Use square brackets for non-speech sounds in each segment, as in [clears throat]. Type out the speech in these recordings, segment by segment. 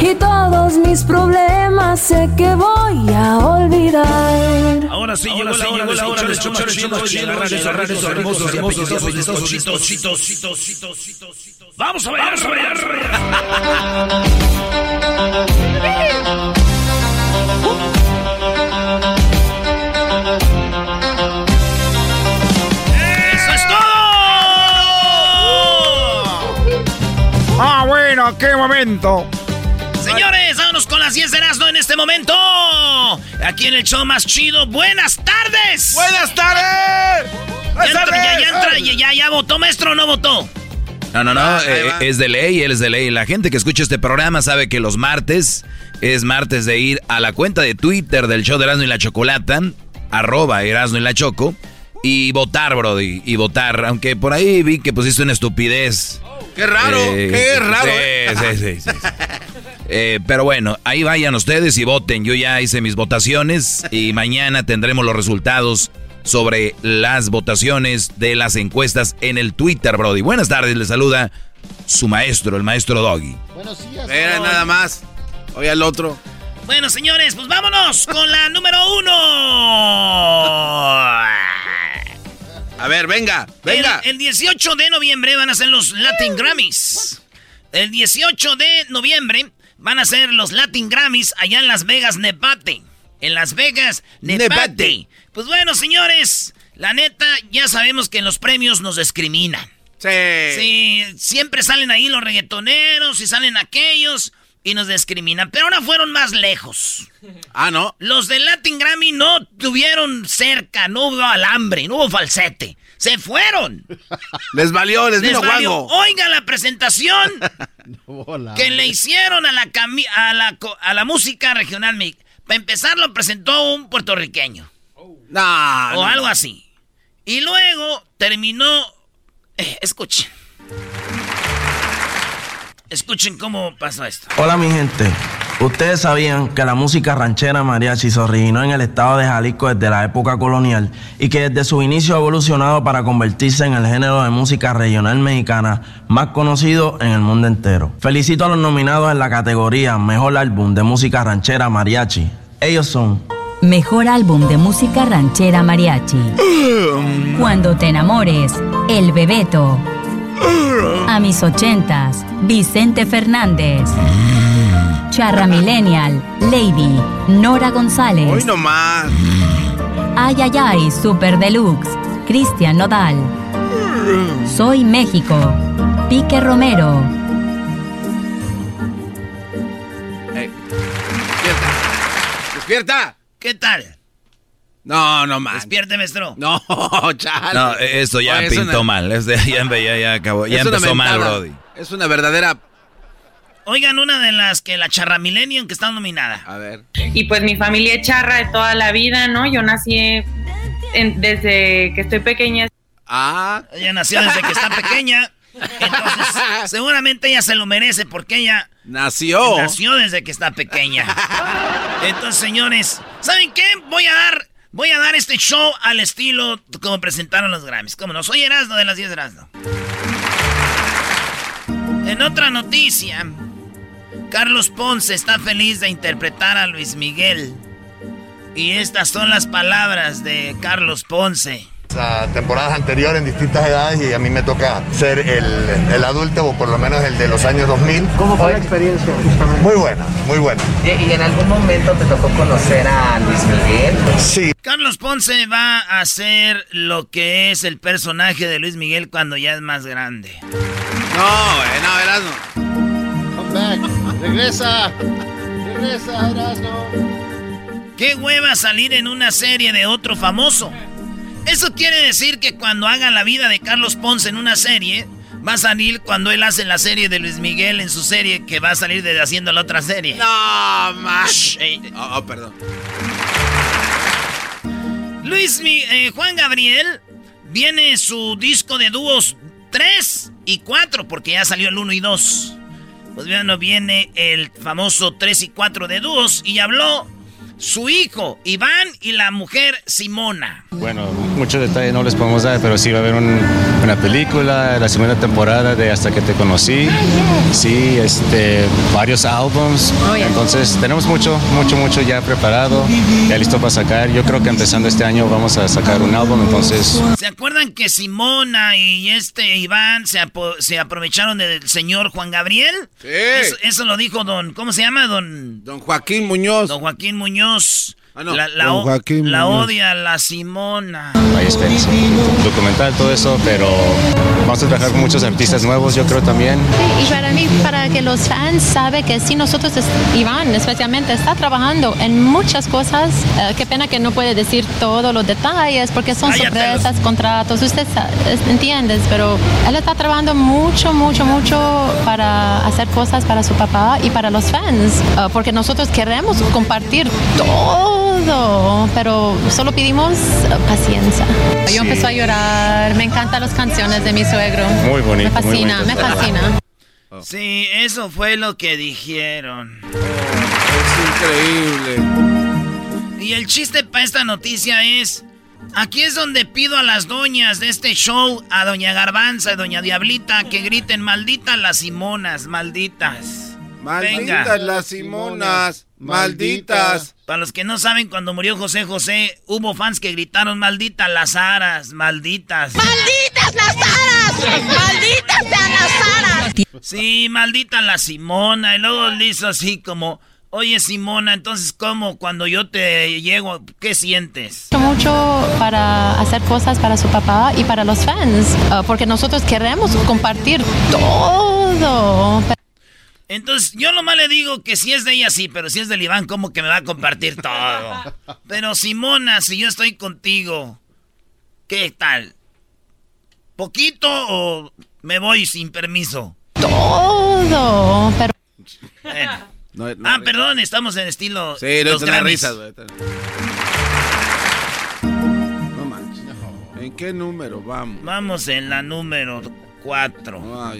Y todos mis problemas sé que voy a olvidar. Ahora sí llegó la hora de escuchar show más chido, chido, chido, hermosos, hermosos. Vamos a bailar, vamos a bailar. ¡Eso es todo! Ah, bueno, qué momento. 10 de Erasmo en este momento. Aquí en el show más chido. ¡Buenas tardes! Buenas tardes. Ya, Buenas entra, tardes. ya, ya, entra, ya, ya, ya votó, maestro, o no votó. No, no, no, eh, es de ley, él es de ley. La gente que escucha este programa sabe que los martes es martes de ir a la cuenta de Twitter del show de Erasmo y la Chocolata, arroba Erasmo y la Choco, y votar, Brody, y votar. Aunque por ahí vi que pusiste una estupidez. Qué raro, Eh, qué raro. sí, eh. sí, sí, sí, sí. [laughs] Eh, pero bueno, ahí vayan ustedes y voten. Yo ya hice mis votaciones y [laughs] mañana tendremos los resultados sobre las votaciones de las encuestas en el Twitter, Brody. Buenas tardes, le saluda su maestro, el maestro Doggy. Mira, nada más. Oye al otro. Bueno, señores, pues vámonos con la número uno. A ver, venga, venga. El, el 18 de noviembre van a ser los Latin Grammys. El 18 de noviembre van a ser los Latin Grammys allá en Las Vegas, Nevada. En Las Vegas, Nevada. Nevada. Pues bueno, señores, la neta, ya sabemos que en los premios nos discriminan. Sí. Sí, siempre salen ahí los reggaetoneros y salen aquellos y nos discriminan. Pero ahora fueron más lejos. Ah, no. Los del Latin Grammy no tuvieron cerca, no hubo alambre, no hubo falsete. Se fueron. Les valió, les, Les vino valió. guango. Oiga la presentación [laughs] que le hicieron a la, cami- a la, co- a la música regional. Para empezar lo presentó un puertorriqueño No, o no. algo así. Y luego terminó... eh, escuchen. Escuchen cómo pasó esto. Hola mi gente, ustedes sabían que la música ranchera mariachi se originó en el estado de Jalisco desde la época colonial y que desde su inicio ha evolucionado para convertirse en el género de música regional mexicana más conocido en el mundo entero. Felicito a los nominados en la categoría Mejor Álbum de Música Ranchera Mariachi. Ellos son Mejor álbum de música ranchera mariachi. Cuando te enamores, El Bebeto. A mis ochentas, Vicente Fernández. Charra Millennial, Lady, Nora González. Hoy nomás. Ay, ay, ay, Super Deluxe, Cristian Nodal. Soy México, Pique Romero. Ey. Despierta. Despierta. ¿Qué tal? No, no más. Despierte, maestro. No, [laughs] chale. No, esto ya pintó mal. ya, ya, ya, acabó. Ya empezó mal, Brody. Es una verdadera Oigan, una de las que la charra Millennium que está nominada. A ver. Y pues mi familia es charra de toda la vida, ¿no? Yo nací desde que estoy pequeña. Ah. Ella nació desde que está pequeña. Entonces, [laughs] seguramente ella se lo merece porque ella nació. Nació desde que está pequeña. [laughs] Entonces, señores, ¿saben qué? Voy a dar voy a dar este show al estilo como presentaron los Grammys. Como no soy Erasmo de las 10 de Erasmo. En otra noticia, Carlos Ponce está feliz de interpretar a Luis Miguel. Y estas son las palabras de Carlos Ponce a temporadas anteriores en distintas edades y a mí me toca ser el, adulto o por lo menos el de los años 2000. ¿Cómo fue la experiencia justamente? Muy buena, muy buena. ¿Y, en algún momento te tocó conocer a Luis Miguel? Sí. Carlos Ponce va a hacer lo que es el personaje de Luis Miguel cuando ya es más grande. No, eh, no, Erasmo. Come back. Regresa. Regresa, Erasmo. Qué hueva salir en una serie de otro famoso. Eso quiere decir que cuando hagan la vida de Carlos Ponce en una serie, va a salir cuando él hace la serie de Luis Miguel en su serie, que va a salir de haciendo la otra serie. No, más. Oh, oh, perdón. Luis eh, Juan Gabriel viene su disco de dúos 3 y 4, porque ya salió el 1 y 2. Pues bueno, viene el famoso 3 y 4 de dúos y habló su hijo Iván y la mujer Simona. Bueno, muchos detalles no les podemos dar, pero sí va a haber una película, la segunda temporada de Hasta que te conocí. Sí, este, varios álbums. Oh, Entonces tenemos mucho, mucho, mucho ya preparado, ya listo para sacar. Yo creo que empezando este año vamos a sacar un álbum, entonces... ¿Se acuerdan que Simona y este Iván se, se aprovecharon del señor Juan Gabriel? Sí. Eso, lo dijo don, ¿cómo se llama? Don... Don Joaquín Muñoz. Don Joaquín Muñoz niños. Ah, la, la, odia la Simona. Hay documental, todo eso, pero vamos a trabajar con muchos artistas nuevos, yo creo también. y para mí, para que los fans saben que sí, nosotros, Iván especialmente, está trabajando en muchas cosas. Eh, qué pena que no puede decir todos los detalles, porque son sorpresas, contratos, usted entiende, pero él está trabajando mucho, mucho, mucho para hacer cosas para su papá y para los fans, eh, porque nosotros queremos compartir todo, pero solo pedimos paciencia. Yo empecé a llorar, me encantan las canciones de mi suegro. Muy bonito. Me fascina, me fascina. Sí, eso fue lo que dijeron. es increíble. Y el chiste para esta noticia es, aquí es donde pido a las doñas de este show, a doña Garbanza y doña Diablita, que griten malditas las simonas, malditas. Malditas las simonas. Malditas. Para los que no saben, cuando murió José José, hubo fans que gritaron malditas las aras, malditas. ¡Malditas las aras! ¡Malditas las aras! Sí, maldita la Simona. Y luego le hizo así como, oye Simona, entonces ¿cómo cuando yo te llego, qué sientes? Mucho para hacer cosas para su papá y para los fans, ah, porque nosotros queremos compartir todo. Entonces, yo nomás le digo que si es de ella, sí, pero si es del Iván, ¿cómo que me va a compartir todo? [laughs] Pero Simona, si yo estoy contigo, ¿qué tal? ¿Poquito o me voy sin permiso? Todo, pero... [laughs] ah, perdón, estamos en estilo... Sí, no los la risas, No manches. ¿En qué número vamos? Vamos en la número 4.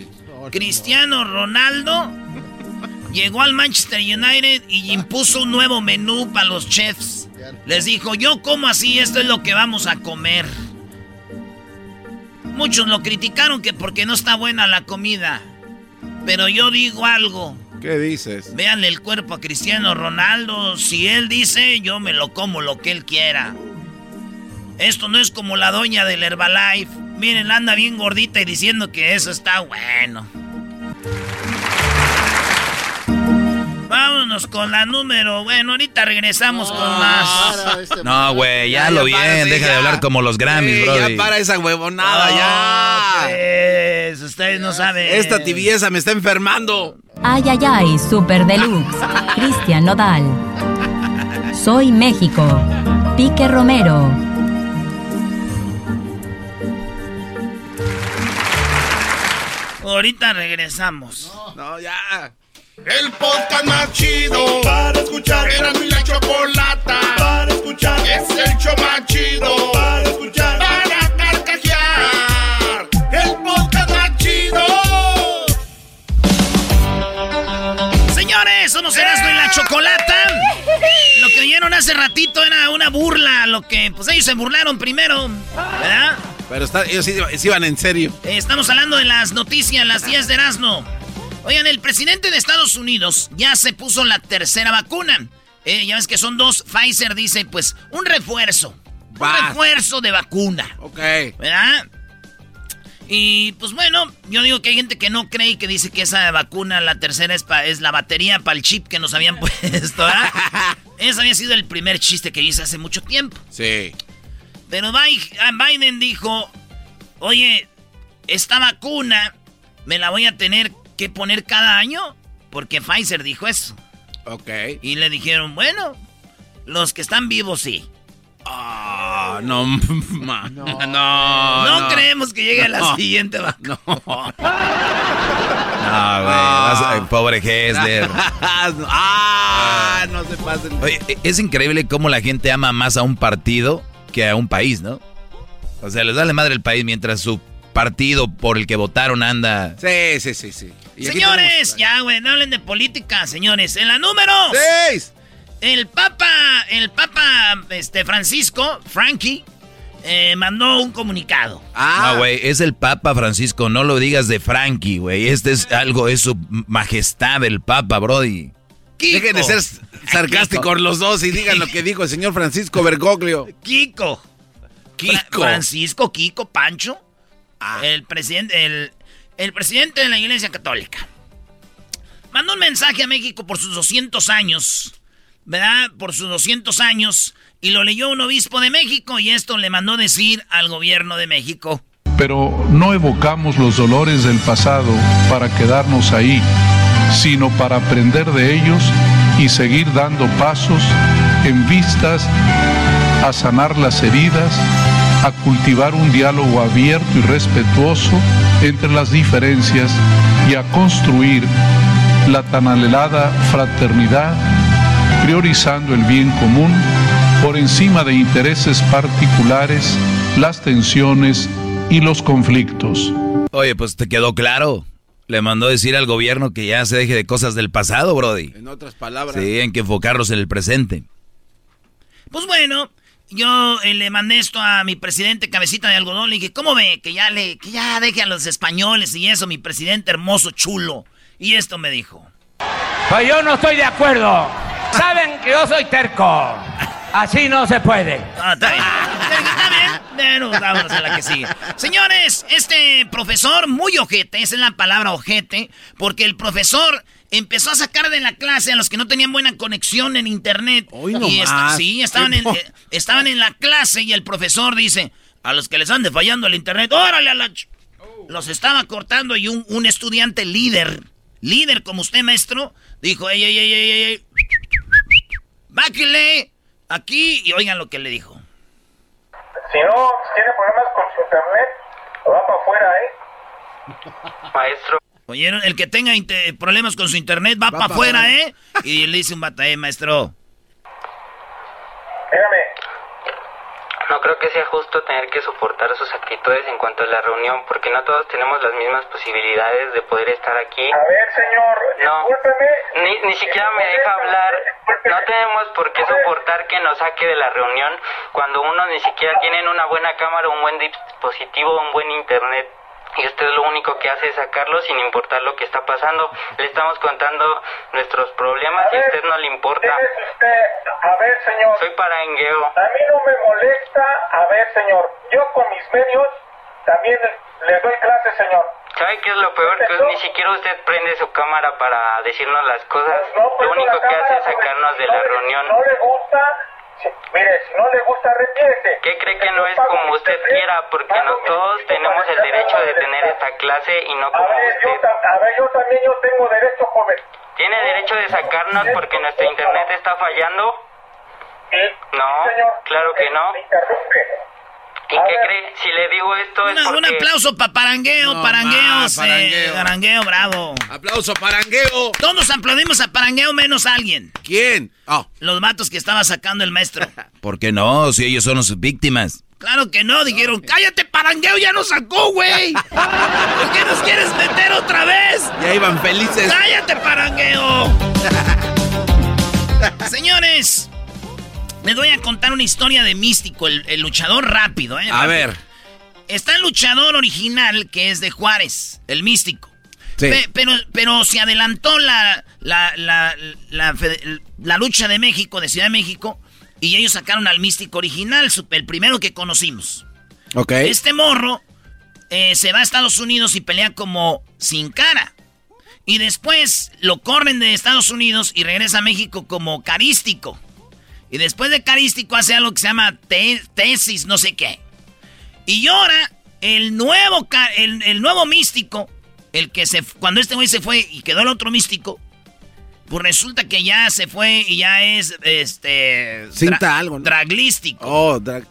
Cristiano Ronaldo llegó al Manchester United y impuso un nuevo menú para los chefs. Les dijo, yo como así, esto es lo que vamos a comer. Muchos lo criticaron que porque no está buena la comida. Pero yo digo algo. ¿Qué dices? Véanle el cuerpo a Cristiano Ronaldo. Si él dice, yo me lo como lo que él quiera. Esto no es como la doña del Herbalife. Miren, anda bien gordita y diciendo que eso está bueno. Vámonos con la número. Bueno, ahorita regresamos con más. Este no, güey, ya, lo bien. Deja de hablar como los Grammys, bro. Ya para esa huevonada, ya. Pues, ustedes no saben. Esta tibieza me está enfermando. Ay, ay, ay, super deluxe. [laughs] Cristian Nodal. Soy México. Pique Romero. Ahorita regresamos. No, ya. El podcast más chido para escuchar. Era mi la chocolata para escuchar. Es el show más chido para escuchar. Para carcajear. El podcast más chido. Señores, somos Erasmo y la Chocolata. Lo que oyeron hace ratito era una burla. Lo que, pues ellos se burlaron primero. ¿Verdad? Pero está, ellos sí, sí iban en serio. Eh, Estamos hablando de las noticias, las 10 de Erasmo. Oigan, el presidente de Estados Unidos ya se puso la tercera vacuna. Eh, ya ves que son dos. Pfizer dice, pues, un refuerzo. Un refuerzo de vacuna. Ok. ¿Verdad? Y pues bueno, yo digo que hay gente que no cree y que dice que esa vacuna, la tercera, es, pa- es la batería para el chip que nos habían [laughs] puesto. ¿verdad? [laughs] Ese había sido el primer chiste que hice hace mucho tiempo. Sí. Pero ah, Biden dijo, oye, esta vacuna me la voy a tener que poner cada año porque Pfizer dijo eso. Ok. Y le dijeron, bueno, los que están vivos sí. Ah, no, [laughs] ma- no, no, No, creemos que llegue la No. siguiente vacuna. [laughs] No, güey. vas a- pobre Hessler. [laughs] ah, no se pasen. Oye, e- es increíble cómo la gente ama más a un partido que a un país, ¿no? O sea, les da la madre el país mientras su partido por el que votaron anda. Sí, sí, sí, sí. Señores, ya, güey, no hablen de política, señores. En la número ¡Seis! El Papa, el Papa este, Francisco, Frankie, eh, mandó un comunicado. Ah. No, güey, es el Papa Francisco, no lo digas de Frankie, güey. Este es algo, es su majestad el Papa, Brody. Kiko. Dejen de ser sarcásticos los dos y [laughs] digan lo que dijo el señor Francisco Bergoglio. Kiko. Kiko. Ah. Fra- Francisco Kiko Pancho, el presidente, el, el presidente de la Iglesia Católica. Mandó un mensaje a México por sus 200 años, ¿verdad? Por sus 200 años. Y lo leyó un obispo de México y esto le mandó decir al gobierno de México. Pero no evocamos los dolores del pasado para quedarnos ahí, sino para aprender de ellos y seguir dando pasos en vistas a sanar las heridas, a cultivar un diálogo abierto y respetuoso entre las diferencias y a construir la tan anhelada fraternidad, priorizando el bien común por encima de intereses particulares, las tensiones y los conflictos. Oye, pues te quedó claro. Le mandó decir al gobierno que ya se deje de cosas del pasado, Brody. En otras palabras. Sí, hay que enfocarlos en el presente. Pues bueno, yo eh, le mandé esto a mi presidente cabecita de algodón. Le dije, ¿cómo ve? Que ya le, que ya deje a los españoles y eso, mi presidente hermoso, chulo. Y esto me dijo. Pues yo no estoy de acuerdo. Saben que yo soy terco. Así no se puede. Ah, está bien. [laughs] Está bien. Bueno, vámonos a la que sigue. Señores, este profesor muy ojete, esa es la palabra ojete, porque el profesor empezó a sacar de la clase a los que no tenían buena conexión en internet. no y sí, estaban en, eh, estaban en la clase y el profesor dice, a los que les ande fallando el internet, órale a la... ch-". Los estaba cortando y un, un estudiante líder, líder como usted, maestro, dijo, ey, ey, ey, ey, ey, ey, báquele aquí y oigan lo que le dijo. Si no tiene problemas con su internet, va para afuera, ¿eh? [laughs] Maestro. Oyeron, el que tenga problemas con su internet va, para pa' afuera, afuera. ¿eh? Y le dice un bata, eh, maestro. Dígame. No creo que sea justo tener que soportar sus actitudes en cuanto a la reunión, porque no todos tenemos las mismas posibilidades de poder estar aquí. A ver, señor, No. Ni, ni siquiera me deja hablar. No tenemos por qué soportar que nos saque de la reunión cuando uno ni siquiera tiene una buena cámara, un buen dispositivo, un buen internet. Y usted lo único que hace es sacarlo sin importar lo que está pasando. Le estamos contando nuestros problemas y a usted no le importa. Usted. A ver, señor. Soy parangueo. A mí no me molesta. A ver, señor. Yo con mis medios también les doy clases, señor. ¿Sabe qué es lo peor? Que ni siquiera usted prende su cámara para decirnos las cosas. No Lo único que hace es sacarnos de la reunión. No le gusta, mire, si no le gusta, retírese. ¿Qué cree que no es como usted quiera? Porque no todos tenemos el derecho de tener esta clase y no como usted. a ver, yo también yo tengo derecho, joven. ¿Tiene derecho de sacarnos porque nuestro internet está fallando? No, claro que no. ¿Y qué cree? Si le digo esto es Una- porque... Un aplauso para Parangueo, No Parangueo, más, sí, Parangueo. Parangueo, bravo. Aplauso, parangueo. Todos aplaudimos a Parangueo menos a alguien. ¿Quién? Oh. Los vatos que estaba sacando el maestro. [laughs] ¿Por qué no? Si ellos son las víctimas. Claro que no, dijeron, cállate Parangueo, ya nos sacó, güey. [laughs] ¿Por qué nos quieres meter otra vez? Ya iban felices. ¡Cállate, Parangueo! [laughs] Señores, les voy a contar una historia de Místico, el, el luchador rápido, ¿eh? A Rápido. ver. Está el luchador original, que es de Juárez, el Místico. Sí. Pe- pero, pero se adelantó la, la, lucha de México, de Ciudad de México, y ellos sacaron al Místico original, el primero que conocimos. Ok. Este morro eh, se va a Estados Unidos y pelea como sin cara. Y después lo corren de Estados Unidos y regresa a México como carístico. Y después de carístico hace algo que se llama te- tesis, no sé qué. Y ahora, el nuevo, el, el nuevo místico, el que se cuando este güey se fue y quedó el otro místico, pues resulta que ya se fue y ya es este Cinta algo, ¿no? draglístico. Oh, drag.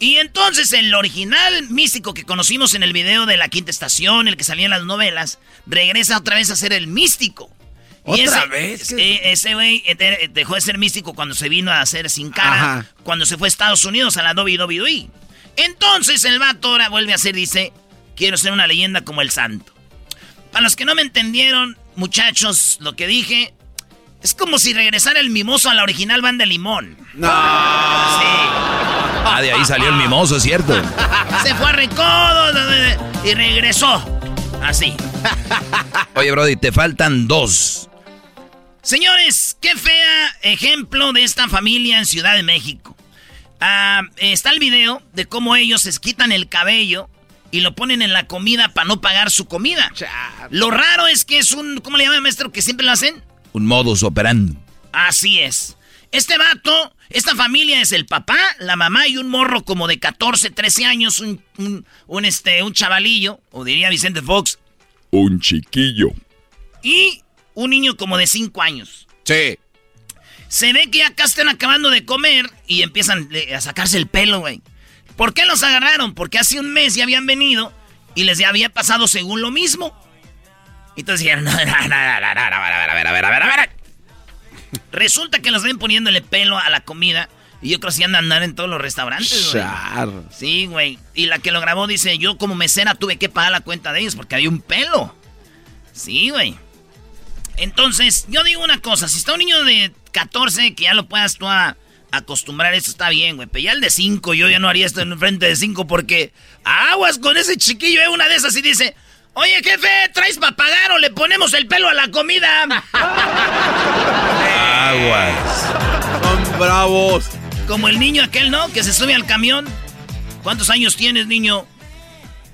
Y entonces el original místico que conocimos en el video de la quinta estación, el que salía en las novelas, regresa otra vez a ser el místico. Y ¿Otra ese- vez? eh, ese güey dejó de ser místico cuando se vino a hacer sin cara, Ajá. cuando se fue a Estados Unidos a la WWE. Entonces el vato ahora vuelve a hacer, dice, quiero ser una leyenda como el santo. Para los que no me entendieron, muchachos, lo que dije, es como si regresara el mimoso a la original banda de limón. No. Ah, de ahí salió el mimoso, es cierto. Se fue a Recodo y regresó. Así. Oye, Brody, te faltan dos. Señores, qué fea ejemplo de esta familia en Ciudad de México. Ah, está el video de cómo ellos se quitan el cabello y lo ponen en la comida para no pagar su comida. Lo raro es que es un, ¿cómo le llama maestro? Que siempre lo hacen. Un modus operandi. Así es. Este vato, esta familia es el papá, la mamá y un morro como de 14, 13 años, un, un, un, este, un chavalillo, o diría Vicente Fox, Un chiquillo. y un niño como de 5 años. Sí. Se ve que acá están acabando de comer y empiezan eh, a sacarse el pelo, güey. ¿Por qué los agarraron? Porque hace un mes ya habían venido y les había pasado según lo mismo. Entonces dijeron, no, no, no, no, no, no, a ver, a ver, a ver, a ver, a ver, a ver. Resulta que los ven poniéndole pelo a la comida y yo creo que sí andan a andar en todos los restaurantes, güey. Sí, güey. Y la que lo grabó dice, yo como mesera tuve que pagar la cuenta de ellos porque había un pelo. Sí, güey. Entonces, yo digo una cosa, si está un niño de 14 que ya lo puedas tú a acostumbrar, eso está bien, güey. Pero ya el de 5, yo ya no haría esto en frente de 5 porque aguas con ese chiquillo, eh, una de esas y dice, oye jefe, ¿traes para pagar o le ponemos el pelo a la comida? [laughs] Aguas. Son bravos. Como el niño aquel, ¿no? Que se sube al camión. ¿Cuántos años tienes, niño?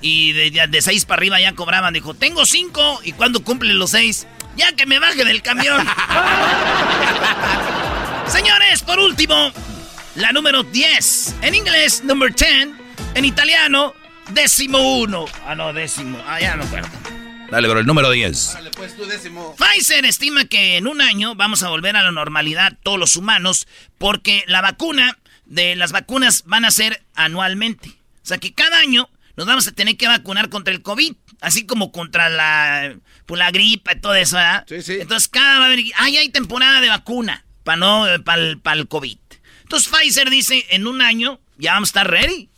Y de, de, de seis para arriba ya cobraban. Dijo, tengo cinco. ¿Y cuándo cumple los seis? Ya que me baje del camión. Señores, por último, la número 10. En inglés, number 10. En italiano, décimo uno. Ah, no, décimo. Ah, ya no acuerdo. Dale, bro, el número 10. Dale, pues tú décimo. Pfizer estima que en un año vamos a volver a la normalidad todos los humanos porque la vacuna de las vacunas van a ser anualmente. O sea que cada año nos vamos a tener que vacunar contra el COVID, así como contra la, pues, la gripa y todo eso, ¿verdad? Sí, sí. Entonces cada va a haber, ay, hay temporada de vacuna para no para el COVID. Entonces Pfizer dice, en un año ya vamos a estar ready.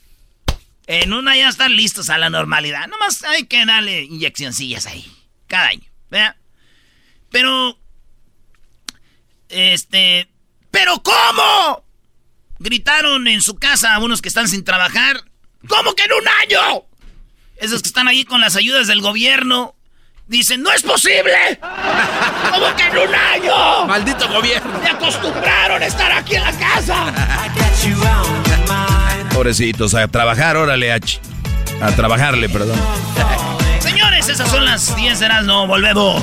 En una ya están listos a la normalidad. Nomás hay que darle inyeccioncillas ahí. Cada año. ¿verdad? Pero. Este. ¿Pero cómo? Gritaron en su casa a unos que están sin trabajar. ¿Cómo que en un año? Esos que están ahí con las ayudas del gobierno. Dicen, ¡no es posible! [laughs] ¿Cómo que en un año? Maldito gobierno. Me acostumbraron a estar aquí en la casa. Pobrecitos, a trabajar, órale, a, a trabajarle, perdón. [laughs] Señores, esas son las 10 de las no volvemos.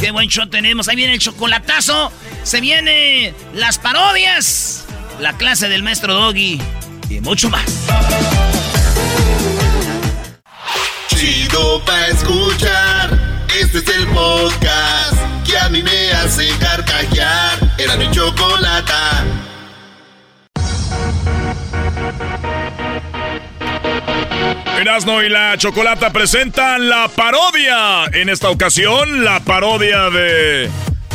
Qué buen show tenemos. Ahí viene el chocolatazo. Se viene las parodias. La clase del maestro Doggy y mucho más. Chido pa escuchar, este es el podcast que a mí me hace carcajear. Era mi chocolate. Erasno y la Chocolata presentan la parodia. En esta ocasión, la parodia de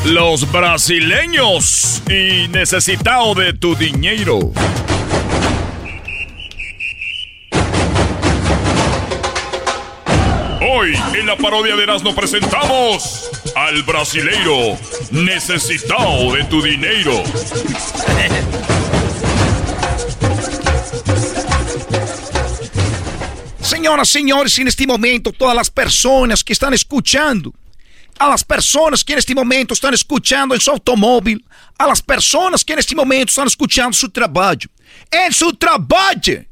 los brasileños y necesitado de tu dinero. Hoy en la parodia de Erasmo presentamos al brasileiro necesitado de tu dinero. Senhoras, senhores, en este momento, todas las personas que están escuchando, a las personas que en este momento están escuchando en su automóvil, a las personas que en este momento están escuchando su trabajo, en su trabajo,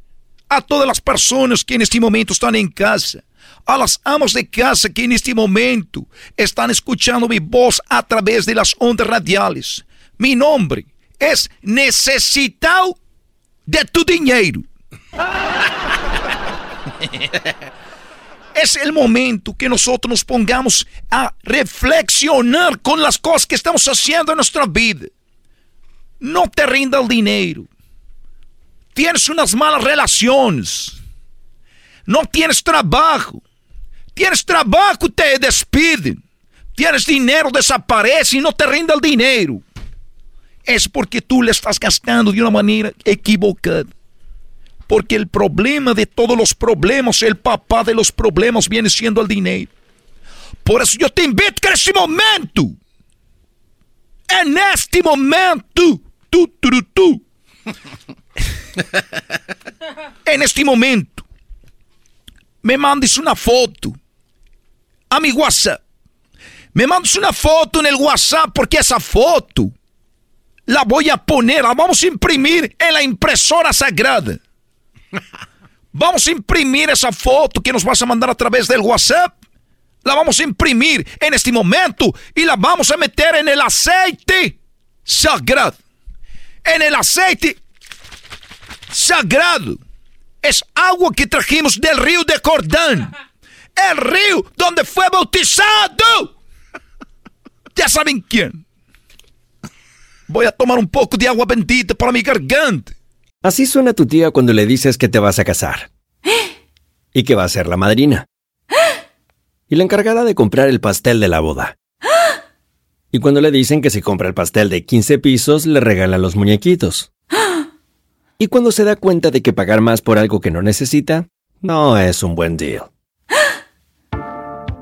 a todas las personas que en este momento están en casa, a las amas de casa que en este momento están escuchando mi voz a través de las ondas radiales. Mi nombre es Necesitado de tu dinero. Es el momento que nosotros nos pongamos a reflexionar con las cosas que estamos haciendo en nuestra vida. No te rinda el dinero. Tienes unas malas relaciones. No tienes trabajo. Tienes trabajo, te despiden. Tienes dinero, desaparece y no te rinda el dinero. Es porque tú le estás gastando de una manera equivocada. Porque el problema de todos los problemas, el papá de los problemas viene siendo el dinero. Por eso yo te invito que en este momento, en este momento, tú, tú, tú, en este momento, me mandes una foto a mi WhatsApp. Me mandas una foto en el WhatsApp porque esa foto la voy a poner, la vamos a imprimir en la impresora sagrada. [laughs] Vamos a imprimir esa foto que nos vas a mandar a través del WhatsApp. La vamos a imprimir en este momento y la vamos a meter en el aceite sagrado. En el aceite sagrado. Es agua que trajimos del río de Cordán. [laughs] El río donde fue bautizado. [laughs] Ya saben quién. Voy a tomar un poco de agua bendita para mi garganta. Así suena tu tía cuando le dices que te vas a casar. Y que va a ser la madrina. Y la encargada de comprar el pastel de la boda. Y cuando le dicen que si compra el pastel de 15 pisos, le regalan los muñequitos. Y cuando se da cuenta de que pagar más por algo que no necesita, no es un buen deal.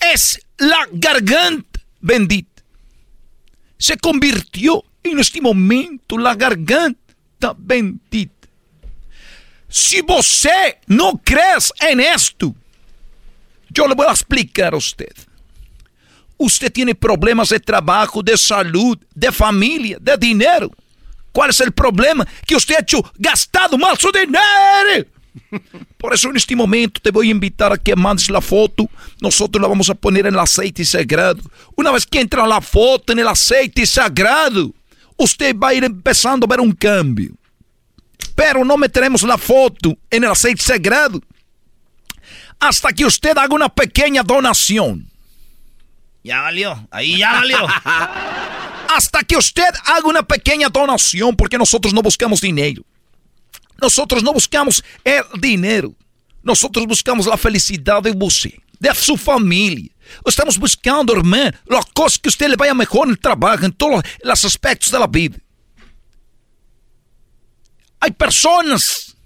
Es la garganta bendita. Se convirtió en este momento la garganta bendita. Si você no crees en esto, yo le voy a explicar a usted. Usted tiene problemas de trabajo, de salud, de familia, de dinero. ¿Cuál es el problema? Que usted ha gastado mal su dinero. Por eso en este momento te voy a invitar a que mandes la foto. Nosotros la vamos a poner en el aceite sagrado. Una vez que entra la foto en el aceite sagrado, usted va a ir empezando a ver un cambio. Pero no meteremos la foto en el aceite sagrado hasta que usted haga una pequeña donación. Ya valió, ahí ya valió. [laughs] hasta que usted haga una pequeña donación, porque nosotros no buscamos dinero. Nosotros no buscamos el dinero. Nosotros buscamos la felicidad de usted, de su familia. Estamos buscando, hermano, las cosas que usted le vaya mejor en el trabajo, en todos los aspectos de la vida. Hay personas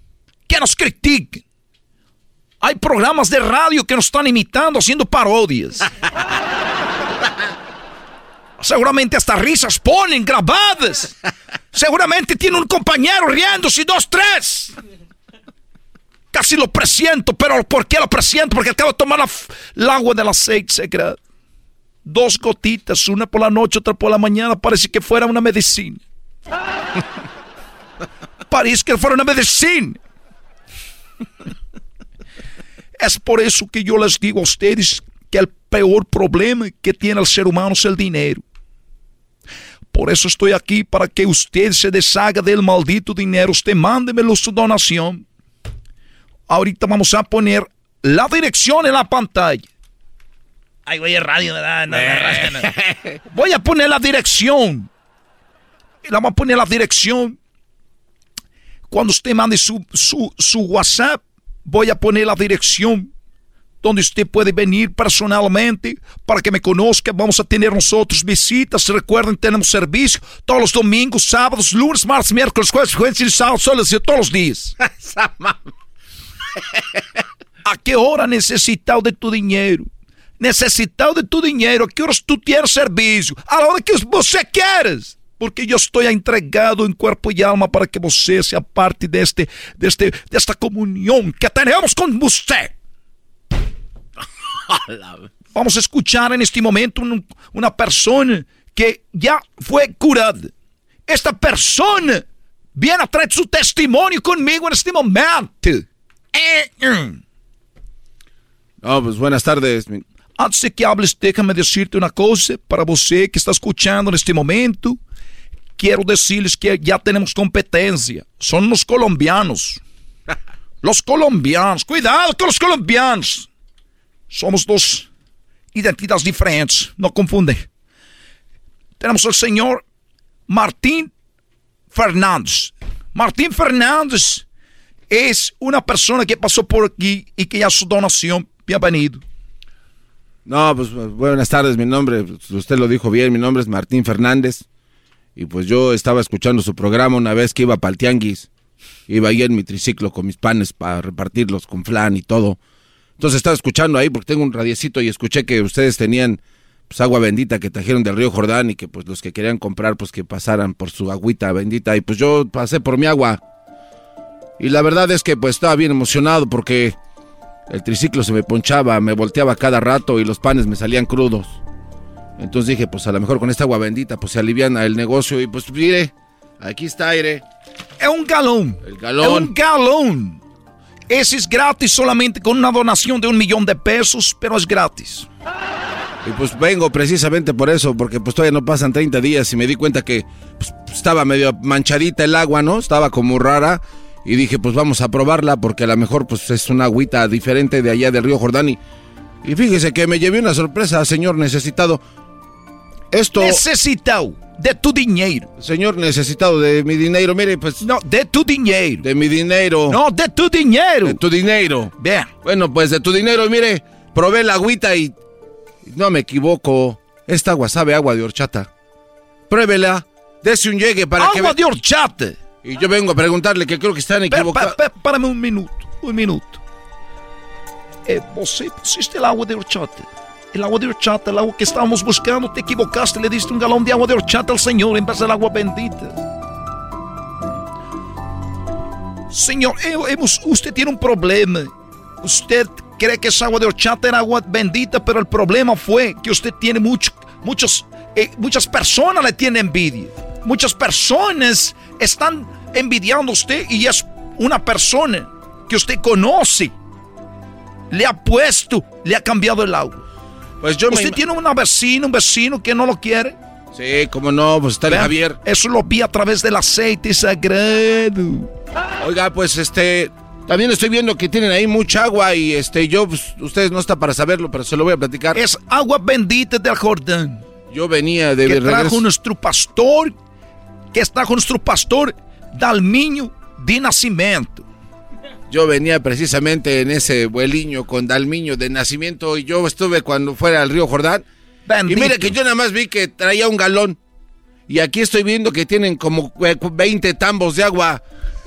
que nos critican. Hay programas de radio que nos están imitando, haciendo parodias. [laughs] Seguramente hasta risas ponen grabadas. Seguramente tiene un compañero riéndose, dos, tres. Casi lo presiento, pero ¿por qué lo presiento? Porque acabo de tomar el agua del aceite. Dos gotitas, una por la noche, otra por la mañana, parece que fuera una medicina. parece que fuera una medicina. Es por eso que yo les digo a ustedes que el peor problema que tiene el ser humano es el dinero. Por eso estoy aquí para que usted se deshaga del maldito dinero. Usted mándemelo su donación. Ahorita vamos a poner la dirección en la pantalla. Ay, voy a radio, ¿verdad? Eh. [laughs] Voy a poner la dirección. La vamos a poner la dirección. Cuando usted mande su, su, su WhatsApp, voy a poner la dirección donde usted puede venir personalmente para que me conozca. Vamos a tener nosotros visitas. Recuerden, tenemos servicio todos los domingos, sábados, lunes, martes, miércoles, jueves, jueves y sábado, solo todos los días. [laughs] ¿A qué hora necesitado de tu dinero? Necesitado de tu dinero. ¿A qué horas tú tienes servicio? A la hora que você quieres porque yo estoy entregado en cuerpo y alma para que você sea parte de, este, de, este, de esta comunión que tenemos con usted. Vamos a escuchar en este momento una persona que ya fue curada. Esta persona viene a traer su testimonio conmigo en este momento. Oh, pues buenas tardes. Antes de que hables, déjame decirte una cosa para você que está escuchando en este momento quiero decirles que ya tenemos competencia. Son los colombianos. [laughs] Los colombianos. Cuidado con los colombianos. Somos dos identidades diferentes. No confunde. Tenemos al señor Martín Fernández. Martín Fernández es una persona que pasó por aquí y que ya su donación. Bienvenido. No, pues buenas tardes, mi nombre, usted lo dijo bien, mi nombre es Martín Fernández. Y pues yo estaba escuchando su programa una vez que iba para el tianguis. Iba ahí en mi triciclo con mis panes para repartirlos con flan y todo. Entonces estaba escuchando ahí porque tengo un radiecito y escuché que ustedes tenían pues agua bendita que trajeron del río Jordán y que pues los que querían comprar pues que pasaran por su agüita bendita y pues yo pasé por mi agua. Y la verdad es que pues estaba bien emocionado porque el triciclo se me ponchaba, me volteaba cada rato y los panes me salían crudos. Entonces dije, pues a lo mejor con esta agua bendita, pues se aliviana el negocio. Y pues mire, aquí está aire. Es un galón. El galón. Es un galón. Ese es gratis solamente con una donación de un millón de pesos, pero es gratis. Y pues vengo precisamente por eso, porque pues todavía no pasan 30 días y me di cuenta que pues, estaba medio manchadita el agua, ¿no? Estaba como rara. Y dije, pues vamos a probarla porque a lo mejor pues es una agüita diferente de allá del río Jordán. Y, y fíjese que me llevé una sorpresa, señor necesitado. Esto... Necesitado de tu dinero. Señor, necesitado de mi dinero. Mire, pues... No, de tu dinero. De mi dinero. No, de tu dinero. De tu dinero. Vea. Bueno, pues de tu dinero, mire, probé la agüita y... No me equivoco. Esta agua sabe agua de horchata. Pruébela. Dese un llegue para agua que... Agua de horchata. Y yo vengo a preguntarle que creo que están equivocados. Párame un minuto, un minuto. Eh, você pusiste el agua de horchata. El agua de horchata, el agua que estábamos buscando, te equivocaste, le diste un galón de agua de horchata al Señor en vez del agua bendita. Señor, hemos, usted tiene un problema. Usted cree que esa agua de horchata era agua bendita, pero el problema fue que usted tiene mucho, muchos, eh, muchas personas le tienen envidia. Muchas personas están envidiando a usted y es una persona que usted conoce le ha puesto, le ha cambiado el agua? Pues yo ¿Usted me... tiene una vecina, un vecino que no lo quiere? Sí, cómo no, pues está el Javier. Eso lo vi a través del aceite sagrado. Oiga, pues este, también estoy viendo que tienen ahí mucha agua y este, yo, pues, ustedes no está para saberlo, pero se lo voy a platicar. Es agua bendita del Jordán. Yo venía de que trajo regreso. nuestro pastor, que trajo nuestro pastor Dalmiño de nacimiento. Yo venía precisamente en ese vueliño con Dalmiño de nacimiento y yo estuve cuando fuera al río Jordán. Bendito. Y mira que yo nada más vi que traía un galón. Y aquí estoy viendo que tienen como eh, 20 tambos de agua.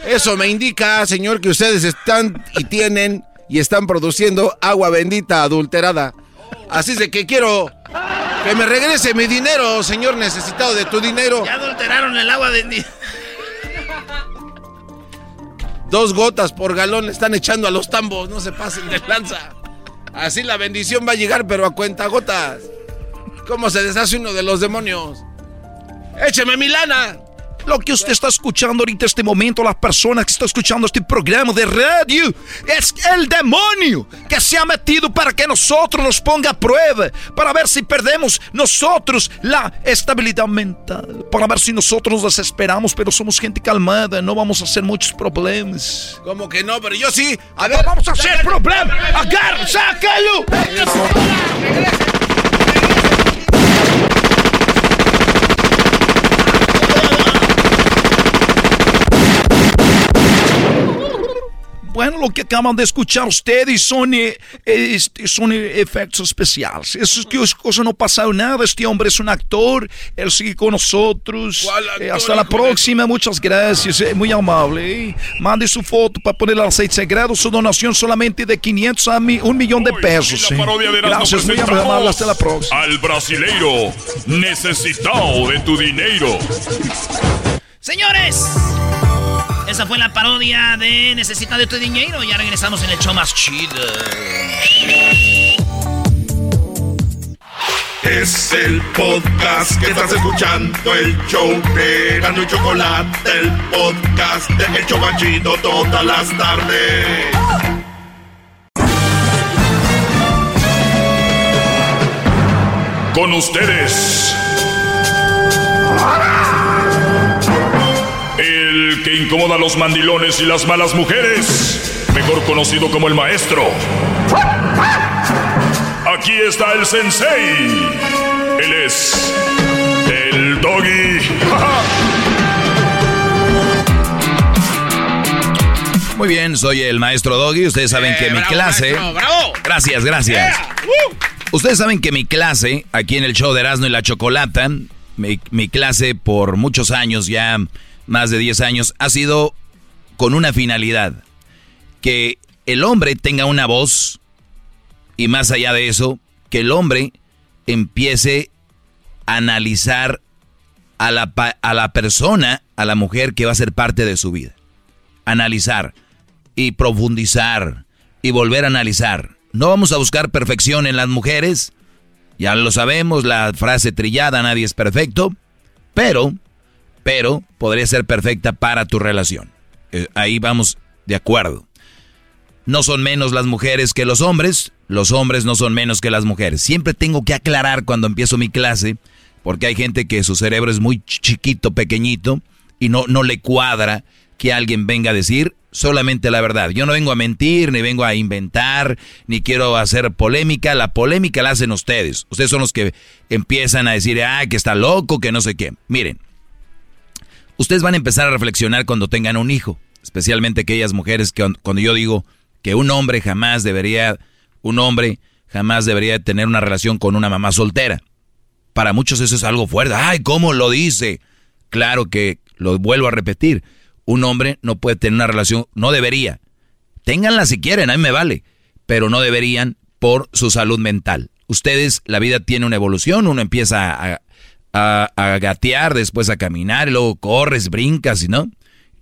Eso me indica, señor, que ustedes están y tienen y están produciendo agua bendita adulterada. Así es de que quiero que me regrese mi dinero, señor necesitado de tu dinero. Ya adulteraron el agua bendita. Dos gotas por galón le están echando a los tambos, no se pasen de lanza. Así la bendición va a llegar, pero a cuenta gotas. ¿Cómo se deshace uno de los demonios? ¡Écheme mi lana! Lo que usted está escuchando ahorita, este momento, las personas que están escuchando este programa de radio, es el demonio que se ha metido para que nosotros nos ponga a prueba, para ver si perdemos nosotros la estabilidad mental, para ver si nosotros nos desesperamos, pero somos gente calmada, no vamos a hacer muchos problemas. ¿Cómo que no? Pero yo sí. A ver, vamos a hacer problemas. Agarra, sácalo. Bueno, lo que acaban de escuchar ustedes son, eh, eh, este, son eh, efectos especiales. Eso es que cosa no ha pasado nada. Este hombre es un actor. Él sigue con nosotros. ¿Cuál Eh, hasta la de- próxima. Muchas gracias. muy amable. Mande su foto para poner al aceite sagrado. Su donación solamente de 500 a mi- un millón de pesos. De Gracias, muy amable. Hasta la próxima. Al brasileiro necesitado de tu dinero. Señores, esa fue la parodia de Necesita de tu dinero. Ya regresamos en el show más chido. Es el podcast que estás escuchando, el show de Gano y Chocolate, el podcast de El Chobachito todas las tardes. Con ustedes. Que incomoda a los mandilones y las malas mujeres. Mejor conocido como el maestro. Aquí está el sensei. Él es el doggy. [laughs] Muy bien, soy el maestro Doggy. Ustedes saben que mi clase. Gracias, gracias. Ustedes saben que mi clase, aquí en el show de Erasmo y la Chocolata, mi, mi clase por muchos años, ya más de 10 años, ha sido con una finalidad. Que el hombre tenga una voz y más allá de eso, que el hombre empiece a analizar a la, a la persona, a la mujer que va a ser parte de su vida analizar y profundizar y volver a analizar. No vamos a buscar perfección en las mujeres, ya lo sabemos, la frase trillada, nadie es perfecto, pero, pero podría ser perfecta para tu relación. Eh, ahí vamos de acuerdo. No son menos las mujeres que los hombres, los hombres no son menos que las mujeres. Siempre tengo que aclarar cuando empiezo mi clase, porque hay gente que su cerebro es muy ch- chiquito, pequeñito, y no, no le cuadra que alguien venga a decir solamente la verdad. Yo no vengo a mentir, ni vengo a inventar, ni quiero hacer polémica. La polémica la hacen ustedes. Ustedes son los que empiezan a decir, ah, que está loco, que no sé qué. Miren, ustedes van a empezar a reflexionar cuando tengan un hijo, especialmente aquellas mujeres que cuando yo digo que un hombre jamás debería, un hombre jamás debería tener una relación con una mamá soltera. Para muchos eso es algo fuerte. Ay, ¿cómo lo dice? Claro que lo vuelvo a repetir. Un hombre no puede tener una relación, no debería. Ténganla si quieren, a mí me vale. Pero no deberían por su salud mental. Ustedes, la vida tiene una evolución, uno empieza a, a- gatear, después a caminar, y luego corres, brincas, ¿no?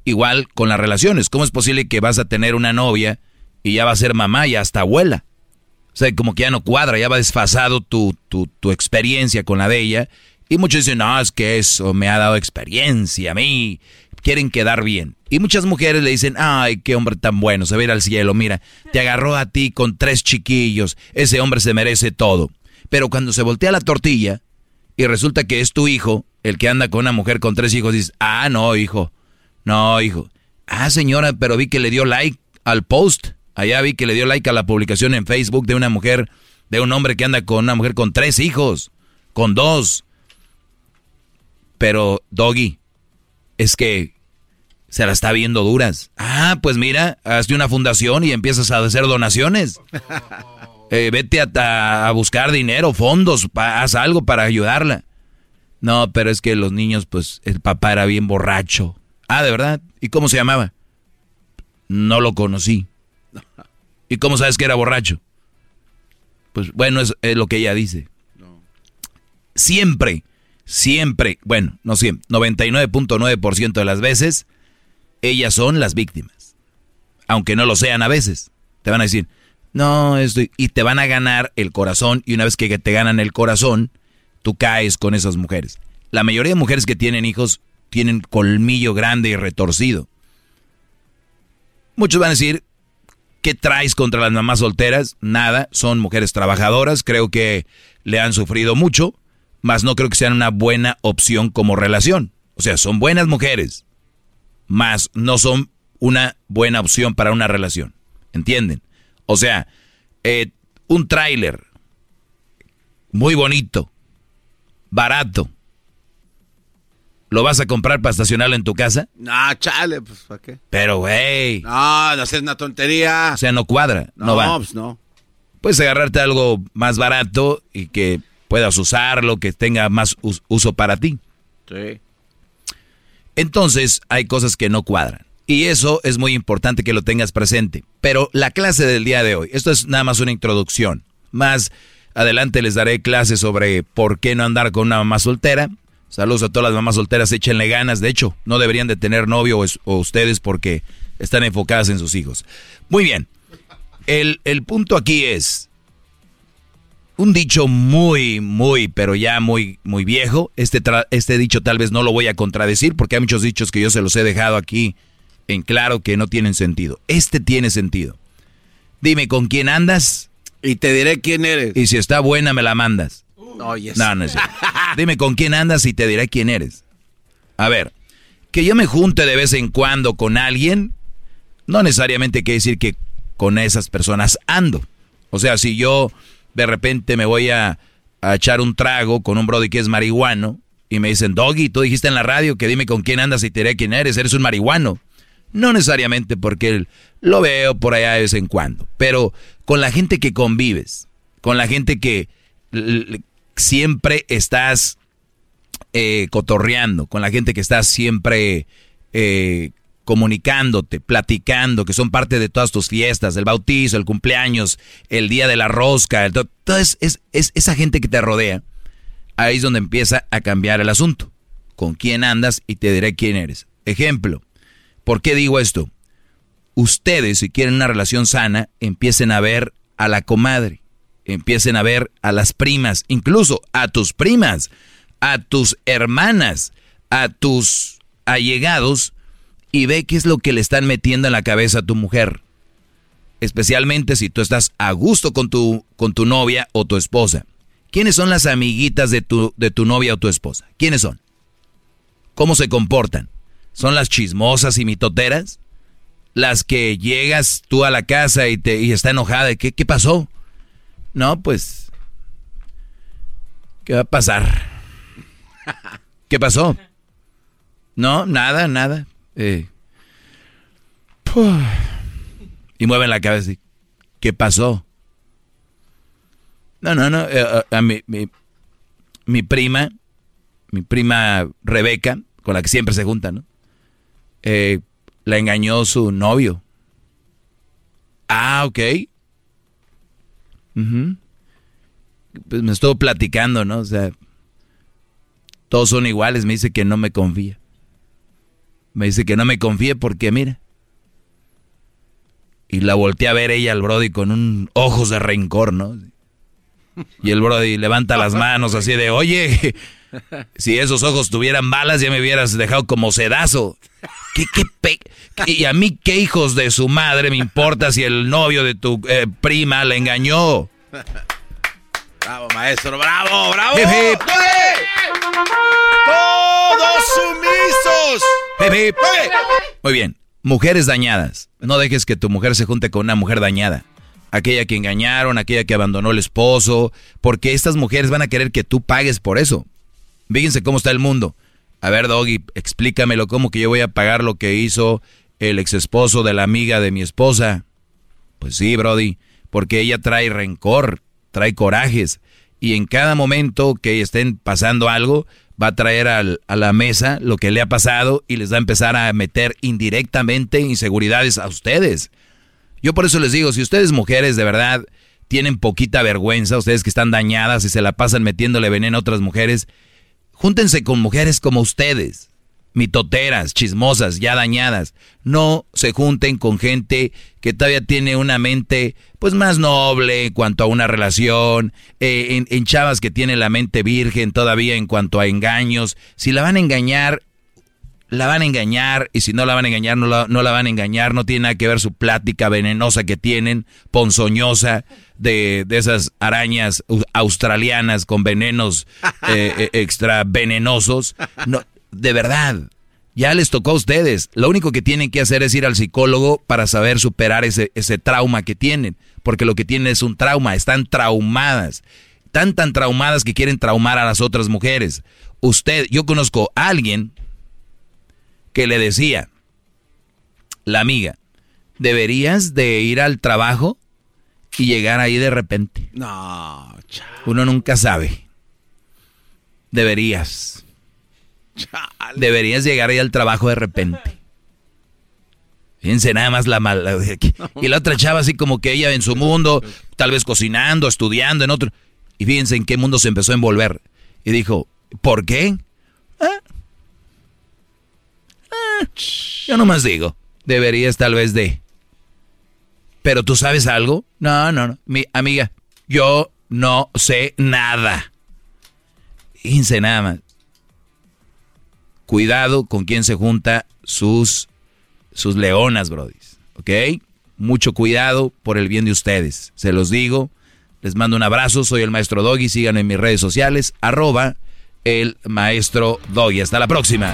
Igual con las relaciones. ¿Cómo es posible que vas a tener una novia y ya va a ser mamá y hasta abuela? O sea, como que ya no cuadra, ya va desfasado tu, tu, tu experiencia con la de ella. Y muchos dicen, no, es que eso me ha dado experiencia a mí. quieren quedar bien. Y muchas mujeres le dicen, ay, qué hombre tan bueno, se va a ir al cielo, mira, te agarró a ti con tres chiquillos, ese hombre se merece todo. Pero cuando se voltea la tortilla y resulta que es tu hijo, el que anda con una mujer con tres hijos, dices, ah, no, hijo, no, hijo. Ah, señora, pero vi que le dio like al post. Allá vi que le dio like a la publicación en Facebook de una mujer, de un hombre que anda con una mujer con tres hijos, con dos. Pero, Doggy, es que se la está viendo duras. Ah, pues mira, hazte una fundación y empiezas a hacer donaciones. [laughs] Eh, vete a, a, buscar dinero, fondos, haz algo para ayudarla. No, pero es que los niños, pues el papá era bien borracho. Ah, ¿de verdad? ¿Y cómo se llamaba? No lo conocí. ¿Y cómo sabes que era borracho? Pues bueno, es, es lo que ella dice. Siempre, siempre, bueno, no siempre, 99.9% de las veces, ellas son las víctimas. Aunque no lo sean a veces. Te van a decir, no, estoy... Y te van a ganar el corazón y una vez que te ganan el corazón, tú caes con esas mujeres. La mayoría de mujeres que tienen hijos tienen colmillo grande y retorcido. Muchos van a decir, ¿qué traes contra las mamás solteras? Nada, son mujeres trabajadoras, creo que le han sufrido mucho, mas no creo que sean una buena opción como relación. O sea, son buenas mujeres, mas no son una buena opción para una relación. ¿Entienden? O sea, eh, un tráiler muy bonito, barato, ¿Lo vas a comprar para estacionarlo en tu casa? No, chale, pues ¿para qué? Pero, güey. No, no es una tontería. O sea, no cuadra. No, no va. Pues no. Puedes agarrarte algo más barato y que puedas usarlo, que tenga más uso para ti. Sí. Entonces, hay cosas que no cuadran. Y eso es muy importante que lo tengas presente. Pero la clase del día de hoy, esto es nada más una introducción. Más adelante les daré clases sobre por qué no andar con una mamá soltera Saludos a todas las mamás solteras, échenle ganas. De hecho, no deberían de tener novio o, ustedes porque están enfocadas en sus hijos. Muy bien. El, punto aquí es un dicho muy, muy, pero ya muy, muy viejo. Este, este dicho tal vez no lo voy a contradecir porque hay muchos dichos que yo se los he dejado aquí en claro que no tienen sentido. Este tiene sentido. Dime con quién andas. Y te diré quién eres. Y si está buena, me la mandas. No, no, es [laughs] Dime con quién andas y te diré quién eres. A ver, que yo me junte de vez en cuando con alguien, no necesariamente quiere decir que con esas personas ando. O sea, si yo de repente me voy a, echar un trago con un brody que es marihuano y me dicen, Doggy, tú dijiste en la radio que dime con quién andas y te diré quién eres, eres un marihuano. No necesariamente porque lo veo por allá de vez en cuando, pero con la gente que convives, con la gente que siempre estás eh, cotorreando, con la gente que estás siempre eh, comunicándote, platicando, que son parte de todas tus fiestas, el bautizo, el cumpleaños, el día de la rosca, el, todo es, es, esa gente que te rodea. Ahí es donde empieza a cambiar el asunto. Con quién andas y te diré quién eres. Ejemplo, ¿por qué digo esto? Ustedes, si quieren una relación sana, empiecen a ver a la comadre empiecen a ver a las primas, incluso a tus primas, a tus hermanas, a tus allegados y ve qué es lo que le están metiendo en la cabeza a tu mujer. Especialmente si tú estás a gusto con tu, con tu novia o tu esposa. ¿Quiénes son las amiguitas de tu, de tu novia o tu esposa? ¿Quiénes son? ¿Cómo se comportan? ¿Son las chismosas y mitoteras? Las que llegas tú a la casa y, te, y está enojada. ¿Qué, ¿Qué pasó? No, pues. ¿Qué va a pasar? [laughs] ¿Qué pasó? No, nada, nada. Eh. [sighs] Y mueven la cabeza. ¿Qué pasó? No, no, no. Eh, a, mi, mi, prima, mi prima Rebeca, con la que siempre se junta, ¿no? Eh, la engañó su novio. Ah, ok. Pues me estuvo platicando, ¿no? O sea, todos son iguales. Me dice que no me confía. Me dice que no me confíe porque, mira. Y la volteé a ver ella al Brody con un ojos de rencor, ¿no? Y el Brody levanta las manos así de, oye, Si esos ojos tuvieran balas, ya me hubieras dejado como sedazo. ¿Qué, qué pe y a mí, ¿qué hijos de su madre me importa si el novio de tu eh, prima le engañó? Bravo, maestro, bravo, bravo. Hip, hip. Todos sumisos. Hip. Muy bien. Mujeres dañadas. No dejes que tu mujer se junte con una mujer dañada. Aquella que engañaron, aquella que abandonó el esposo. Porque estas mujeres van a querer que tú pagues por eso. Fíjense cómo está el mundo. A ver, Doggy, explícamelo cómo que yo voy a pagar lo que hizo el ex esposo de la amiga de mi esposa. Pues sí, Brody, porque ella trae rencor, trae corajes. Y en cada momento que estén pasando algo, va a traer a la mesa lo que le ha pasado y les va a empezar a meter indirectamente inseguridades a ustedes. Yo por eso les digo, si ustedes mujeres de verdad tienen poquita vergüenza, ustedes que están dañadas y se la pasan metiéndole veneno a otras mujeres, júntense con mujeres como ustedes, mitoteras, chismosas, ya dañadas. No se junten con gente que todavía tiene una mente pues más noble en cuanto a una relación, eh, en, en chavas que tienen la mente virgen todavía en cuanto a engaños. Si la van a engañar, la van a engañar y si no la van a engañar, no la, no la van a engañar. No tiene nada que ver su plática venenosa que tienen, ponzoñosa, de, de esas arañas au- australianas con venenos [laughs] eh, eh, extra venenosos. No, de verdad, ya les tocó a ustedes. Lo único que tienen que hacer es ir al psicólogo para saber superar ese, ese trauma que tienen. Porque lo que tienen es un trauma, están traumadas. Tan, tan traumadas que quieren traumar a las otras mujeres. Usted, yo conozco a alguien que le decía, la amiga, deberías de ir al trabajo y llegar ahí de repente. No, Uno nunca sabe. Deberías. Deberías llegar ahí al trabajo de repente. Fíjense nada más la mala. [laughs] Y la otra chava así como que ella en su mundo, tal vez cocinando, estudiando, en otro. Y fíjense en qué mundo se empezó a envolver. Y dijo, ¿por qué? Ah. Yo nomás digo, deberías tal vez de. Pero tú sabes algo? No, no, no. Mi amiga, yo no sé nada. Fíjense nada más. Cuidado con quién se junta sus, sus leonas, brodis. ¿Ok? Mucho cuidado por el bien de ustedes. Se los digo. Les mando un abrazo. Soy el maestro Doggy. Síganme en mis redes sociales. Arroba el maestro Doggy. Hasta la próxima.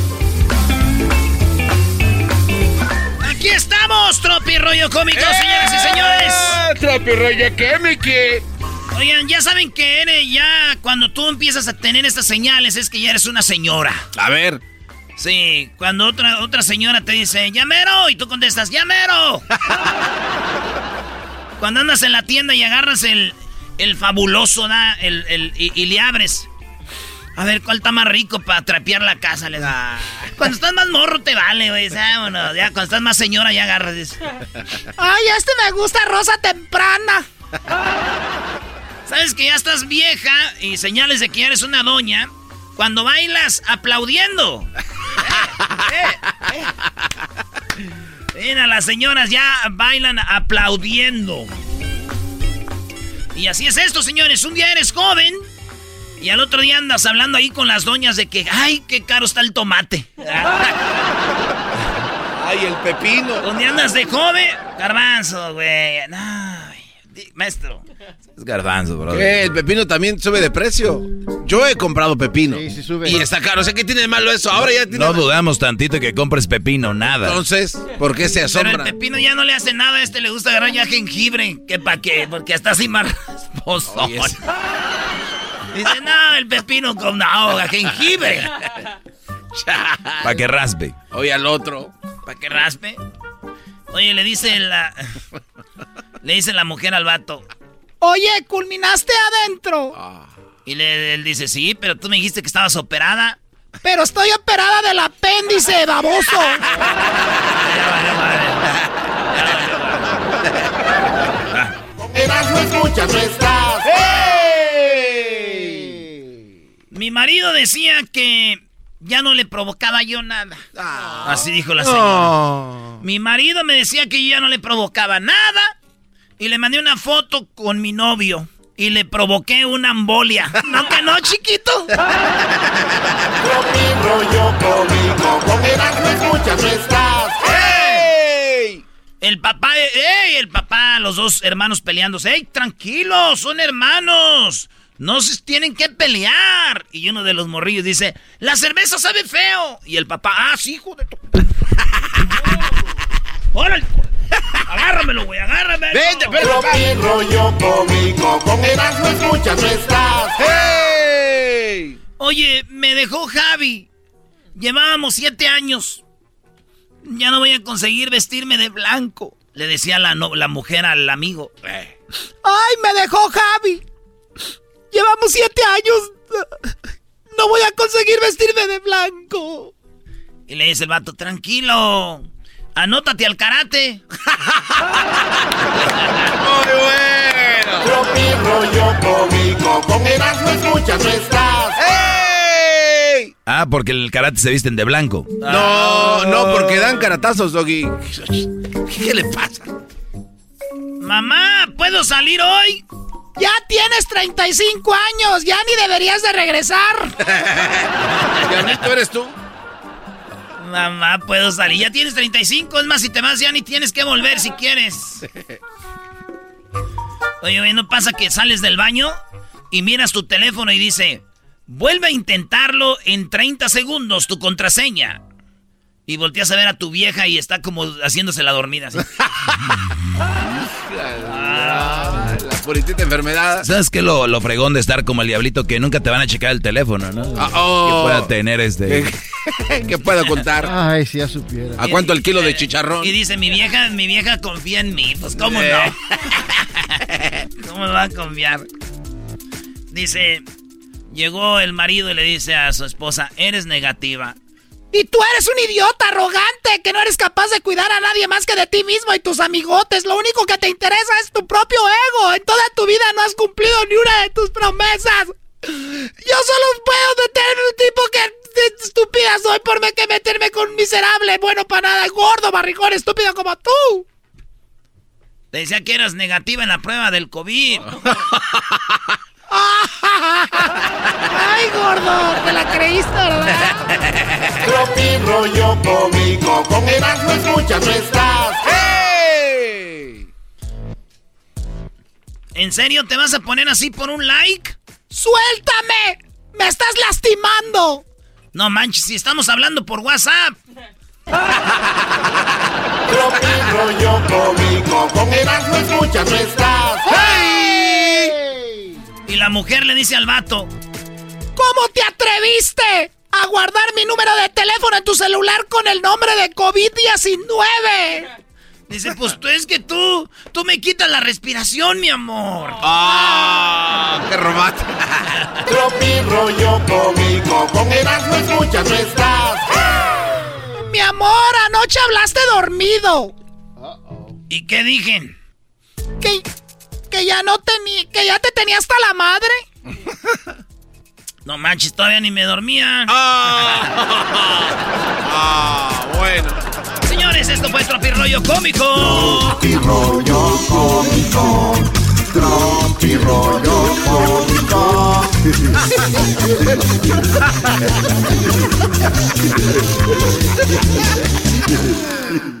Aquí estamos, Tropi Rollo Cómico, señoras y señores. Tropi rollo cómico. Oigan, ya saben que eres ya cuando tú empiezas a tener estas señales es que ya eres una señora. A ver. Sí, cuando otra, otra señora te dice, llamero, y tú contestas, llamero. [laughs] cuando andas en la tienda y agarras el, el fabuloso, da, el, el- y, y le abres. A ver, ¿cuál está más rico para trapear la casa? Le da. Cuando estás más morro te vale, güey. Vámonos. Ya cuando estás más señora ya agarras. dices, Ay, este me gusta rosa temprana. Sabes que ya estás vieja y señales de que ya eres una doña cuando bailas aplaudiendo. Eh, [laughs] eh, eh. Mira, las señoras ya bailan aplaudiendo. Y así es esto, señores. Un día eres joven y al otro día andas hablando ahí con las doñas de que, ay, qué caro está el tomate. [laughs] Ay, el pepino. ¿Dónde andas de joven? Garbanzo, güey. No, maestro. Es garbanzo, bro. ¿Qué? El pepino también sube de precio. Yo he comprado pepino. Y está caro. O sea, ¿qué tiene de malo eso? Ahora ya tiene. No dudamos tantito que compres pepino, nada. Entonces, ¿por qué se Pero el asombra? pepino ya no le hace nada. A este le gusta agarrar ya jengibre. ¿Qué pa' qué? Porque hasta así más [laughs] rasposo. Dice, no, el pepino con no, jengibre. Para que raspe. Oye, al otro. ¿Para que raspe? Oye, le dice la. Le dice la mujer al vato. Oye, culminaste adentro. Y le, él dice, sí, pero tú me dijiste que estabas operada. Pero estoy operada del apéndice, baboso. [laughs] Eras no escuchas, Mi marido decía que ya no le provocaba yo nada. Así dijo la señora. Oh. Mi marido me decía que yo ya no le provocaba nada. Y le mandé una foto con mi novio. Y le provoqué una embolia. ¿No que no, chiquito? Rollo cómico. Con escuchas, no estás. El papá, ¡ey! El papá, los dos hermanos peleándose. ¡Ey, tranquilos! Son hermanos. No se tienen que pelear. Y uno de los morrillos dice, la cerveza sabe feo. Y el papá, ah, sí, hijo de tu... [laughs] ¡Órale! Agárramelo, güey, agárramelo. Vente, Tropi rollo cómico. Con Eras no escuchas, no estás. Oye, me dejó Javi. Llevábamos siete años. Ya no voy a conseguir vestirme de blanco. Le decía la, no- la mujer al amigo. ¡Ay, me dejó Javi! Llevamos siete años. No voy a conseguir vestirme de blanco. Y le dice el vato, tranquilo. Anótate al karate. [laughs] Muy bueno. Tropi rollo cómico. Con Eras no escuchas, no estás. Ah, porque el karate se visten de blanco. No, no, porque dan caratazos, Doggy. ¿Qué le pasa? Mamá, ¿puedo salir hoy? Ya tienes 35 años. Ya ni deberías de regresar. [laughs] Diablito, ¿eres tú? Mamá, ¿puedo salir? Ya tienes 35. Es más, si te vas ya ni tienes que volver si quieres. Oye, oye, ¿no pasa que sales del baño y miras tu teléfono y dice, vuelve a intentarlo en 30 segundos, tu contraseña? Y volteas a ver a tu vieja y está como haciéndose la dormida. así. [laughs] [laughs] Puritita enfermedad. ¿Sabes qué lo, lo fregón de estar como el diablito que nunca te van a checar el teléfono, no? Ah, oh. Que pueda tener este... [laughs] ¿Qué puedo contar? Ay, si ya supiera. ¿A cuánto el kilo de chicharrón? Y dice, mi vieja, mi vieja confía en mí. Pues, ¿cómo Eh. no? [laughs] ¿Cómo me va a confiar? Dice, llegó el marido y le dice a su esposa, eres negativa. Y tú eres un idiota arrogante que no eres capaz de cuidar a nadie más que de ti mismo y tus amigotes. Lo único que te interesa es tu propio ego. En toda tu vida no has cumplido ni una de tus promesas. Yo solo puedo meterme un tipo que estúpida soy por me- que meterme con un miserable, bueno para nada, gordo, barrigón, estúpido como tú. Le decía que eras negativa en la prueba del COVID. [laughs] [laughs] Ay, gordo, te la creíste, ¿verdad? Tropi rollo cómico. Con Eras no escuchas, no estás. ¿En serio te vas a poner así por un like? ¡Suéltame! ¡Me estás lastimando! No manches, si estamos hablando por WhatsApp. Tropi rollo cómico. Con Eras no escuchas, no estás. Y la mujer le dice al vato, ¿Cómo te atreviste a guardar mi número de teléfono en tu celular con el nombre de COVID-19? dice, pues tú es que tú, tú me quitas la respiración, mi amor. ¡Ah! ¡Qué romántico! Tropi rollo cómico. Con Eras no escuchas, no estás. Mi amor, anoche hablaste dormido. ¿Y qué dije? Que, que ya no tenía, que ya te tenía hasta la madre. [laughs] No manches, todavía ni me dormía. [laughs] Ah, bueno. Señores, esto fue Tropi Rollo Cómico. Tropi rollo cómico. Tropi rollo cómico. [laughs]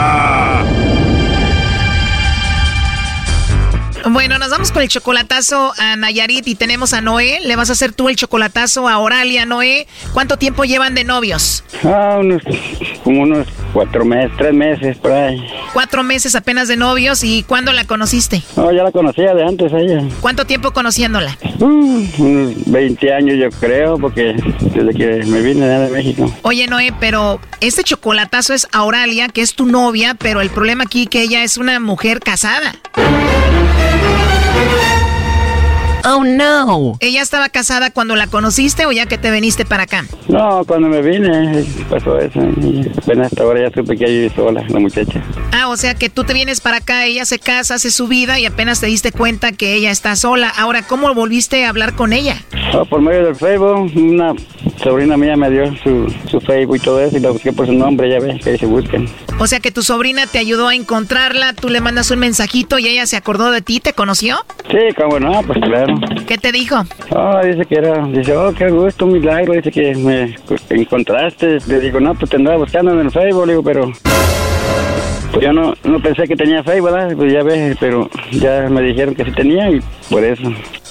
Bueno, nos vamos con el chocolatazo a Nayarit y tenemos a Noé. Le vas a hacer tú el chocolatazo a Oralia, Noé. ¿Cuánto tiempo llevan de novios? Ah, unos, como unos cuatro meses, tres meses, por ahí. Cuatro meses apenas de novios. ¿Y cuándo la conociste? No, ya la conocía de antes ella. ¿Cuánto tiempo conociéndola? Uh, unos 20 años yo creo, porque desde que me vine de México. Oye, Noé, pero este chocolatazo es a Oralia, que es tu novia, pero el problema aquí que ella es una mujer casada. Oh no. ¿Ella estaba casada cuando la conociste o ya que te viniste para acá? No, cuando me vine pasó eso. Y apenas hasta ahora ya supe que ella vive sola, la muchacha. Ah, o sea que tú te vienes para acá, ella se casa, hace su vida y apenas te diste cuenta que ella está sola. Ahora, ¿cómo volviste a hablar con ella? Ah, por medio del Facebook, una sobrina mía me dio su, su Facebook y todo eso y la busqué por su nombre, ya ves, que ahí se buscan. O sea que tu sobrina te ayudó a encontrarla, tú le mandas un mensajito y ella se acordó de ti, ¿te conoció? Sí, cómo no, pues claro. ¿Qué te dijo? Ah, dice que era, dice, oh, qué gusto, un milagro, dice que me encontraste. Le digo, no, pues te andaba buscando en el Facebook, digo, pero... Pues yo no, no pensé que tenía Facebook, ¿verdad? Pues ya ves, pero ya me dijeron que sí tenía y por eso.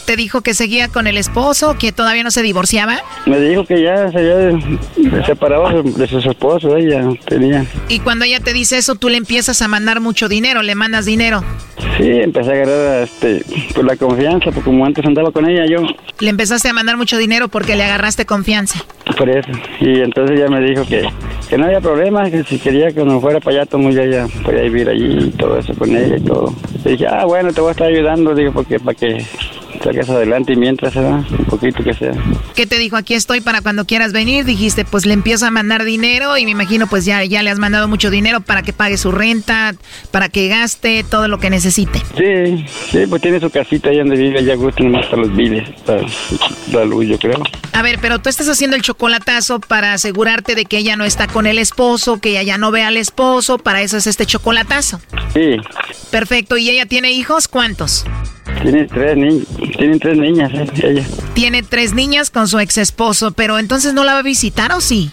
¿Te dijo que seguía con el esposo, que todavía no se divorciaba? Me dijo que ya se había separado de su esposo, ella tenía. Y cuando ella te dice eso, tú le empiezas a mandar mucho dinero, le mandas dinero. Sí, empecé a agarrar este, pues la confianza, porque como antes andaba con ella, yo. Le empezaste a mandar mucho dinero porque le agarraste confianza. Por eso. Y entonces ella me dijo que, que no había problema, que si quería que me fuera para allá, ya, ya podía vivir allí y todo eso con ella y todo. Le dije, ah, bueno, te voy a estar ayudando, digo, porque para que salgas adelante y mientras se va, un poquito que sea. ¿Qué te dijo? Aquí estoy para cuando quieras venir. Dijiste, pues le empiezo a mandar dinero y me imagino pues ya, ya le has mandado mucho dinero para que pague su renta, para que gaste todo lo que necesite. Sí, sí, pues tiene su casita ahí donde vive, ya gusta nomás para los biles, para la luz, yo creo. A ver, pero tú estás haciendo el chocolatazo para asegurarte de que ella no está con el esposo, que ella ya no ve al esposo, para eso es este chocolatazo. Sí. Perfecto, ¿y ella tiene hijos? ¿Cuántos? Tiene tres, ni tienen tres niñas, eh, ella. Tiene tres niñas con su ex esposo, pero entonces no la va a visitar o sí?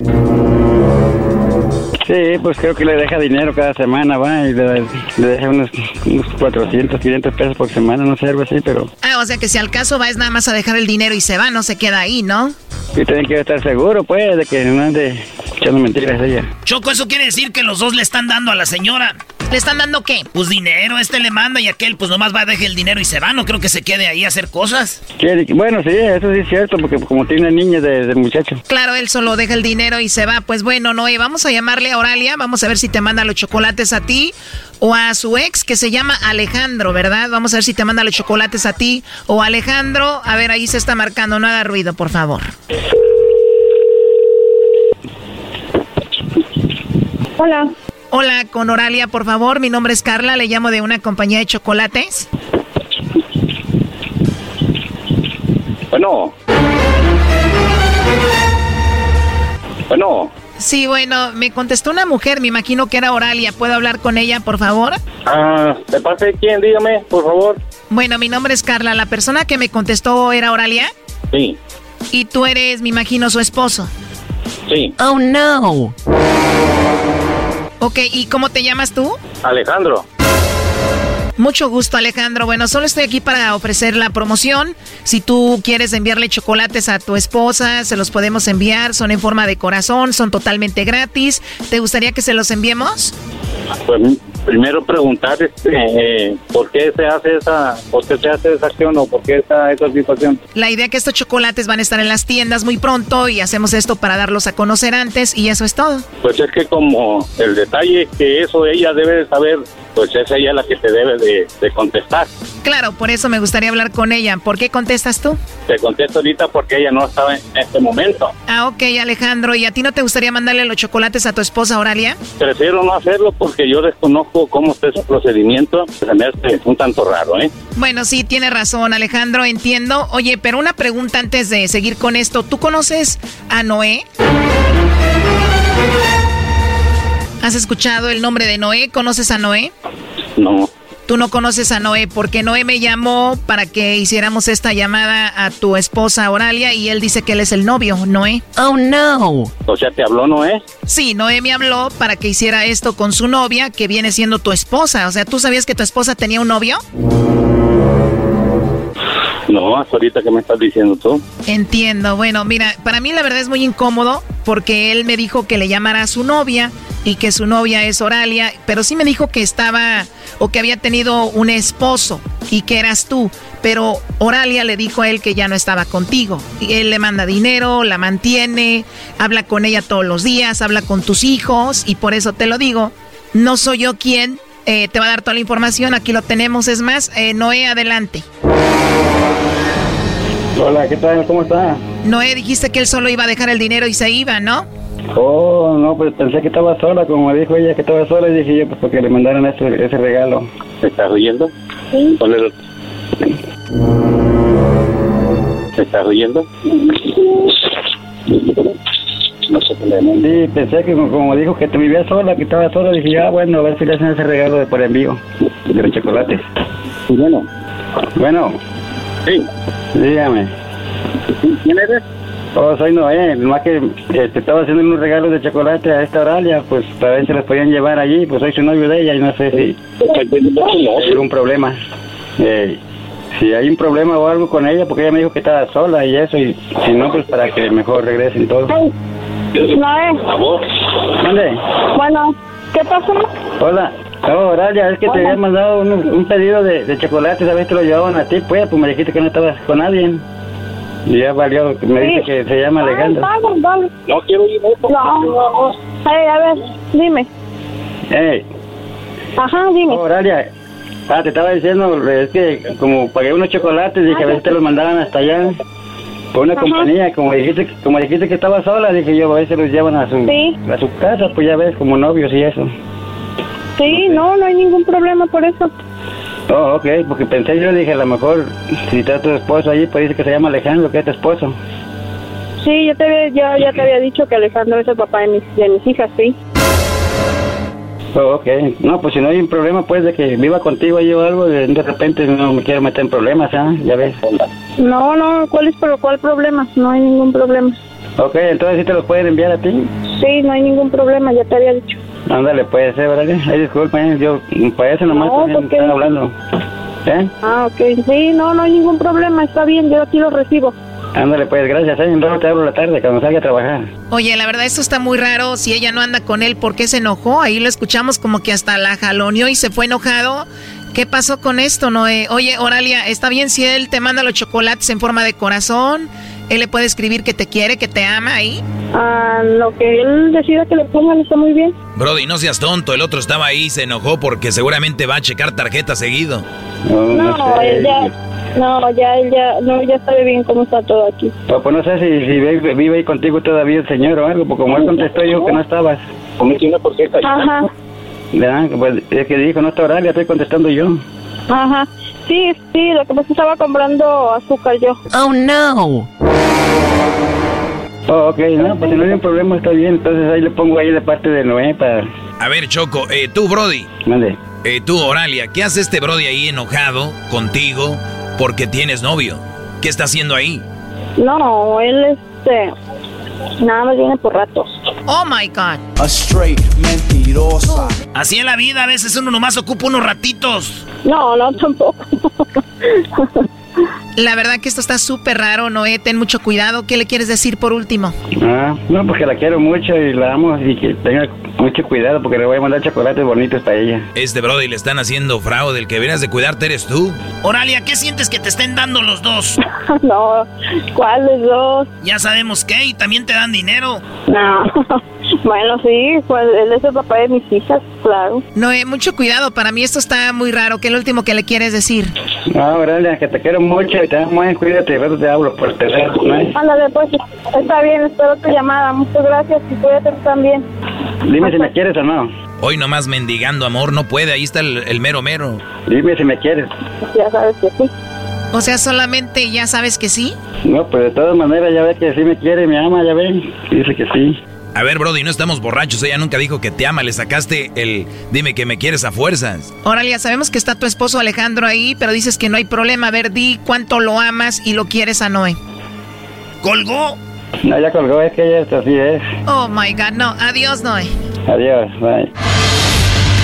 Sí, pues creo que le deja dinero cada semana, va, y le, le deja unos, unos 400, 500 pesos por semana, no sé, algo así, pero... Ah, o sea que si al caso va es nada más a dejar el dinero y se va, no se queda ahí, ¿no? Sí, tienen que estar seguro, pues, de que no ande echando mentiras ella. Choco, eso quiere decir que los dos le están dando a la señora. ¿Le están dando qué? Pues dinero, este le manda y aquel pues nomás va a dejar el dinero y se va, no creo que se quede ahí a hacer cosas. Bueno, sí, eso sí es cierto, porque como tiene niña de, de muchacho. Claro, él solo deja el dinero y se va. Pues bueno, Noé, vamos a llamarle a Oralia, vamos a ver si te manda los chocolates a ti o a su ex que se llama Alejandro, ¿verdad? Vamos a ver si te manda los chocolates a ti o a Alejandro. A ver, ahí se está marcando, no haga ruido, por favor. Hola. Hola, con Oralia, por favor. Mi nombre es Carla, le llamo de una compañía de chocolates. Bueno. Bueno. Sí, bueno, me contestó una mujer, me imagino que era Oralia. ¿Puedo hablar con ella, por favor? Ah, ¿de parte de quién? Dígame, por favor. Bueno, mi nombre es Carla. ¿La persona que me contestó era Oralia? Sí. Y tú eres, me imagino, su esposo. Sí. Oh, no. Ok, ¿y cómo te llamas tú? Alejandro. Mucho gusto, Alejandro. Bueno, solo estoy aquí para ofrecer la promoción. Si tú quieres enviarle chocolates a tu esposa, se los podemos enviar. Son en forma de corazón, son totalmente gratis. ¿Te gustaría que se los enviemos? Pues primero preguntar este, eh, por qué se hace esa, por qué se hace esa acción o por qué esa, esa situación. La idea que estos chocolates van a estar en las tiendas muy pronto y hacemos esto para darlos a conocer antes y eso es todo. Pues es que como el detalle que eso ella debe de saber, pues es ella la que te debe de, de contestar. Claro, por eso me gustaría hablar con ella. ¿Por qué contestas tú? Te contesto ahorita porque ella no estaba en este momento. Ah, ok, Alejandro. ¿Y a ti no te gustaría mandarle los chocolates a tu esposa Oralia? Prefiero no hacerlo porque yo desconozco cómo está ese procedimiento. Se me hace un tanto raro, ¿eh? Bueno, sí, tiene razón, Alejandro, entiendo. Oye, pero una pregunta antes de seguir con esto. ¿Tú conoces a Noé? ¿Has escuchado el nombre de Noé? ¿Conoces a Noé? No. Tú no conoces a Noé porque Noé me llamó para que hiciéramos esta llamada a tu esposa Oralia y él dice que él es el novio, Noé. Oh, no. O sea, ¿te habló Noé? Sí, Noé me habló para que hiciera esto con su novia que viene siendo tu esposa. O sea, ¿tú sabías que tu esposa tenía un novio? No, hasta ahorita que me estás diciendo tú. Entiendo. Bueno, mira, para mí la verdad es muy incómodo porque él me dijo que le llamara a su novia y que su novia es Oralia, pero sí me dijo que estaba o que había tenido un esposo y que eras tú, pero Oralia le dijo a él que ya no estaba contigo. Y él le manda dinero, la mantiene, habla con ella todos los días, habla con tus hijos y por eso te lo digo, no soy yo quien eh, te va a dar toda la información, aquí lo tenemos, es más, eh, Noé, adelante. Hola, ¿qué tal? ¿Cómo está? Noé, dijiste que él solo iba a dejar el dinero y se iba, ¿no? Oh, no, pues pensé que estaba sola, como me dijo ella que estaba sola, y dije yo, pues porque le mandaron ese, ese regalo. ¿Te estás oyendo? Sí. ¿Te estás oyendo? No sé qué le Sí, pensé que como, como dijo que te vivía sola, que estaba sola, dije ah, bueno, a ver si le hacen ese regalo de por envío, de los chocolates. Bueno. Bueno. Sí. Dígame. ¿Quién eres? Oh, soy Noé, nomás que este, estaba haciendo unos regalos de chocolate a esta Oralia, pues para ver si los podían llevar allí, pues soy su novio de ella y no sé si hay algún problema. Eh, si hay un problema o algo con ella, porque ella me dijo que estaba sola y eso, y si no, pues para que mejor regresen todos. Noé. ¿Dónde? Bueno, ¿qué pasó? Hola. Oh, Oralia, es que te había mandado un, un pedido de, de chocolate, sabes que lo llevaban a ti, pues, pues me dijiste que no estabas con nadie. Y ya valió, me dice que se llama Alejandro. No quiero ir. No. Ay, a ver, dime. Ey, Ajá, dime. oh, Oralia, ah, te estaba diciendo, es que como pagué unos chocolates, dije a ver si te los mandaban hasta allá. Por una Ajá. compañía, como dijiste, como dijiste que estaba sola, dije yo, a ver si los llevan a su, Sí. a su casa, pues ya ves, como novios y eso. Sí, no, no hay ningún problema por eso. Oh, ok, porque pensé yo, dije, a lo mejor, si está tu esposo allí, pues dice que se llama Alejandro, que es tu esposo. Sí, yo te había, ya, ya te había dicho que Alejandro es el papá de mis, de mis hijas, sí. Oh, ok, no, pues si no hay un problema, pues, de que viva contigo allí o algo, de, de repente no me quiero meter en problemas, ¿ah? Ya ves. No, no, ¿cuál es pero cuál problema? No hay ningún problema. Ok, entonces sí te los pueden enviar a ti. Sí, no hay ningún problema, ya te había dicho. Ándale, puede ser, ¿verdad? Ay, disculpen, yo, para eso nomás No, también ¿por qué? están hablando. ¿Eh? Ah, ok. Sí, no, no hay ningún problema, está bien, yo aquí lo recibo. Ándale, pues, gracias, ¿eh? Rato te hablo la tarde, cuando salga a trabajar. Oye, la verdad esto está muy raro. Si ella no anda con él, ¿por qué se enojó? Ahí lo escuchamos como que hasta la jaloneó y se fue enojado. ¿Qué pasó con esto, Noé? Oye, Oralia, ¿está bien si él te manda los chocolates en forma de corazón? Él le puede escribir que te quiere, que te ama ahí. Ah, lo que él decida que le pongan está muy bien. Brody, no seas tonto. El otro estaba ahí y se enojó porque seguramente va a checar tarjeta seguido. No, él ya, no, ya, él ya, no, ya sabe bien cómo está todo aquí. Pues, pues no sé si, si vive, vive ahí contigo todavía el señor o algo, porque como él contestó, dijo que no estabas. Ajá, ¿Verdad? Pues es que dijo, no está Oralia, estoy contestando yo. ajá. Sí, sí, lo que pasa es que estaba comprando azúcar yo. Oh, no. Oh, ok, no, pues si no hay un problema, está bien. Entonces ahí le pongo ahí de parte de Noé para... A ver, Choco, eh, tú, Brody. Mande. Eh, tú, Oralia, ¿qué hace este Brody ahí enojado contigo porque tienes novio? ¿Qué está haciendo ahí? No, él este, nada más viene por ratos. Oh my God. A straight mentirosa. Así en la vida, a veces uno nomás ocupa unos ratitos. No, no, tampoco. [laughs] La verdad que esto está súper raro, Noé. Ten mucho cuidado. ¿Qué le quieres decir por último? Ah, no, porque la quiero mucho y la amo y que tenga mucho cuidado porque le voy a mandar chocolates bonitos para ella. Este Brody le están haciendo fraude. El que vienes de cuidarte eres tú. Oralia, ¿qué sientes que te estén dando los dos? [laughs] no, ¿cuáles dos? Ya sabemos qué, y también te dan dinero. No. [laughs] Bueno, sí, pues él es el papá de mis hijas, claro. Noé, mucho cuidado, para mí esto está muy raro. ¿Qué es lo último que le quieres decir? No, Aurelia, que te quiero mucho y te muy cuídate, y te hablo por teléfono. ¿eh? Ándale, pues, está bien, espero tu llamada. Muchas gracias y cuídate también. Dime si me quieres o no. Hoy nomás mendigando amor, no puede, ahí está el, el mero mero. Dime si me quieres. Ya sabes que sí. O sea, solamente ya sabes que sí. No, pues de todas maneras ya ve que sí me quiere, me ama, ya ven. Dice que sí. A ver, Brody, no estamos borrachos. Ella nunca dijo que te ama. Le sacaste el dime que me quieres a fuerzas. Oralia, sabemos que está tu esposo Alejandro ahí, pero dices que no hay problema. A ver, di cuánto lo amas y lo quieres a Noé. ¿Colgó? No, ya colgó, es que ella así es. Oh my God, no. Adiós, Noé. Adiós, bye.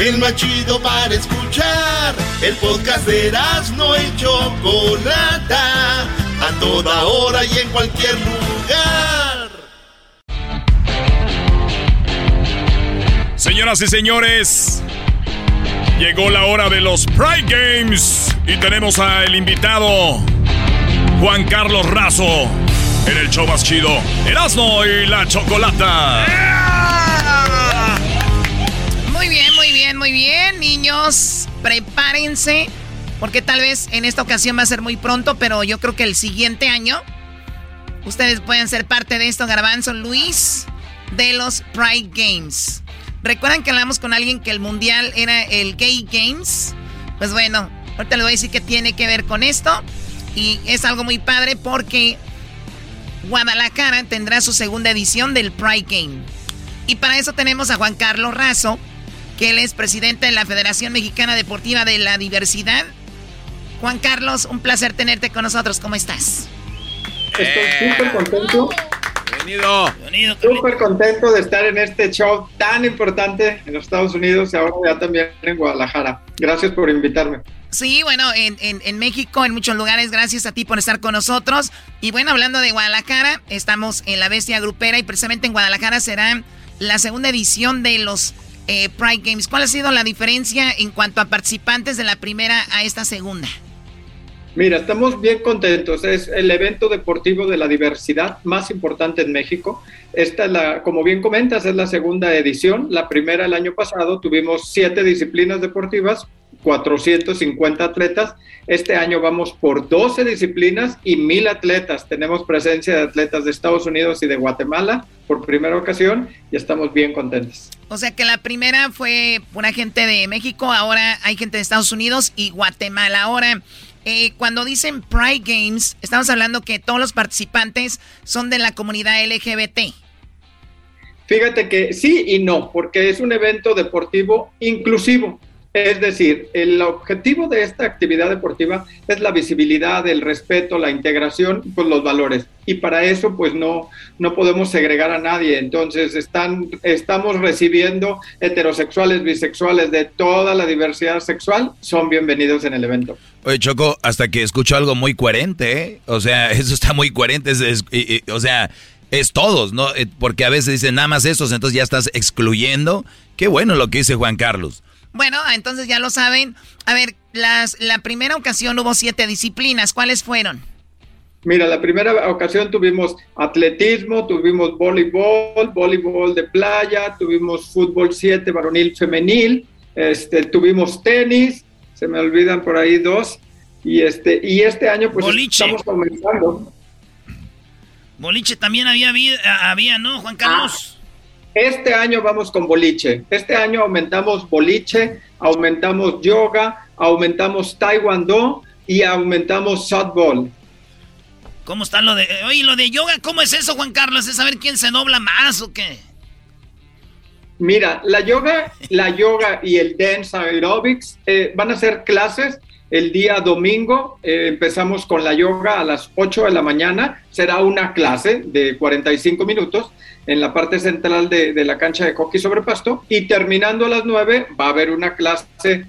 el más chido para escuchar. El podcast de Erasmo y Chocolata, a toda hora y en cualquier lugar. Señoras y señores, llegó la hora de los Pride Games y tenemos al invitado Juan Carlos Razo en el show más chido, Erasmo y la Chocolata. Bien, niños. Prepárense, porque tal vez en esta ocasión va a ser muy pronto, pero yo creo que el siguiente año ustedes pueden ser parte de esto, Garbanzo Luis, de los Pride Games. ¿Recuerdan que hablamos con alguien que el mundial era el Gay Games? Pues bueno, ahorita les voy a decir que tiene que ver con esto. Y es algo muy padre porque Guadalajara tendrá su segunda edición del Pride Game. Y para eso tenemos a Juan Carlos Razo, que él es presidente de la Federación Mexicana Deportiva de la Diversidad. Juan Carlos, un placer tenerte con nosotros. ¿Cómo estás? Estoy súper contento. Bienvenido. Bienvenido. Súper contento de estar en este show tan importante en los Estados Unidos y ahora ya también en Guadalajara. Gracias por invitarme. Sí, bueno, en, en, en, México, en muchos lugares, gracias a ti por estar con nosotros. Y bueno, hablando de Guadalajara, estamos en la Bestia Grupera y precisamente en Guadalajara será la segunda edición de los eh, Pride Games. ¿Cuál ha sido la diferencia en cuanto a participantes de la primera a esta segunda? Mira, estamos bien contentos. Es el evento deportivo de la diversidad más importante en México. Esta es la, como bien comentas, es la segunda edición. La primera el año pasado tuvimos siete disciplinas deportivas, 450 atletas. Este año vamos por 12 disciplinas y mil atletas. Tenemos presencia de atletas de Estados Unidos y de Guatemala por primera ocasión y estamos bien contentos. O sea que la primera fue una gente de México, ahora hay gente de Estados Unidos y Guatemala. Ahora, eh, cuando dicen Pride Games, estamos hablando que todos los participantes son de la comunidad LGBT. Fíjate que sí y no, porque es un evento deportivo inclusivo. Es decir, el objetivo de esta actividad deportiva es la visibilidad, el respeto, la integración, pues los valores. Y para eso, pues no, no podemos segregar a nadie. Entonces, están, estamos recibiendo heterosexuales, bisexuales de toda la diversidad sexual, son bienvenidos en el evento. Oye, Choco, hasta que escucho algo muy coherente, ¿eh? O sea, [laughs] eso está muy coherente. Es, y, o sea, es todos, ¿no? Eh, porque a veces dicen nada más esos, entonces ya estás excluyendo. Qué bueno lo que dice Juan Carlos. Bueno, entonces ya lo saben. A ver, las, la primera ocasión hubo siete disciplinas. ¿Cuáles fueron? Mira, la primera ocasión tuvimos atletismo, tuvimos voleibol, voleibol de playa, tuvimos fútbol 7 varonil femenil, este, tuvimos tenis, se me olvidan por ahí dos, y este, y este año pues Boliche. estamos comenzando. Boliche también había, había ¿no, Juan Carlos? Ah. Este año vamos con boliche. Este año aumentamos boliche, aumentamos yoga, aumentamos taekwondo y aumentamos softball. ¿Cómo está lo de... Oye, lo de yoga, ¿cómo es eso, Juan Carlos? ¿Es saber quién se dobla más o qué? Mira, la yoga, la yoga y el dance aerobics eh, van a ser clases el día domingo. Eh, empezamos con la yoga a las 8 de la mañana. Será una clase de 45 minutos en la parte central de, de la cancha de hockey sobre pasto. Y terminando a las 9 va a haber una clase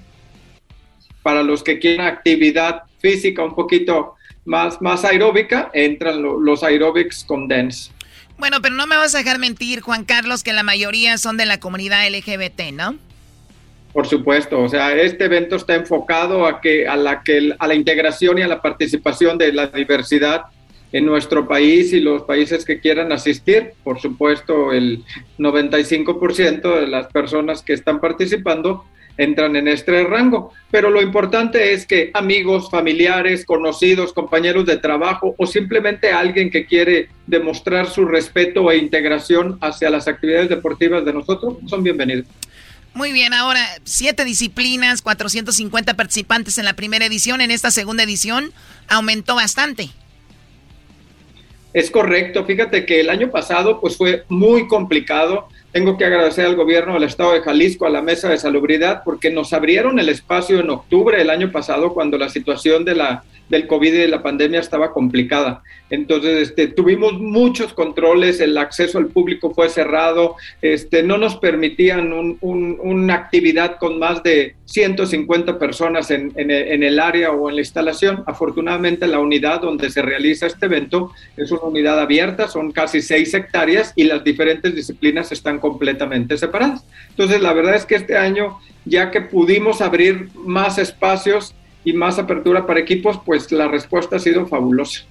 para los que quieran actividad física un poquito más, más aeróbica. Entran los aerobics con dance. Bueno, pero no me vas a dejar mentir, Juan Carlos, que la mayoría son de la comunidad LGBT, ¿no? Por supuesto, o sea, este evento está enfocado a que a la que a la integración y a la participación de la diversidad en nuestro país y los países que quieran asistir. Por supuesto, el 95% de las personas que están participando entran en este rango. Pero lo importante es que amigos, familiares, conocidos, compañeros de trabajo o simplemente alguien que quiere demostrar su respeto e integración hacia las actividades deportivas de nosotros son bienvenidos. Muy bien, ahora siete disciplinas, 450 participantes en la primera edición, en esta segunda edición aumentó bastante. Es correcto, fíjate que el año pasado pues fue muy complicado tengo que agradecer al gobierno del estado de Jalisco, a la mesa de salubridad, porque nos abrieron el espacio en octubre del año pasado cuando la situación de la del COVID y de la pandemia estaba complicada. Entonces, este, tuvimos muchos controles, el acceso al público fue cerrado, este, no nos permitían una actividad con más de 150 personas en, en, el área o en la instalación. Afortunadamente, la unidad donde se realiza este evento es una unidad abierta, son casi seis hectáreas y las diferentes disciplinas están completamente separadas. Entonces, la verdad es que este año, ya que pudimos abrir más espacios, y más apertura para equipos, pues la respuesta ha sido fabulosa.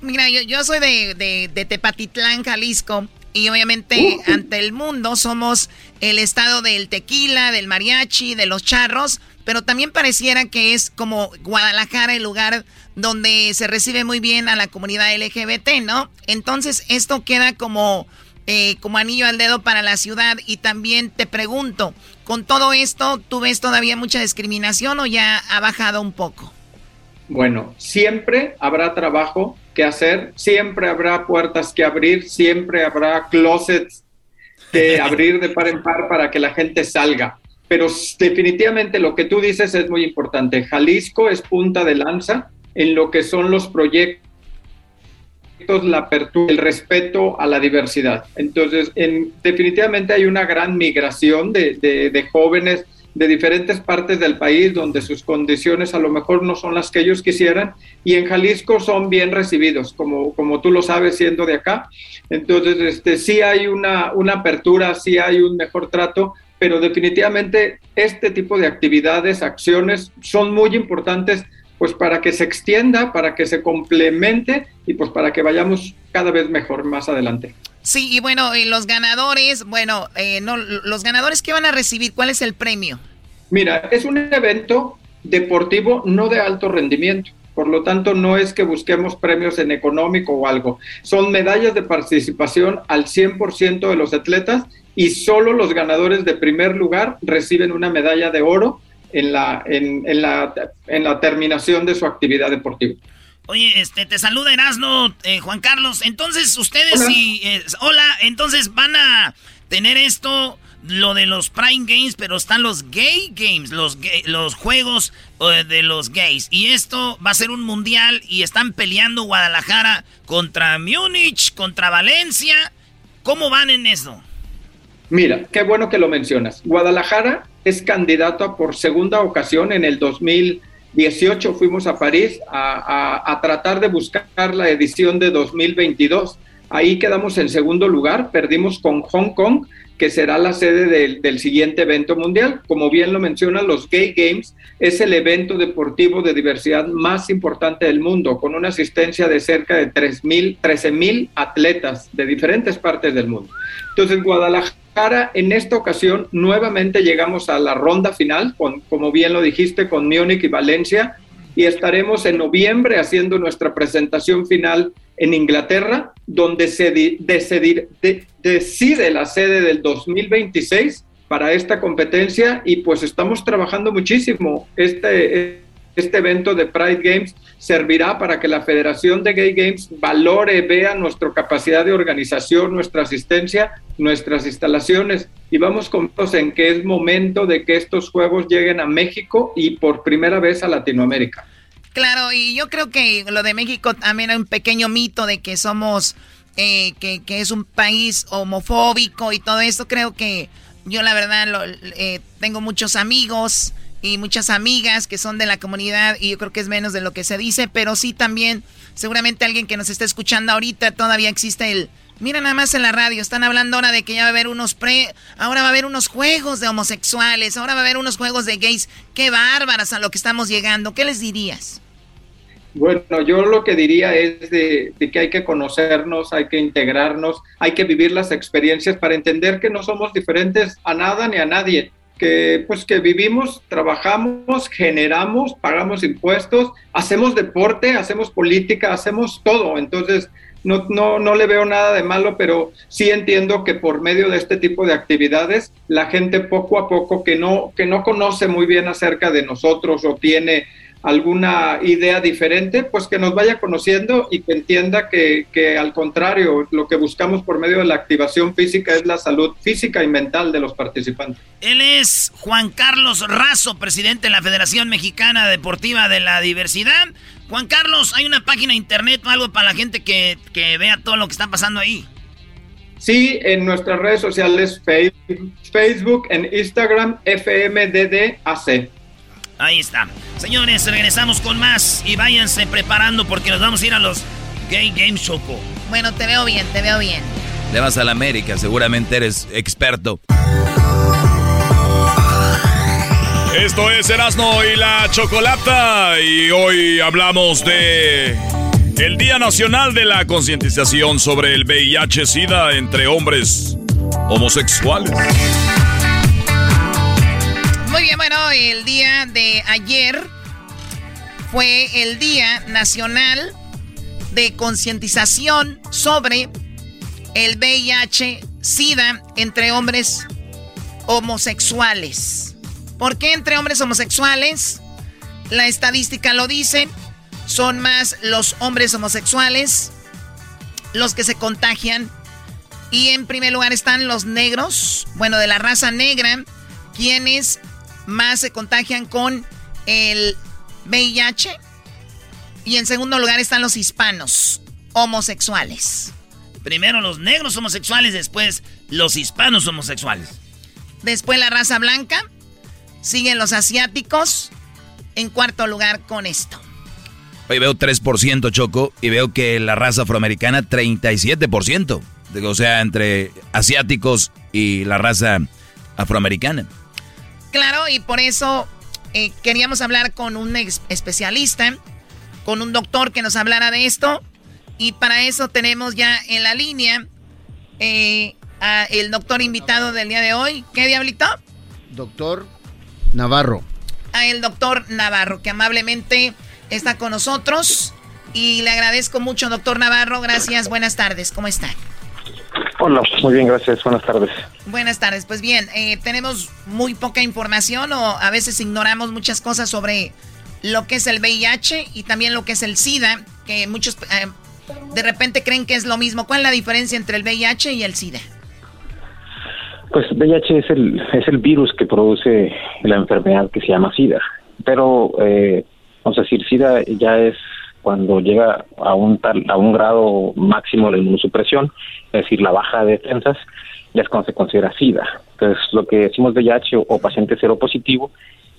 Mira, yo, yo soy de, de, Tepatitlán, Jalisco, y obviamente uh. ante el mundo somos el estado del tequila, del mariachi, de los charros, pero también pareciera que es como Guadalajara el lugar donde se recibe muy bien a la comunidad LGBT, ¿no? Entonces esto queda como, eh, como anillo al dedo para la ciudad y también te pregunto, con todo esto, ¿tú ves todavía mucha discriminación o ya ha bajado un poco? Bueno, siempre habrá trabajo que hacer, siempre habrá puertas que abrir, siempre habrá closets que [laughs] abrir de par en par para que la gente salga. Pero definitivamente lo que tú dices es muy importante. Jalisco es punta de lanza en lo que son los proyectos la apertura, el respeto a la diversidad. Entonces, en, definitivamente hay una gran migración de, de, jóvenes de diferentes partes del país donde sus condiciones a lo mejor no son las que ellos quisieran y en Jalisco son bien recibidos, como, como tú lo sabes siendo de acá. Entonces, este, sí hay una, una apertura, sí hay un mejor trato, pero definitivamente este tipo de actividades, acciones son muy importantes pues para que se extienda, para que se complemente y pues para que vayamos cada vez mejor más adelante. Sí, y bueno, y los ganadores, bueno, eh, no, los ganadores que van a recibir, ¿cuál es el premio? Mira, es un evento deportivo no de alto rendimiento. Por lo tanto, no es que busquemos premios en económico o algo. Son medallas de participación al 100% de los atletas y solo los ganadores de primer lugar reciben una medalla de oro en la, en, en, la, en la terminación de su actividad deportiva. Oye, este, te saluda Erasno, eh, Juan Carlos. Entonces, ustedes hola. y... Eh, hola, entonces van a tener esto, lo de los Prime Games, pero están los Gay Games, los, los juegos eh, de los gays. Y esto va a ser un mundial y están peleando Guadalajara contra Múnich, contra Valencia. ¿Cómo van en eso? Mira, qué bueno que lo mencionas. Guadalajara es candidato por segunda ocasión en el 2018. Fuimos a París a, tratar de buscar la edición de 2022. Ahí quedamos en segundo lugar, perdimos con Hong Kong, que será la sede del, del, siguiente evento mundial. Como bien lo mencionan, los Gay Games es el evento deportivo de diversidad más importante del mundo, con una asistencia de cerca de 13 mil atletas de diferentes partes del mundo. Entonces, Guadalajara en esta ocasión nuevamente llegamos a la ronda final, con, como bien lo dijiste, con Múnich y Valencia, y estaremos en noviembre haciendo nuestra presentación final en Inglaterra, donde se decidir, de, decide la sede del 2026 para esta competencia y pues estamos trabajando muchísimo. Este, este evento de Pride Games servirá para que la Federación de Gay Games valore, vea nuestra capacidad de organización, nuestra asistencia, nuestras instalaciones y vamos con en que es momento de que estos juegos lleguen a México y por primera vez a Latinoamérica. Claro, y yo creo que lo de México también hay un pequeño mito de que somos, eh, que, que, es un país homofóbico y todo esto. Creo que yo la verdad lo, eh, tengo muchos amigos y muchas amigas que son de la comunidad y yo creo que es menos de lo que se dice, pero sí también seguramente alguien que nos está escuchando ahorita todavía existe el... Mira nada más en la radio, están hablando ahora de que ya va a haber unos pre... Ahora va a haber unos juegos de homosexuales, ahora va a haber unos juegos de gays. Qué bárbaras a lo que estamos llegando. ¿Qué les dirías? Bueno, yo lo que diría es de, que hay que conocernos, hay que integrarnos, hay que vivir las experiencias para entender que no somos diferentes a nada ni a nadie, que pues que vivimos, trabajamos, generamos, pagamos impuestos, hacemos deporte, hacemos política, hacemos todo. Entonces, no, no, no le veo nada de malo, pero sí entiendo que por medio de este tipo de actividades, la gente poco a poco que no, que no conoce muy bien acerca de nosotros o tiene alguna idea diferente, pues que nos vaya conociendo y que entienda que, que, al contrario, lo que buscamos por medio de la activación física es la salud física y mental de los participantes. Él es Juan Carlos Razo, presidente de la Federación Mexicana Deportiva de la Diversidad. Juan Carlos, ¿hay una página de internet o algo para la gente que, que vea todo lo que está pasando ahí? Sí, en nuestras redes sociales, Facebook, en Instagram, FMDDAC. Ahí está. Señores, regresamos con más y váyanse preparando porque nos vamos a ir a los Gay Games Choco. Bueno, te veo bien, te veo bien. Le vas a la América, seguramente eres experto. Esto es Erasmo y la Chocolata y hoy hablamos de el Día Nacional de la Concientización sobre el VIH-Sida entre hombres homosexuales. Muy bien, bueno, el día de ayer fue el Día Nacional de Concientización sobre el VIH-Sida entre hombres homosexuales. ¿Por qué entre hombres homosexuales? La estadística lo dice, son más los hombres homosexuales los que se contagian. Y en primer lugar están los negros, bueno, de la raza negra, quienes más se contagian con el VIH. Y en segundo lugar están los hispanos homosexuales. Primero los negros homosexuales, después los hispanos homosexuales. Después la raza blanca. Siguen los asiáticos. En cuarto lugar con esto. Hoy veo 3% Choco y veo que la raza afroamericana 37%. O sea, entre asiáticos y la raza afroamericana. Claro, y por eso eh, queríamos hablar con un especialista, con un doctor que nos hablara de esto. Y para eso tenemos ya en la línea eh, a el doctor invitado del día de hoy. ¿Qué diablito? Doctor Navarro. A el doctor Navarro, que amablemente está con nosotros. Y le agradezco mucho, doctor Navarro. Gracias, buenas tardes. ¿Cómo está? Hola, muy bien, gracias. Buenas tardes. Buenas tardes. Pues bien, eh, tenemos muy poca información o a veces ignoramos muchas cosas sobre lo que es el VIH y también lo que es el SIDA, que muchos eh, de repente creen que es lo mismo. ¿Cuál es la diferencia entre el VIH y el SIDA? Pues VIH es el, es el virus que produce la enfermedad que se llama SIDA, pero eh, vamos a decir, SIDA ya es cuando llega a un tal, a un grado máximo de inmunosupresión, es decir, la baja de defensas, ya es cuando se considera SIDA. Entonces, lo que decimos VIH o, o paciente positivo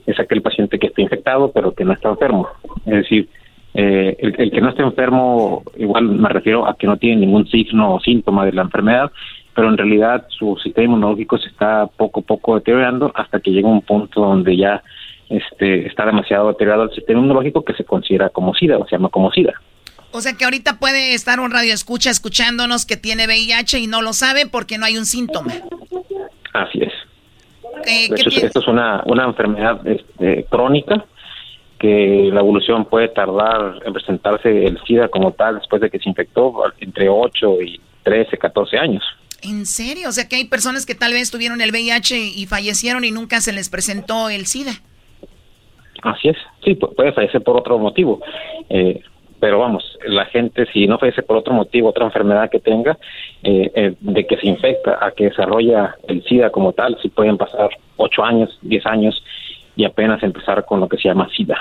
es aquel paciente que está infectado pero que no está enfermo. Es decir, eh, el, el, que no está enfermo, igual me refiero a que no tiene ningún signo o síntoma de la enfermedad, pero en realidad su sistema inmunológico se está poco a poco deteriorando hasta que llega un punto donde ya este, está demasiado deteriorado el sistema inmunológico que se considera como SIDA o se llama como SIDA. O sea que ahorita puede estar un radio escucha escuchándonos que tiene VIH y no lo sabe porque no hay un síntoma. Así es. Eh, esto es una, una enfermedad este, crónica que la evolución puede tardar en presentarse el SIDA como tal después de que se infectó entre 8 y 13, 14 años. ¿En serio? O sea que hay personas que tal vez tuvieron el VIH y fallecieron y nunca se les presentó el SIDA. Así es, sí, puede fallecer por otro motivo. Eh, pero vamos, la gente si no fallece por otro motivo, otra enfermedad que tenga, eh, eh, de que se infecta a que desarrolla el SIDA como tal, si pueden pasar ocho años, diez años y apenas empezar con lo que se llama SIDA.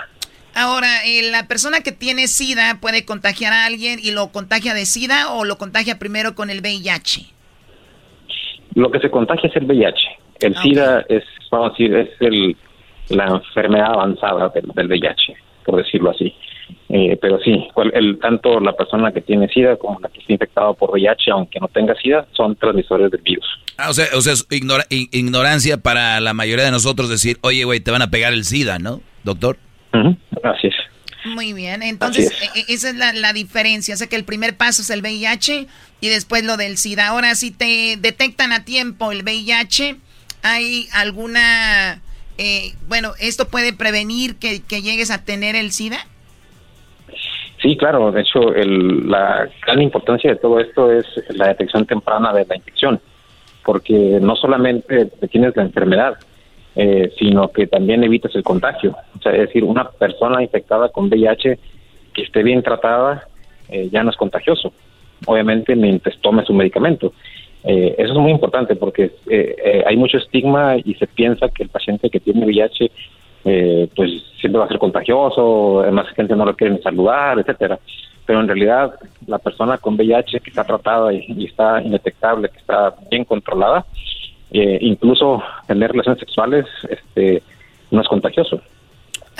Ahora, eh, ¿la persona que tiene SIDA puede contagiar a alguien y lo contagia de SIDA o lo contagia primero con el VIH? Lo que se contagia es el VIH. El SIDA es, vamos a decir, es el, la enfermedad avanzada del, del VIH, por decirlo así. Eh, pero sí, el, tanto la persona que tiene SIDA como la que está infectada por VIH, aunque no tenga SIDA, son transmisores del virus. Ah, o sea, o sea es ignorancia para la mayoría de nosotros decir, oye, güey, te van a pegar el SIDA, ¿no, doctor? Así es. Muy bien, entonces e, e, esa es la, la, diferencia, o sea que el primer paso es el VIH y después lo del SIDA. Ahora, si te detectan a tiempo el VIH, ¿hay alguna, eh, bueno, esto puede prevenir que, que llegues a tener el SIDA? Sí, claro. De hecho, el, la gran importancia de todo esto es la detección temprana de la infección, porque no solamente tienes la enfermedad, eh, sino que también evitas el contagio. O sea, es decir, una persona infectada con VIH que esté bien tratada eh, ya no es contagioso, obviamente mientras tome su medicamento. Eh, eso es muy importante porque hay mucho estigma y se piensa que el paciente que tiene VIH eh, pues siempre va a ser contagioso, además gente no lo quiere saludar, etcétera. Pero en realidad la persona con VIH que está tratada y, está indetectable, que está bien controlada, eh, incluso tener relaciones sexuales, este, no es contagioso.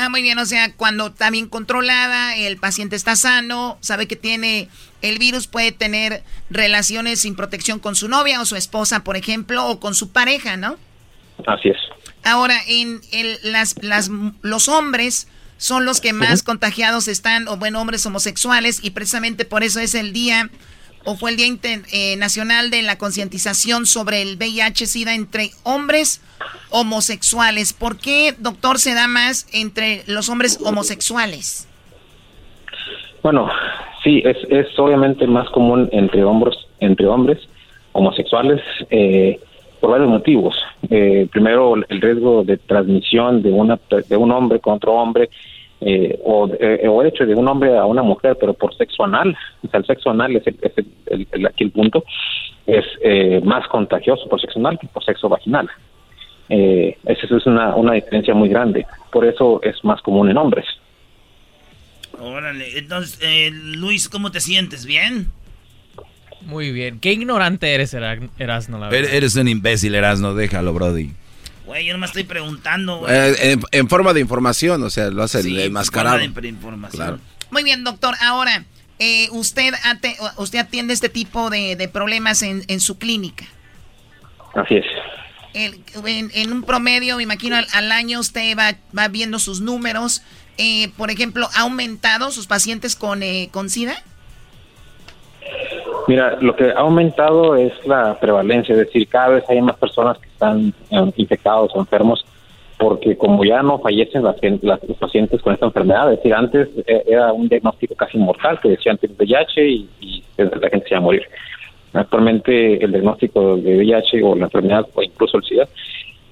Ah, muy bien, o sea, cuando está bien controlada, el paciente está sano, sabe que tiene el virus, puede tener relaciones sin protección con su novia o su esposa, por ejemplo, o con su pareja, ¿no? Así es. Ahora, en el, las, las, los hombres son los que más contagiados están, o bueno, hombres homosexuales, y precisamente por eso es el día, o fue el Día Internacional eh, de la Concientización sobre el VIH-Sida entre hombres homosexuales. ¿Por qué, doctor, se da más entre los hombres homosexuales? Bueno, sí, es, es obviamente más común entre hombres, entre hombres homosexuales. Eh, por varios motivos. Eh, primero, el riesgo de transmisión de, una, de un hombre con otro hombre, eh, o, eh, o hecho de un hombre a una mujer, pero por sexo anal. O sea, el sexo anal es, el, aquí el punto, es eh, más contagioso por sexo anal que por sexo vaginal. Eh, esa es una, una diferencia muy grande. Por eso es más común en hombres. Órale, entonces, eh, Luis, ¿cómo te sientes? ¿Bien? Muy bien. Qué ignorante eres, Erasno, la verdad. Eres un imbécil, Erasno. Déjalo, Brody. Güey, yo no me estoy preguntando, güey. Eh, en, forma de información, o sea, lo hace el enmascarado. En de información. Muy bien, doctor. Ahora, eh, usted, usted atiende este tipo de, problemas en, su clínica. Así es. en, un promedio, me imagino, al, año usted va, va, viendo sus números. Eh, por ejemplo, ¿ha aumentado sus pacientes con, con SIDA? Mira, lo que ha aumentado es la prevalencia, es decir, cada vez hay más personas que están eh, infectados o enfermos, porque como ya no fallecen las, los pacientes con esta enfermedad, es decir, antes eh, era un diagnóstico casi mortal que decían antes VIH y, y la gente se iba a morir. Actualmente el diagnóstico de VIH o la enfermedad o incluso el SIDA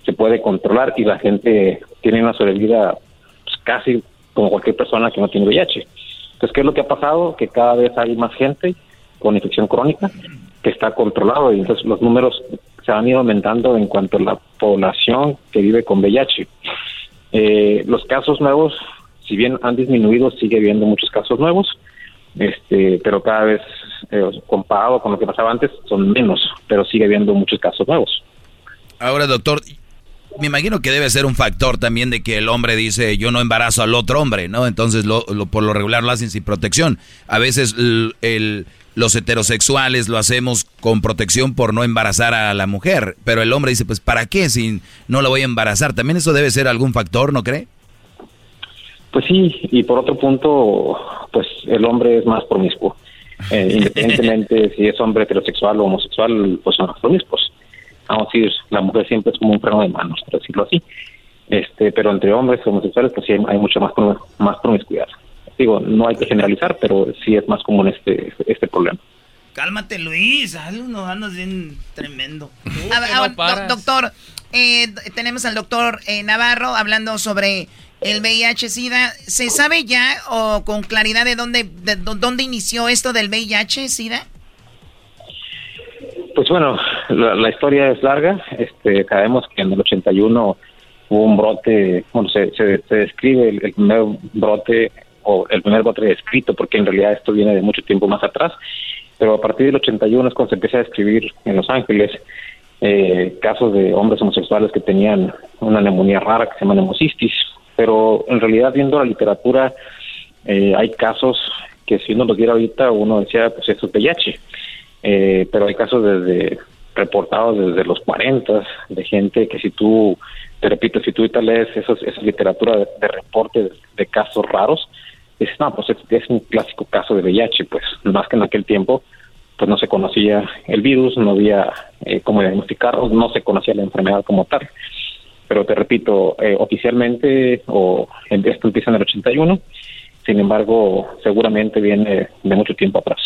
se puede controlar y la gente tiene una sobrevida pues, casi como cualquier persona que no tiene VIH. Entonces, ¿qué es lo que ha pasado? Que cada vez hay más gente con infección crónica que está controlado y entonces los números se han ido aumentando en cuanto a la población que vive con VIH. Eh, los casos nuevos, si bien han disminuido, sigue habiendo muchos casos nuevos, este, pero cada vez eh, comparado con lo que pasaba antes son menos, pero sigue habiendo muchos casos nuevos. Ahora, doctor, me imagino que debe ser un factor también de que el hombre dice yo no embarazo al otro hombre, ¿no? Entonces lo, por lo regular lo hacen sin protección. A veces el los heterosexuales lo hacemos con protección por no embarazar a la mujer, pero el hombre dice, pues ¿para qué si no la voy a embarazar? También eso debe ser algún factor, ¿no cree? Pues sí, y por otro punto, pues el hombre es más promiscuo. Eh, independientemente [laughs] si es hombre heterosexual o homosexual, pues son más promiscuos. Vamos a decir, la mujer siempre es como un freno de manos, por decirlo así. Este, pero entre hombres homosexuales, pues sí hay, mucho más, más promiscuidad digo, no hay que generalizar, pero sí es más común este, este problema. Cálmate, Luis, no andas bien tremendo. doctor, eh, tenemos al doctor eh, Navarro hablando sobre el VIH-Sida. ¿Se sabe ya o con claridad de dónde, de dónde inició esto del VIH-Sida? Pues bueno, la, historia es larga. Este, sabemos que en el 81 hubo un brote, bueno, se, se, describe el, primer brote o el primer brote descrito, porque en realidad esto viene de mucho tiempo más atrás, pero a partir del 81 es cuando se empieza a describir en Los Ángeles eh, casos de hombres homosexuales que tenían una neumonía rara que se llama neumocistis, pero en realidad viendo la literatura eh, hay casos que si uno los diera ahorita uno decía pues eso es VIH, eh, pero hay casos desde reportados desde los 40 de gente que si tú te repito si tú ahorita lees esos, esa literatura de, de reportes de casos raros dices no pues es, es un clásico caso de VIH pues más que en aquel tiempo pues no se conocía el virus, no había eh, cómo diagnosticarlo, no se conocía la enfermedad como tal. Pero te repito, eh, oficialmente, o esto empieza en el 81, sin embargo, seguramente viene de mucho tiempo atrás.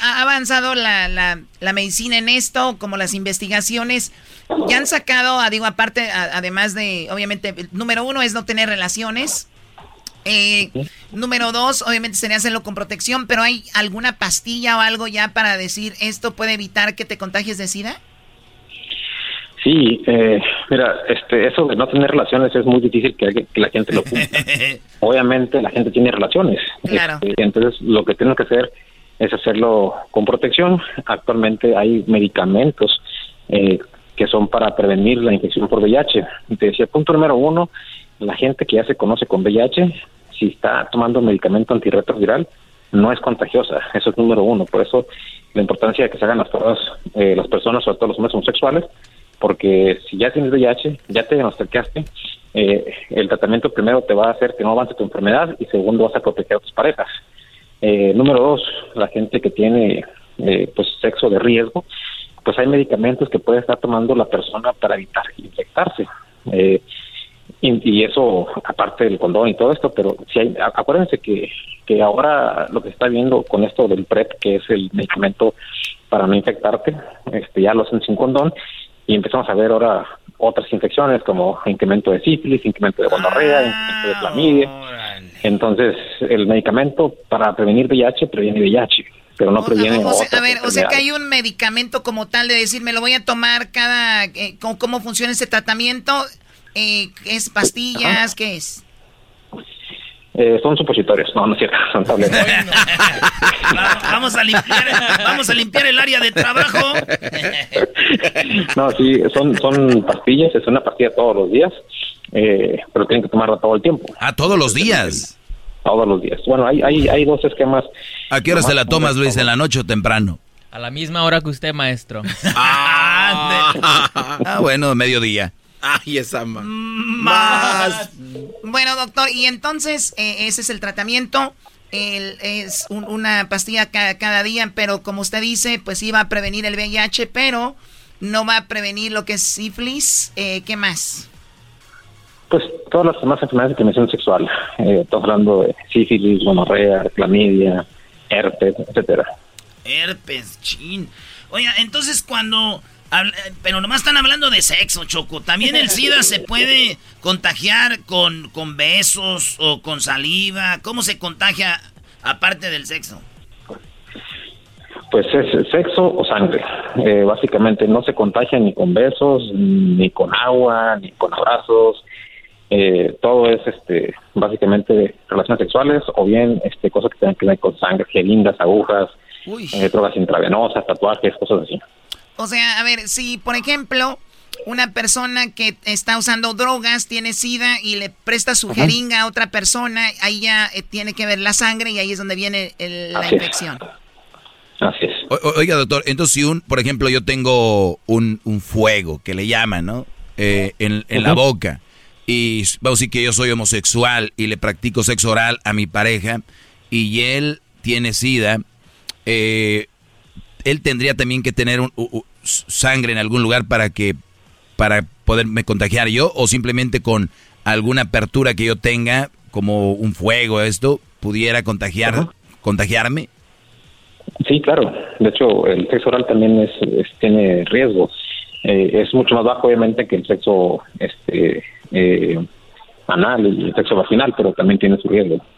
¿Ha avanzado la, la, la medicina en esto, como las investigaciones? Ya han sacado, digo, aparte, además de, obviamente, número uno es no tener relaciones, eh, número dos, obviamente sería hacerlo con protección, pero ¿hay alguna pastilla o algo ya para decir esto puede evitar que te contagies de SIDA? Sí, eh, mira, este, eso de no tener relaciones es muy difícil que, la gente lo cumpla. [laughs] Obviamente la gente tiene relaciones. Claro. Este, entonces lo que tienes que hacer es hacerlo con protección. Actualmente hay medicamentos eh, que son para prevenir la infección por VIH. Decía, punto número uno, la gente que ya se conoce con VIH si está tomando medicamento antirretroviral, no es contagiosa. Eso es número uno. Por eso la importancia de que se hagan las pruebas eh, las personas, sobre todo los hombres homosexuales, porque si ya tienes VIH, ya te diagnosticaste, eh, el tratamiento primero te va a hacer que no avance tu enfermedad y segundo vas a proteger a tus parejas. Eh, número dos, la gente que tiene pues sexo de riesgo, pues hay medicamentos que puede estar tomando la persona para evitar infectarse. Eh, y, eso, aparte del condón y todo esto, pero si hay, acuérdense que, que ahora lo que se está viendo con esto del PrEP, que es el medicamento para no infectarte, este ya lo hacen sin condón, y empezamos a ver ahora otras infecciones como incremento de sífilis, incremento de gonorrea, ah, incremento de clamidia. Entonces, el medicamento para prevenir VIH previene VIH pero no previene. O, a ver, o sea que hay un medicamento como tal de decir, me lo voy a tomar cada. Eh, ¿cómo, funciona ese tratamiento? Eh, ¿Es pastillas? ¿Qué es? Eh, son supositorios, no, no es cierto, son tabletas. vamos, a limpiar, vamos a limpiar el área de trabajo. no, sí, son, son pastillas, es una pastilla todos los días, eh, pero tienen que tomarla todo el tiempo. ¿Ah, todos los días? Todos los días. Bueno, hay, hay, hay dos esquemas. ¿A qué hora se la tomas, Luis? ¿En la noche o temprano? A la misma hora que usted, maestro. ah, ah [laughs] bueno, mediodía. Ay, esa más. Bueno, doctor, y entonces eh, ese es el tratamiento. es una pastilla cada, día, pero como usted dice, pues iba a prevenir el VIH, pero no va a prevenir lo que es sífilis. Eh, ¿Qué más? Pues todas las demás enfermedades de transmisión sexual. Eh, estamos hablando de sífilis, gonorrea, clamidia, herpes, etcétera. Herpes, chin. Oiga, entonces cuando pero nomás están hablando de sexo, Choco. También el SIDA se puede contagiar con, con besos o con saliva. ¿Cómo se contagia aparte del sexo? Pues es sexo o sangre. Eh, básicamente no se contagia ni con besos, ni con agua, ni con abrazos. Eh, todo es este básicamente relaciones sexuales o bien este cosas que tengan que ver con sangre, jeringas, agujas, eh, drogas intravenosas, tatuajes, cosas así. O sea, a ver, si por ejemplo una persona que está usando drogas tiene sida y le presta su jeringa a otra persona, ahí ya eh, tiene que ver la sangre y ahí es donde viene la infección. Así es. oiga, doctor, entonces si un, por ejemplo, yo tengo un, fuego que le llaman, ¿no? Eh, en, la boca y vamos a decir que yo soy homosexual y le practico sexo oral a mi pareja y él tiene sida, eh, él tendría también que tener un, sangre en algún lugar para que para poderme contagiar yo o simplemente con alguna apertura que yo tenga como un fuego esto pudiera contagiar contagiarme. Sí claro. De hecho el sexo oral también es, tiene riesgo. Eh, es mucho más bajo obviamente que el sexo este eh, anal y sexo vaginal, pero también tiene su riesgo.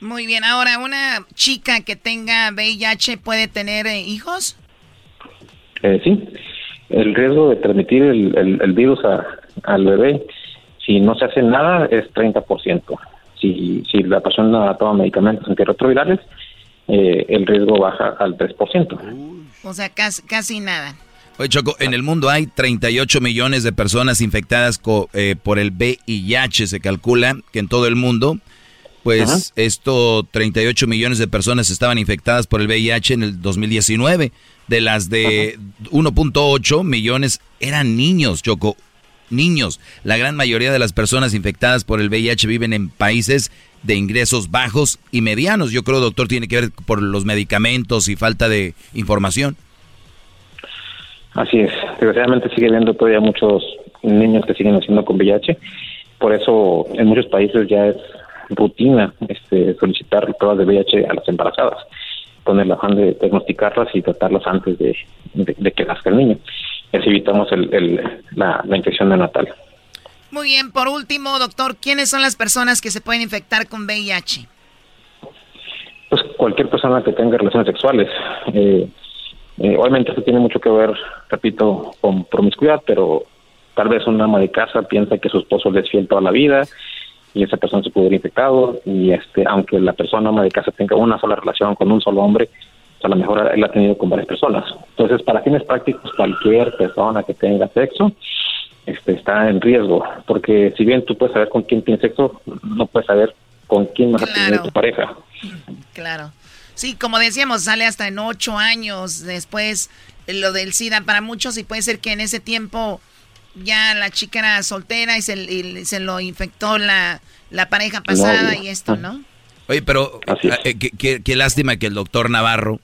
Muy bien, ahora, ¿una chica que tenga VIH puede tener eh, hijos? Eh, sí, el riesgo de transmitir el, virus al bebé, si no se hace nada, es 30%. Si, si la persona toma medicamentos antirretrovirales, eh, el riesgo baja al 3%. O sea, casi, casi nada. Oye, Choco, en el mundo hay 38 millones de personas infectadas eh, por el VIH. Se calcula que en todo el mundo pues esto 38 millones de personas estaban infectadas por el VIH en el 2019. De las de 1.8 millones eran niños, Choco. Niños. La gran mayoría de las personas infectadas por el VIH viven en países de ingresos bajos y medianos. Yo creo, doctor, tiene que ver por los medicamentos y falta de información. Así es. Desgraciadamente sigue habiendo todavía muchos niños que siguen haciendo con VIH. Por eso en muchos países ya es rutina este, solicitar pruebas de VIH a las embarazadas, con el afán de diagnosticarlas y tratarlas antes de, que nazca el niño. Y así evitamos el, la, la infección neonatal. Muy bien, por último, doctor, ¿quiénes son las personas que se pueden infectar con VIH? Pues cualquier persona que tenga relaciones sexuales. Eh, eh, obviamente esto tiene mucho que ver, repito, con promiscuidad, pero tal vez un ama de casa piensa que su esposo le es fiel toda la vida y esa persona se puede ver infectado y este aunque la persona ama de casa tenga una sola relación con un solo hombre pues, a lo mejor él ha tenido con varias personas. Entonces para fines prácticos cualquier persona que tenga sexo este está en riesgo porque si bien tú puedes saber con quién tiene sexo no puedes saber con quién vas a tener tu pareja. Claro. Sí como decíamos sale hasta en ocho años después lo del SIDA. Para muchos y puede ser que en ese tiempo ya la chica era soltera y se, se lo infectó la, la pareja pasada y esto, ¿no? Oye, pero eh, qué, lástima que el doctor Navarro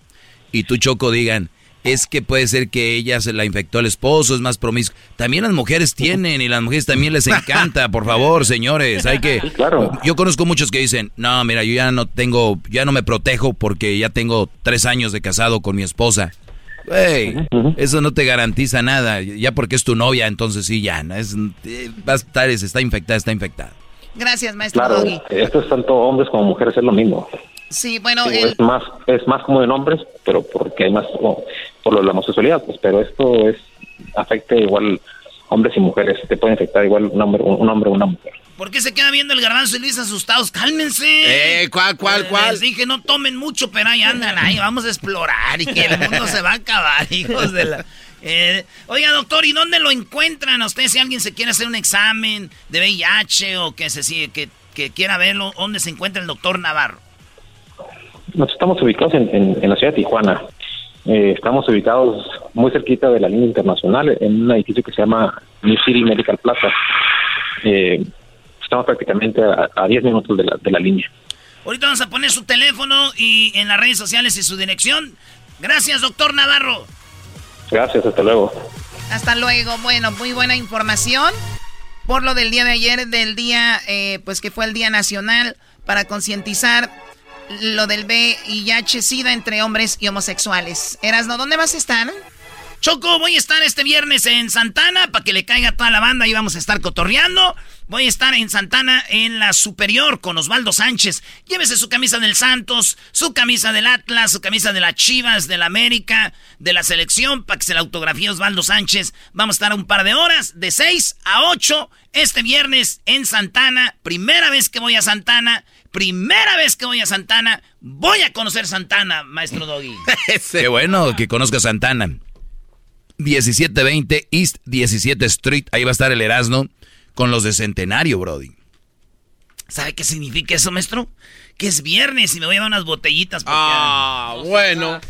y tú, Choco, digan, es que puede ser que ella se la infectó el esposo, es más promiscuo. También las mujeres tienen y las mujeres también les encanta, por favor, señores. Hay que. Claro. Yo conozco muchos que dicen, no, mira, yo ya no tengo, ya no me protejo porque ya tengo tres años de casado con mi esposa. Eso no te garantiza nada. Ya porque es tu novia, entonces sí, ya. Es, eh, va a estar, está infectada, está infectada. Gracias, maestro claro, Esto es tanto hombres como mujeres, es lo mismo. Sí, bueno. Es, más, es más como en hombres, pero porque hay más. por la homosexualidad, pues, pero esto es afecta igual hombres y mujeres. Te puede infectar igual un hombre, un hombre o una mujer. ¿Por qué se queda viendo el garbanzo y Luis asustados? ¡Cálmense! Eh, ¿cuál, cuál, cuál? Les dije, no tomen mucho, pero ahí andan, ahí vamos a explorar y que el mundo se va a acabar, [laughs] hijos de la... Eh, oiga, doctor, ¿y dónde lo encuentran a usted si alguien se quiere hacer un examen de VIH o que, se, que, que quiera verlo? ¿Dónde se encuentra el doctor Navarro? Nosotros estamos ubicados en, en, la ciudad de Tijuana. Eh, estamos ubicados muy cerquita de la línea internacional en un edificio que se llama New City Medical Plaza. Eh, estamos prácticamente a 10 minutos de la, de la línea. Ahorita vamos a poner su teléfono y en las redes sociales y su dirección. Gracias, doctor Navarro. Gracias, hasta luego. Hasta luego. Bueno, muy buena información por lo del día de ayer, del día, eh, pues que fue el Día Nacional para concientizar lo del VIH-Sida entre hombres y homosexuales. Erasno, ¿dónde vas a estar? Choco, voy a estar este viernes en Santana para que le caiga toda la banda y vamos a estar cotorreando. Voy a estar en Santana en la Superior con Osvaldo Sánchez. Llévese su camisa del Santos, su camisa del Atlas, su camisa de las Chivas, del América, de la selección, para que se la autografíe Osvaldo Sánchez. Vamos a estar un par de horas, de 6 a 8, este viernes en Santana. Primera vez que voy a Santana. Primera vez que voy a Santana. Voy a conocer Santana, maestro Doggy. [laughs] Qué bueno que conozca Santana. 1720 East 17 Street. Ahí va a estar el Erasmo con los de Centenario, Brody. ¿Sabe qué significa eso, maestro? Que es viernes y me voy a dar unas botellitas. ah, bueno.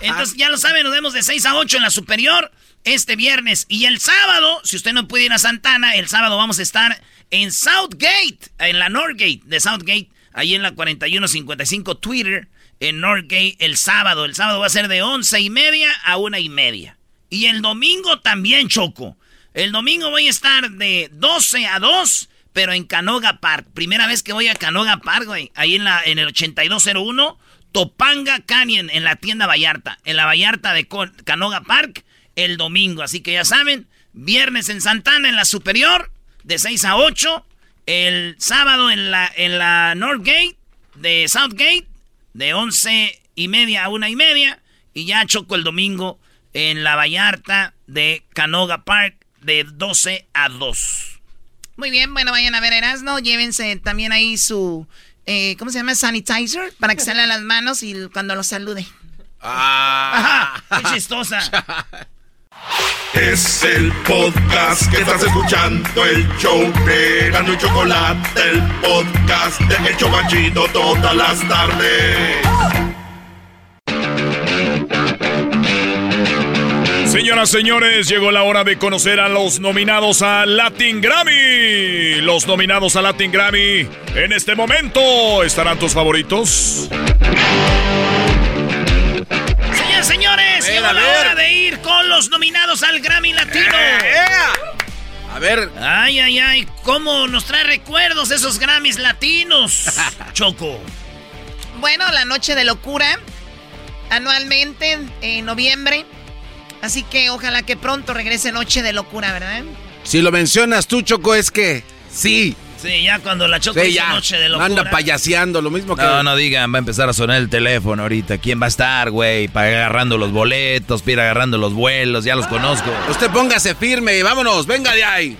Entonces ya lo saben, nos vemos de 6 a 8 en la superior este viernes. Y el sábado, si usted no puede ir a Santana, el sábado vamos a estar en Southgate, en la Northgate de Southgate, ahí en la 4155 Twitter, en Northgate, el sábado. El sábado va a ser de 11 y media a una y media. Y el domingo también, Choco. El domingo voy a estar de 12 a 2, pero en Canoga Park. Primera vez que voy a Canoga Park, güey. Ahí en, la, en el 8201, Topanga Canyon, en la tienda Vallarta. En la Vallarta de Canoga Park, el domingo. Así que ya saben, viernes en Santana, en la Superior, de 6 a 8. El sábado en la, en la Northgate, de Southgate, de 11 y media a una y media. Y ya choco el domingo en la Vallarta de Canoga Park, de 12 a 2. Muy bien, bueno, vayan a ver Erasmo, llévense también ahí su, eh, ¿cómo se llama? Sanitizer, para que se las manos y cuando los salude. Ah, qué chistosa. [laughs] Es el podcast que estás escuchando, el show de Gano y Chocolate, el podcast de Hecho Machito todas las tardes. Señoras, señores, llegó la hora de conocer a los nominados a Latin Grammy. Los nominados a Latin Grammy. En este momento, ¿estarán tus favoritos? Señoras, señores, llegó la hora de ir con los nominados al Grammy Latino. Eh, eh. A ver. Ay, ay, ay, cómo nos trae recuerdos esos Grammys latinos. [laughs] Choco. Bueno, la noche de locura. Anualmente, en noviembre Así que ojalá que pronto regrese Noche de Locura, ¿verdad? Si lo mencionas tú, Choco, es que sí. Sí, ya cuando la Choco sí, Noche de Locura. Anda payaseando, lo mismo que... No, no digan, va a empezar a sonar el teléfono ahorita. ¿Quién va a estar, güey? Para agarrando los boletos, para agarrando los vuelos, ya los conozco. Usted póngase firme y vámonos, venga de ahí.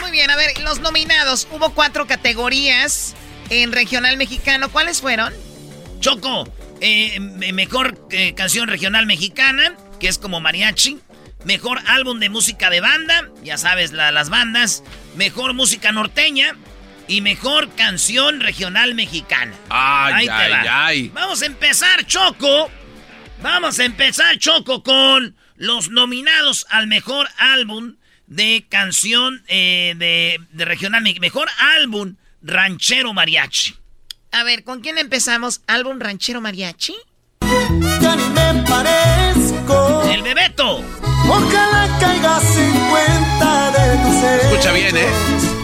Muy bien, a ver, los nominados. Hubo cuatro categorías en regional mexicano. ¿Cuáles fueron? Choco, eh, mejor eh, canción regional mexicana que es como mariachi. Mejor álbum de música de banda, ya sabes, las bandas. Mejor música norteña. Y mejor canción regional mexicana. Ay, ay, ay. Vamos a empezar, Choco. Vamos a empezar, Choco, con los nominados al mejor álbum de canción eh, de, de regional Mejor álbum ranchero mariachi. A ver, ¿con quién empezamos? ¿Álbum ranchero mariachi? Ya ni me. El Bebeto. Ojalá caigas en cuenta de tu ser. Escucha bien, ¿eh?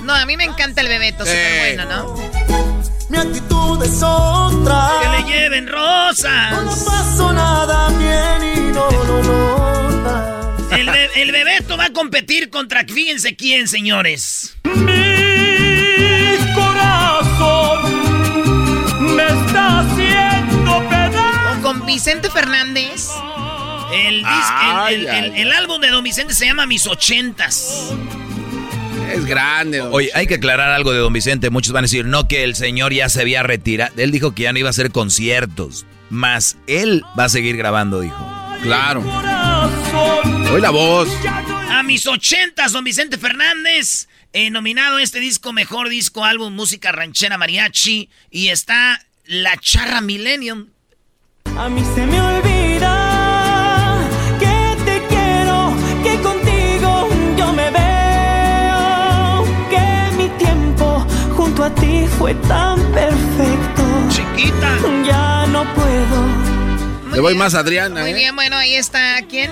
No, a mí me encanta el Bebeto, súper bueno, ¿no? Mi actitud es otra. Que le lleven rosas. No pasó nada bien y no lo nota. El, el Bebeto va a competir contra, fíjense quién, señores. Mi corazón me está haciendo pedazo. Con Vicente Fernández. El, el, el, el, álbum de Don Vicente se llama Mis Ochentas. Es grande. Don Oye, hay que aclarar algo de Don Vicente. Muchos van a decir, no que el señor ya se había retirado. Él dijo que ya no iba a hacer conciertos. Más él va a seguir grabando, dijo. Claro. Hoy la voz. A mis ochentas, Don Vicente Fernández. Eh, nominado este disco, mejor disco, álbum, música ranchera mariachi. Y está La Charra Millennium. A mí se me olvida fue tan perfecto. Chiquita. Ya no puedo. Le voy más a Adriana. Muy ¿eh? bien, bueno, ahí está. ¿Quién?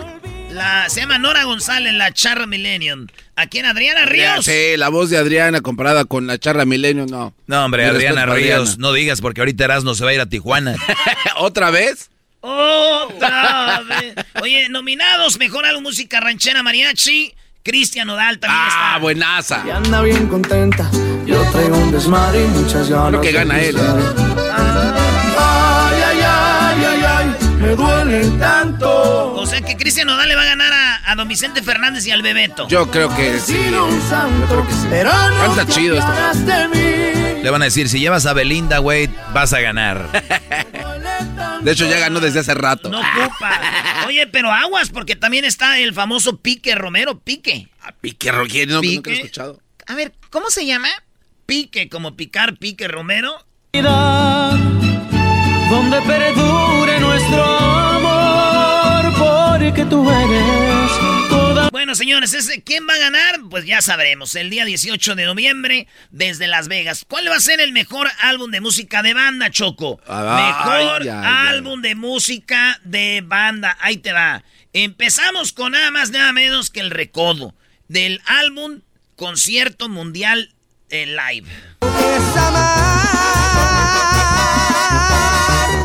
La, se llama Nora González, la Charra Millennium. ¿A quién? ¿Adriana Ríos? Sí, la voz de Adriana comparada con la charra Milenio, no. No, hombre, Mi Adriana Ríos, Adriana. no digas porque ahorita Erasmo se va a ir a Tijuana. [laughs] ¿Otra vez? Otra [laughs] vez. Oye, nominados, mejor álbum música ranchera mariachi. Cristian Nodal también está. Ah, buenaza. Y anda bien contenta. Yo traigo un desmadre y muchas ganas. Lo que gana él. Ay, ay, ay, ay, ay. Me duele tanto. O sea que Cristian Nodal le va a ganar a, a Don Vicente Fernández y al Bebeto. Yo creo que sí. Sino un santo. Pero no Canta chido esto. apiadas de mí. Le van a decir, si llevas a Belinda, güey, vas a ganar. [laughs] De hecho, ya ganó desde hace rato. No ocupa. Oye, pero aguas, porque también está el famoso Pique Romero. Pique. Pique Rogier, no, Pique. nunca lo he escuchado. A ver, ¿cómo se llama? Pique, como picar, Pique Romero. Donde perdure nuestro amor. Porque tú eres toda. Bueno, señores, ese, ¿quién va a ganar? Pues ya sabremos. El día 18 de noviembre, desde Las Vegas. ¿Cuál va a ser el mejor álbum de música de banda, Choco? Ay, mejor ay, álbum de música de banda. Ahí te va. Empezamos con nada más, nada menos que el recodo del álbum Concierto Mundial eh, Live.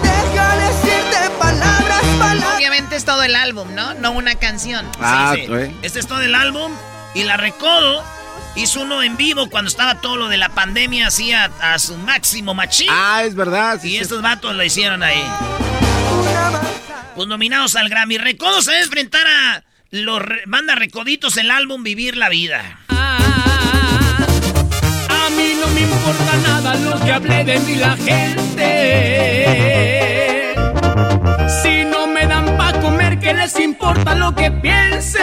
Deja decirte palabras, palabras. Obviamente es todo el álbum, ¿no? No una canción. Ah, Sí, sí. Este es todo el álbum. Y la Recodo hizo uno en vivo cuando estaba todo lo de la pandemia, así a, a su máximo machín. Ah, es verdad. sí, y sí. estos vatos lo hicieron ahí. Pues nominados al Grammy. Recodo se va a enfrentar a los re- banda Recoditos el álbum Vivir la Vida. A mí no me importa nada lo que hable de mí la gente. Si no me dan pa' comer, ¿qué les importa lo que piense?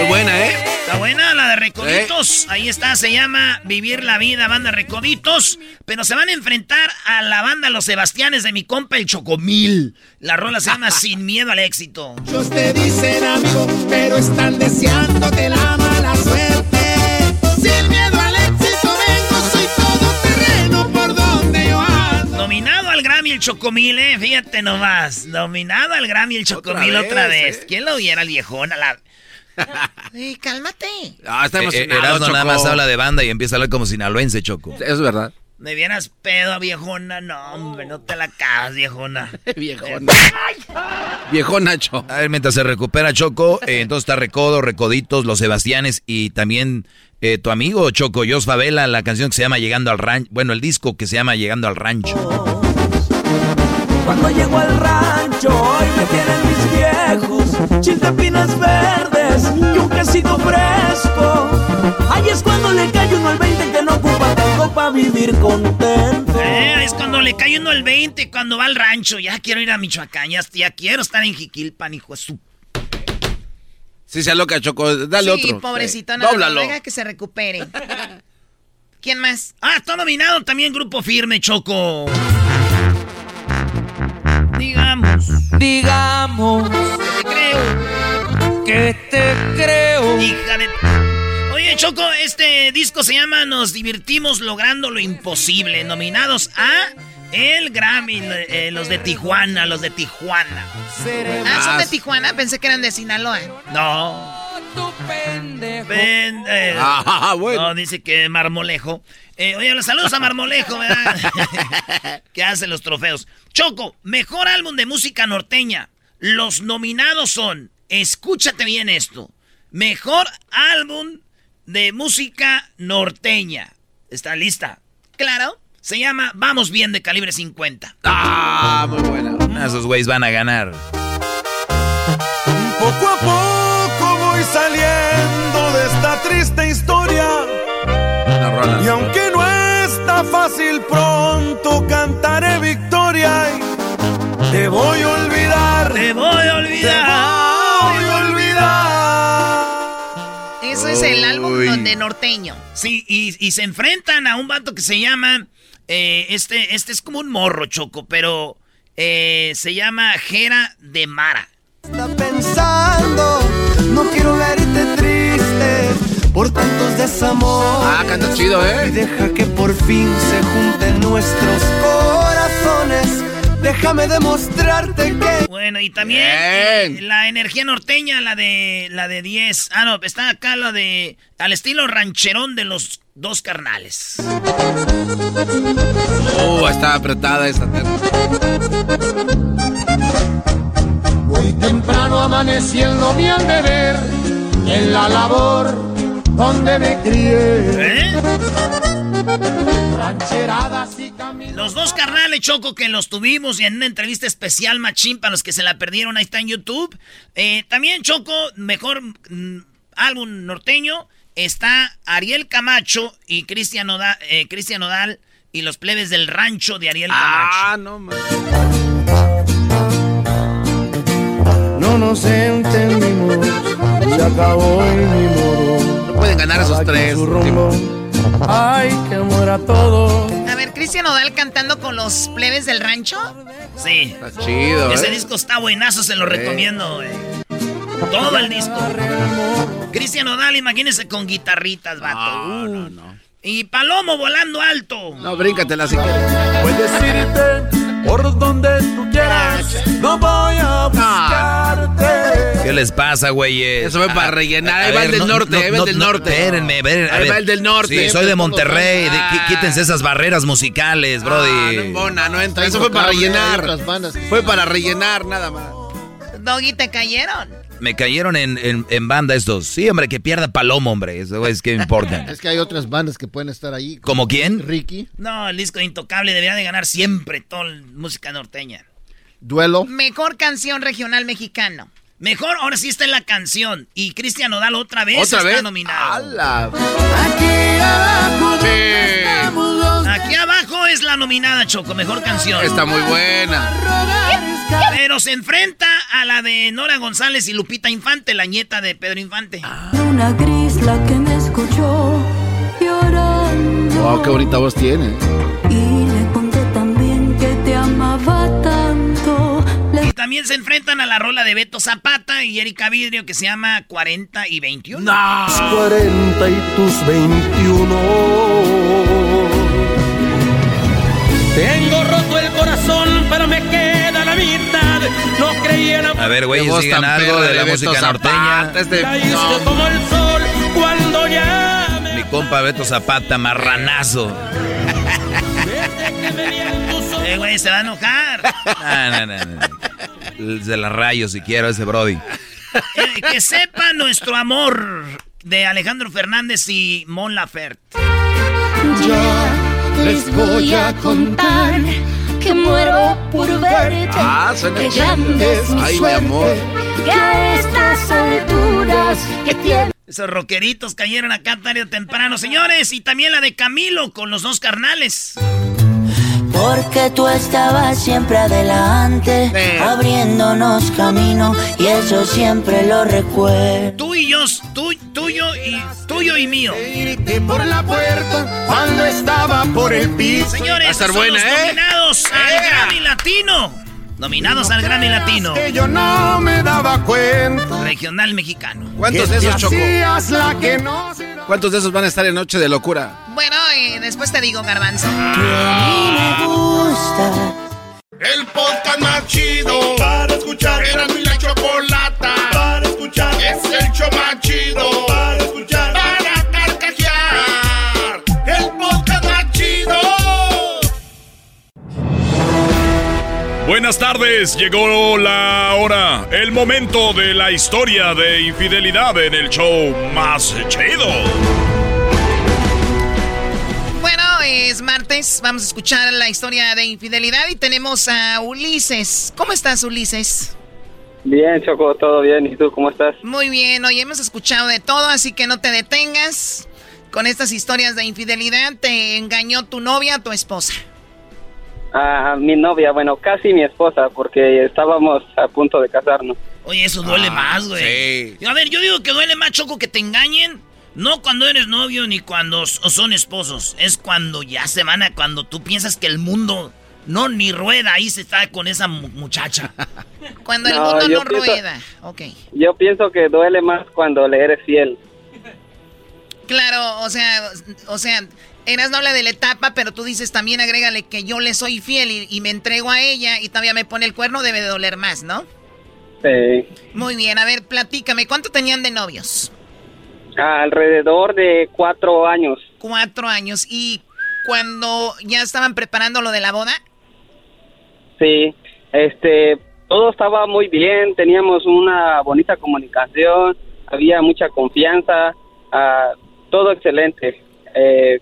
Muy buena, ¿eh? Está buena la de Recoditos. Ahí está, se llama Vivir la Vida, banda Recoditos. Pero se van a enfrentar a la banda Los Sebastianes de mi compa el Chocomil. La rola se llama [laughs] Sin Miedo al Éxito. Muchos te dicen amigo, pero están deseándote la mala suerte. Al Grammy el Chocomil, eh. Fíjate nomás. Nominado al Grammy el Chocomil Otra otra vez, vez. eh. ¿Quién lo viera el viejón? A la... [laughs] Ey, cálmate. Ah, está Eh, eh, emocionado, Erasmo nada Choco. más habla de banda y empieza a hablar como sinaloense, Choco. Es verdad. Me vieras pedo, viejona. No, hombre, no te la acabas, viejona. [laughs] Viejona. [laughs] Viejo Nacho. A ver, mientras se recupera Choco, eh, entonces está Recodo, Recoditos, Los Sebastianes y también eh, tu amigo Choco, Jos Favela, la canción que se llama Llegando al Rancho. Bueno, el disco que se llama Llegando al Rancho. Cuando llego al rancho, hoy me tienen mis viejos, chiltepinas verdes y un quesito fresco. Ahí es cuando le cae uno al 20 que no ocupa tanto para vivir contento. Eh, es cuando le cae uno el 20, cuando va al rancho. Ya quiero ir a Michoacán, ya, ya quiero estar en Jiquilpan, hijo de su... Sí, se aloca, Choco. Dale sí, otro. pobrecito, Sí. no, deja que se recupere. [laughs] ¿Quién más? Ah, está nominado también Grupo Firme, Choco. Digamos. Digamos Te creo. que te creo. Hija de... Oye, Choco, este disco se llama Nos divertimos logrando lo imposible. Nominados a el Grammy, eh, los de Tijuana, los de Tijuana. Ah, son de Tijuana, pensé que eran de Sinaloa. No. Tu pendejo. Ven, eh, Ah, bueno. No, dice que Marmolejo. Eh, oye, los saludos a Marmolejo, ¿verdad? [laughs] que hace los trofeos. Choco, mejor álbum de música norteña. Los nominados son, escúchate bien esto, mejor álbum de música norteña. ¿Está lista? Claro. Se llama Vamos Bien de calibre 50. Ah, muy buena. Ah, Esos güeyes van a ganar. Poco a poco voy saliendo de esta triste. Rola. Y aunque no está fácil, pronto cantaré victoria. Y te voy a olvidar. Te voy a olvidar. Te voy a olvidar. Eso es el álbum donde norteño. Sí, y, y se enfrentan a un vato que se llama. eh, este, este es como un morro, Choco, pero eh, se llama Jera de Mara. Está pensando, no quiero verte triste por tantos desamores. Ah, canta chido, Y ¿eh? deja que por fin se junten nuestros corazones. Déjame demostrarte que Bueno, y también Bien. eh, la energía norteña, la de la de 10. Ah, no, está acá la de al estilo rancherón de los dos carnales. Oh, está apretada esa. desvaneciendo mi deber en la labor donde me crié. ¿Eh? Los dos carnales Choco que los tuvimos y en una entrevista especial machín para los que se la perdieron, ahí está en YouTube. Eh, también Choco, mejor mm, álbum norteño, está Ariel Camacho y Cristian Nodal, eh, Nodal y los plebes del rancho de Ariel Camacho. Ah, no man. No nos entendimos, se acabó el ganar esos tres. Ay, que muera todo. A ver, Cristian Odal cantando con los plebes del rancho. Sí. Está chido, Ese ¿eh? disco está buenazo, se lo recomiendo, güey. Todo el disco. Cristian Odal, imagínese con guitarritas, vato. Uh. Y Palomo volando alto. No, bríncatela si quieres. Puedes irte por donde tú quieras. No voy a buscarte. ¿Qué les pasa, güeyes? Eso fue para rellenar. Ahí va el del no, norte, no, ahí va el no, del no, norte. Espérenme, espérenme, Ahí va el del norte. Sí, soy de Monterrey. quítense esas barreras musicales, brody. Ah, no embona, no entra. Eso fue para rellenar. Fue para rellenar, nada más. Doggy, ¿te cayeron? Me cayeron en, en, en banda estos. Sí, hombre, que pierda Palomo, hombre. Eso es que importa. [laughs] Es que hay otras bandas que pueden estar ahí. ¿Como quién? Ricky. No, el disco Intocable debería de ganar siempre toda la música norteña. Duelo. Mejor canción regional mexicano. Mejor, ahora sí está en la canción. Y Cristian Odal otra vez ¿Otra está vez? nominado. ¡Hala! Aquí abajo estamos los Aquí abajo es la nominada, Choco, mejor canción. Está muy buena. Pero se enfrenta a la de Nora González y Lupita Infante, la nieta de Pedro Infante. Una gris la que me escuchó llorando. Wow, qué bonita voz tiene. Y le conté también que te amaba tanto. Y también se enfrentan a la rola de Beto Zapata y Erika Vidrio que se llama 40 y 21. Tus 40 y tus 21. Tengo roto el corazón, pero me queda la mitad. No creía en la A ver, digan tan algo de la Beto música norteña. este- Caíste no. como el sol cuando ya me Mi compa Beto Zapata, marranazo. [laughs] Eh, güey, se va a enojar. No, no, no. De la rayo si quiero ese Brody. Eh, que sepa nuestro amor de Alejandro Fernández y Mon Laferte. Ya les voy a contar que muero por verte. Ah, que chido. grande es mi Ay, mi suerte, amor. Que a estas alturas que tiene. Esos rockeritos cayeron acá tarde o temprano, señores. Y también la de Camilo con los dos carnales. Porque tú estabas siempre adelante, abriéndonos camino, y eso siempre lo recuerdo. Tú y yo, tú, tuyo y tuyo y mío. por la puerta cuando estaba por el piso. Señores, Va a estar son buena, los ¿eh? nominados al Grammy Latino. Nominados al Grammy Latino. Que yo no me daba cuenta. Regional mexicano. ¿Cuántos de esos, Choco? hacías la que no ¿Cuántos de esos van a estar en Noche de Locura? Bueno, eh, después te digo, Garbanzo. me gusta. El podcast más chido para escuchar. Era mi la chocolata para escuchar. Es el show más chido para escuchar. Buenas tardes, llegó la hora, el momento de la historia de infidelidad en el show más chido. Bueno, es martes. Vamos a escuchar la historia de infidelidad y tenemos a Ulises. ¿Cómo estás, Ulises? Bien, Choco, todo bien. ¿Y tú cómo estás? Muy bien, hoy hemos escuchado de todo, así que no te detengas con estas historias de infidelidad. ¿Te engañó tu novia, tu esposa? Ah, mi novia, bueno, casi mi esposa, porque estábamos a punto de casarnos. Oye, eso duele Ah, más, güey. A ver, yo digo que duele más, Choco, que te engañen. No cuando eres novio ni cuando son esposos. Es cuando ya se van a... Cuando tú piensas que el mundo no ni rueda. Ahí se está con esa mu- muchacha. [laughs] Cuando el No, mundo yo no pienso- rueda. Ok. Yo pienso que duele más cuando le eres fiel. Claro, o sea, o sea, Eras no habla de la etapa, pero tú dices también agrégale que yo le soy fiel y, y me entrego a ella y todavía me pone el cuerno, debe de doler más, ¿no? Sí. Muy bien, a ver, platícame, ¿cuánto tenían de novios? Alrededor de cuatro años. Cuatro años. ¿Y cuando ya estaban preparando lo de la boda? Sí. Este, todo estaba muy bien, teníamos una bonita comunicación, había mucha confianza, ah, todo excelente. Eh,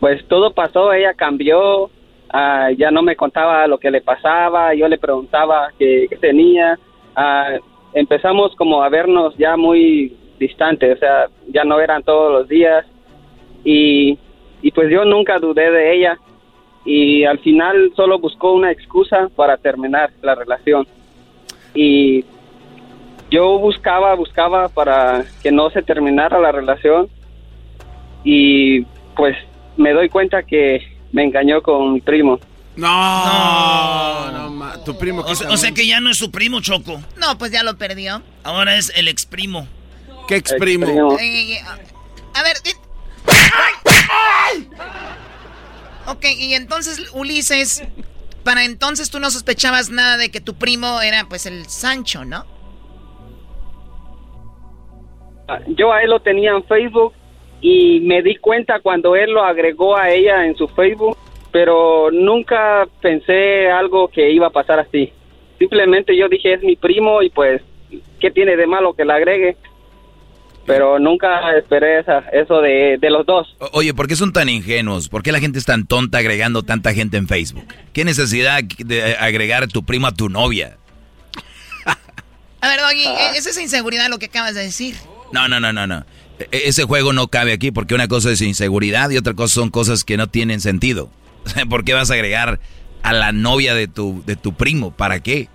pues todo pasó, ella cambió, ah, ya no me contaba lo que le pasaba, yo le preguntaba qué, qué tenía. Ah, empezamos como a vernos ya muy distantes, o sea, ya no eran todos los días. Y, y pues yo nunca dudé de ella y al final solo buscó una excusa para terminar la relación. Y yo buscaba, buscaba para que no se terminara la relación y pues me doy cuenta que me engañó con mi primo. No, no, ma- tu primo. O sea, o sea que ya no es su primo, Choco. No, pues ya lo perdió. Ahora es el ex primo. ¿Qué ex primo? Eh, a ver. eh. Ok, y entonces, Ulises, para entonces tú no sospechabas nada de que tu primo era pues el Sancho, ¿no? Ah, Yo a él lo tenía en Facebook y me di cuenta cuando él lo agregó a ella en su Facebook, pero nunca pensé algo que iba a pasar así. Simplemente yo dije es mi primo y pues, ¿qué tiene de malo que la agregue? Pero nunca esperé esa, eso de, de los dos. O- Oye, ¿por qué son tan ingenuos? ¿Por qué la gente es tan tonta agregando tanta gente en Facebook? ¿Qué necesidad de agregar a tu primo a tu novia? A ver, Doggy, esa es inseguridad lo que acabas de decir. No, no, no, no, no. E- Ese juego no cabe aquí porque una cosa es inseguridad y otra cosa son cosas que no tienen sentido. [laughs] ¿Por qué vas a agregar a la novia de tu, de tu primo? ¿Para qué?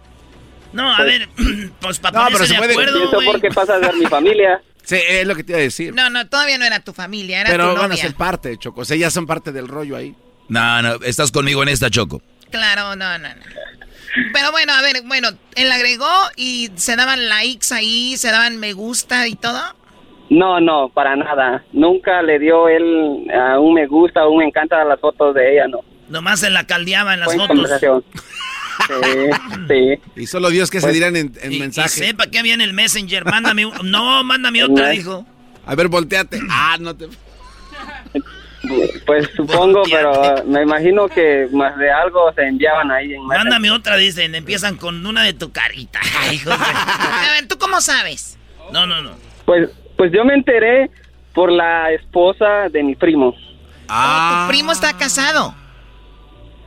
No, a ver, [clears throat] pues para No, ponerse pero se de puede- acuerdo, Eso porque pasa a ser mi familia. [laughs] Sí, es lo que te iba a decir. No, no, todavía no era tu familia, era Pero tu van a ser parte, Choco. O sea, ya son parte del rollo ahí. No, no, estás conmigo en esta, Choco. Claro, no, no, no. Pero bueno, a ver, bueno, él agregó y se daban likes ahí, se daban me gusta y todo. No, no, para nada. Nunca le dio él a un me gusta o un me encanta a las fotos de ella, no. Nomás se la caldeaba en las Fue en fotos. conversación. Sí, sí. [laughs] Y solo Dios que se Pues- dirán en, en Y, y mensaje. sepa que había en el Messenger. Mándame un- No, mándame [laughs] otra, dijo. A ver, volteate. Ah, no te. Pues supongo, pero me imagino que más de algo se enviaban ahí en Mándame otra, dicen. Empiezan con una de tu carita. [laughs] De- A ver, ¿tú cómo sabes? No, no, no. Pues, pues yo me enteré por la esposa de mi primo. Tu primo está casado.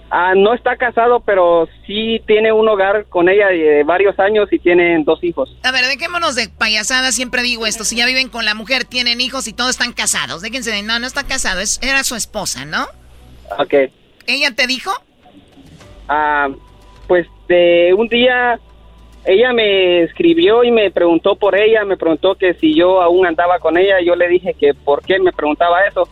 Ah, no está casado, pero sí tiene un hogar con ella de varios años y tienen dos hijos. A ver, dejémonos de payasadas, siempre digo esto. Si ya viven con la mujer, tienen hijos y todos están casados. Déjense de, no, no está casado, es, era su esposa, ¿no? Ok. ¿Ella te dijo? Ah, pues de un día ella me escribió y me preguntó por ella, me preguntó que si yo aún andaba con ella, yo le dije que por qué me preguntaba eso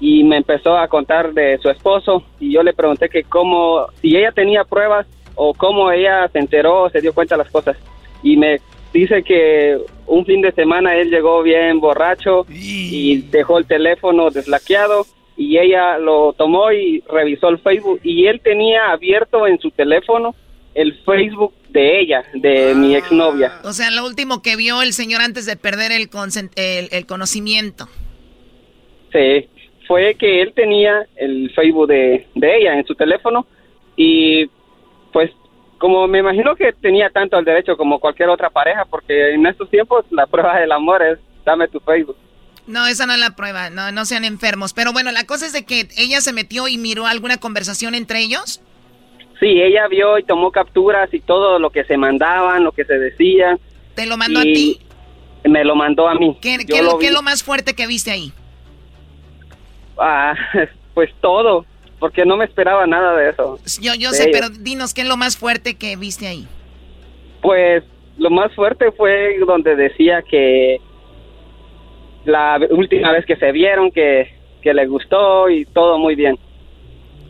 y me empezó a contar de su esposo. Y yo le pregunté que cómo, si ella tenía pruebas o cómo ella se enteró, se dio cuenta de las cosas. Y me dice que un fin de semana él llegó bien borracho y dejó el teléfono deslaqueado y ella lo tomó y revisó el Facebook. Y él tenía abierto en su teléfono el Facebook de ella, de mi exnovia. O sea, lo último que vio el señor antes de perder el, el, el conocimiento. Sí, fue que él tenía el Facebook de, de ella en su teléfono y pues como me imagino que tenía tanto el derecho como cualquier otra pareja porque en estos tiempos la prueba del amor es dame tu Facebook. No, esa no es la prueba, no, no sean enfermos. Pero bueno, la cosa es de que ella se metió y miró alguna conversación entre ellos. Sí, ella vio y tomó capturas y todo lo que se mandaban, lo que se decía. ¿Te lo mandó a ti? Me lo mandó a mí. ¿Qué, Yo qué- lo qué vi. es lo más fuerte que viste ahí? Ah, [laughs] pues todo, porque no me esperaba nada de eso. Yo, yo sé, pero dinos, ¿qué es lo más fuerte que viste ahí? Pues lo más fuerte fue donde decía que la última vez que se vieron que, que le gustó y todo muy bien.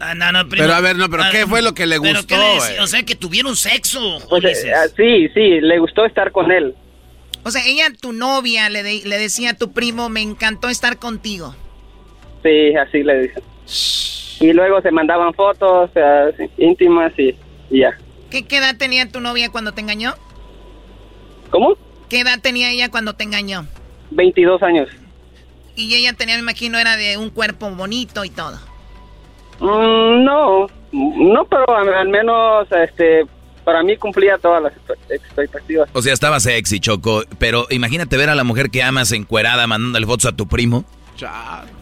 Ah, no, no, primo. Pero a ver, no, pero ¿qué fue lo que le ¿Pero gustó, le? O sea, que tuvieron sexo. Pues, eh, ah, sí, sí, le gustó estar con él. O sea, ella, tu novia, le, de- le decía a tu primo, me encantó estar contigo. Sí, así le dicen. Y luego se mandaban fotos ah, sí, íntimas y, y ya. ¿Qué, ¿Qué edad tenía tu novia cuando te engañó? ¿Cómo? ¿Qué edad tenía ella cuando te engañó? 22 años. Y ella tenía, me imagino, era de un cuerpo bonito y todo. Mm, no, no, pero al, menos este para mí cumplía todas las expectativas. O sea, estaba sexy, Choco, pero imagínate ver a la mujer que amas encuerada mandándole fotos a tu primo.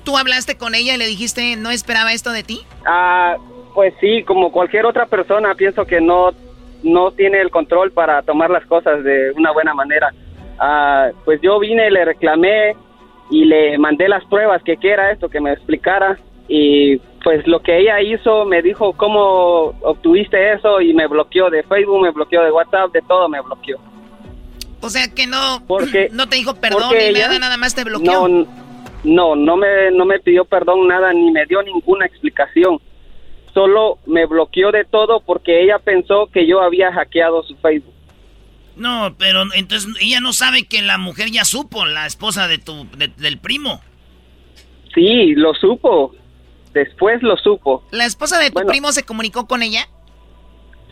¿Tú hablaste con ella y le dijiste no esperaba esto de ti? Ah, pues sí, como cualquier otra persona, pienso que no, no tiene el control para tomar las cosas de una buena manera. Ah, pues yo vine y le reclamé y le mandé las pruebas que qué era esto, que me explicara y pues lo que ella hizo me dijo cómo obtuviste eso y me bloqueó de Facebook, me bloqueó de WhatsApp, de todo me bloqueó. O sea que no, Porque- [clears throat] no te dijo perdón ni ella- nada, nada más te bloqueó. No, no, no me, no me pidió perdón nada ni me dio ninguna explicación. Solo me bloqueó de todo porque ella pensó que yo había hackeado su Facebook. No, pero entonces ella no sabe que la mujer ya supo, la esposa de tu, de- del primo. Sí, lo supo. Después lo supo. ¿La esposa de tu Bueno. primo se comunicó con ella?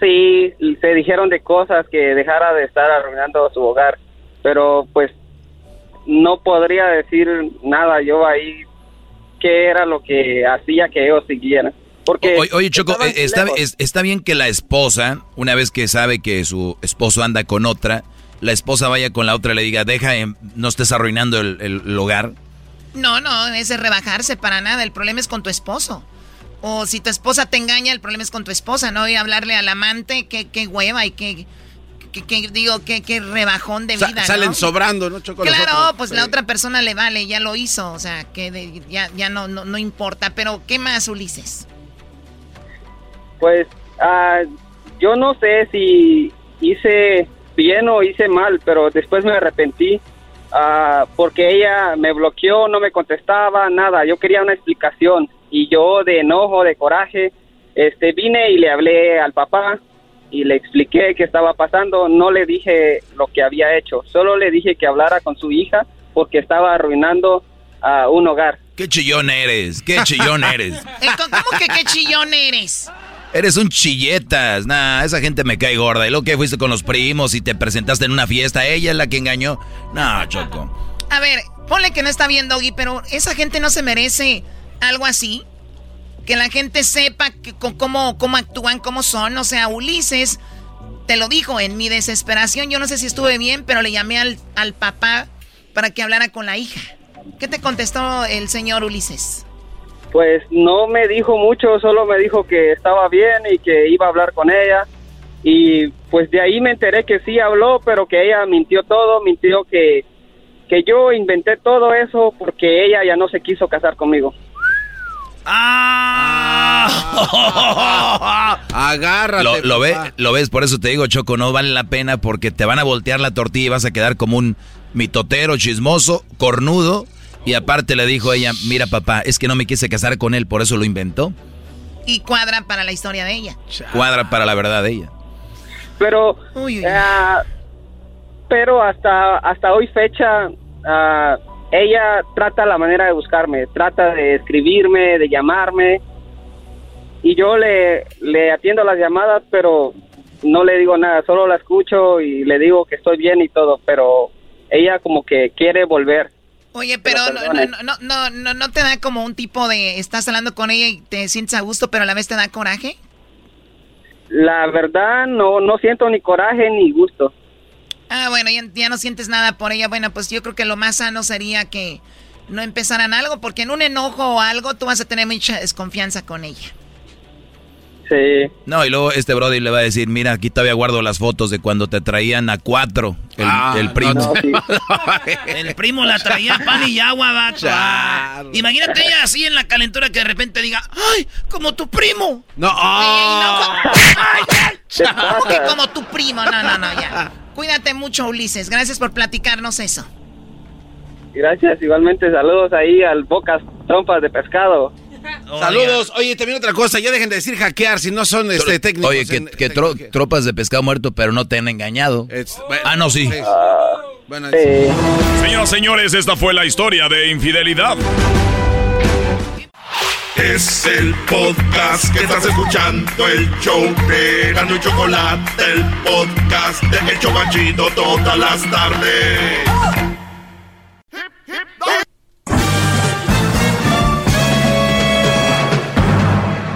Sí, y se dijeron de cosas que dejara de estar arruinando su hogar. Pero pues no podría decir nada yo ahí qué era lo que hacía que ellos siguieran. Porque Oye, oye, Choco, eh, está, está bien que la esposa, una vez que sabe que su esposo anda con otra, la esposa vaya con la otra y le diga, deja, em, no estés arruinando el, el- el hogar. No, no, ese es rebajarse para nada. El problema es con tu esposo. O si tu esposa te engaña, el problema es con tu esposa, ¿no? Y hablarle al amante, qué, qué hueva y qué, qué, qué- digo, qué, qué rebajón de Sa- vida, salen ¿no? sobrando, ¿no, Choco? Claro, otros? pues Sí. la otra persona le vale, ya lo hizo, o sea, que de- ya, ya no, no, no importa. Pero, ¿qué más, Ulises? Pues ah, yo no sé si hice bien o hice mal, pero después me arrepentí ah, porque ella me bloqueó, no me contestaba, nada. Yo quería una explicación y yo de enojo, de coraje, este vine y le hablé al papá y le expliqué qué estaba pasando. No le dije lo que había hecho, solo le dije que hablara con su hija porque estaba arruinando a un hogar. ¿Qué chillón eres? ¿Qué chillón eres? [laughs] Eh, ¿Cómo que qué chillón eres? Eres un chilletas. Nah, esa gente me cae gorda. Y luego que fuiste con los primos y te presentaste en una fiesta, ella es la que engañó. No, Choco. A ver, ponle que no está bien, Doggy, pero esa gente no se merece algo así. Que la gente sepa que, cómo, cómo actúan, cómo son. O sea, Ulises te lo dijo en mi desesperación. Yo no sé si estuve bien, pero le llamé al, al papá para que hablara con la hija. ¿Qué te contestó el señor Ulises? Pues no me dijo mucho, solo me dijo que estaba bien y que iba a hablar con ella. Y pues de ahí me enteré que sí habló, pero que ella mintió todo, mintió que, que yo inventé todo eso porque ella ya no se quiso casar conmigo. [laughs] Agárrate. Lo, lo, ve, lo ves, por eso te digo, Choco, no vale la pena porque te van a voltear la tortilla y vas a quedar como un mitotero, chismoso, cornudo. Y aparte le dijo ella, mira papá, es que no me quise casar con él, por eso lo inventó. Y cuadra para la historia de ella. Cuadra para la verdad de ella. Pero, ah, pero hasta, hasta hoy fecha, ah, ella trata la manera de buscarme, trata de escribirme, de llamarme. Y yo le, le atiendo las llamadas, pero no le digo nada, solo la escucho y le digo que estoy bien y todo, pero ella como que quiere volver. Oye, pero no, no, no, no, no, no te da como un tipo de... Estás hablando con ella y te sientes a gusto, pero a la vez te da coraje. La verdad, no, no siento ni coraje ni gusto. Ah, bueno, ya, ya no sientes nada por ella. Bueno, pues yo creo que lo más sano sería que no empezaran algo, porque en un enojo o algo tú vas a tener mucha desconfianza con ella. Sí. No, y luego este Brody le va a decir, mira, aquí todavía guardo las fotos de cuando te traían a cuatro, el, Ah, el primo. no, sí. [laughs] El primo la traía pan y agua, vato. Ah, Imagínate ella así en la calentura que de repente diga, ¡ay, como tu primo! No, ¿Cómo que como tu primo? No, no, no, ya. Cuídate mucho, Ulises. Gracias por platicarnos eso. Gracias, igualmente saludos ahí al Bocas Trompas de Pescado. Saludos. Oye, también otra cosa, ya dejen de decir hackear si no son este, técnicos. Oye, que, en- que tro- tropas de pescado muerto, pero no te han engañado. ah, no, sí. Bueno, Señoras, señores, esta fue la historia de infidelidad. Es el podcast que estás escuchando, el show de Gano y Chocolate, el podcast de El Chocachito todas las tardes.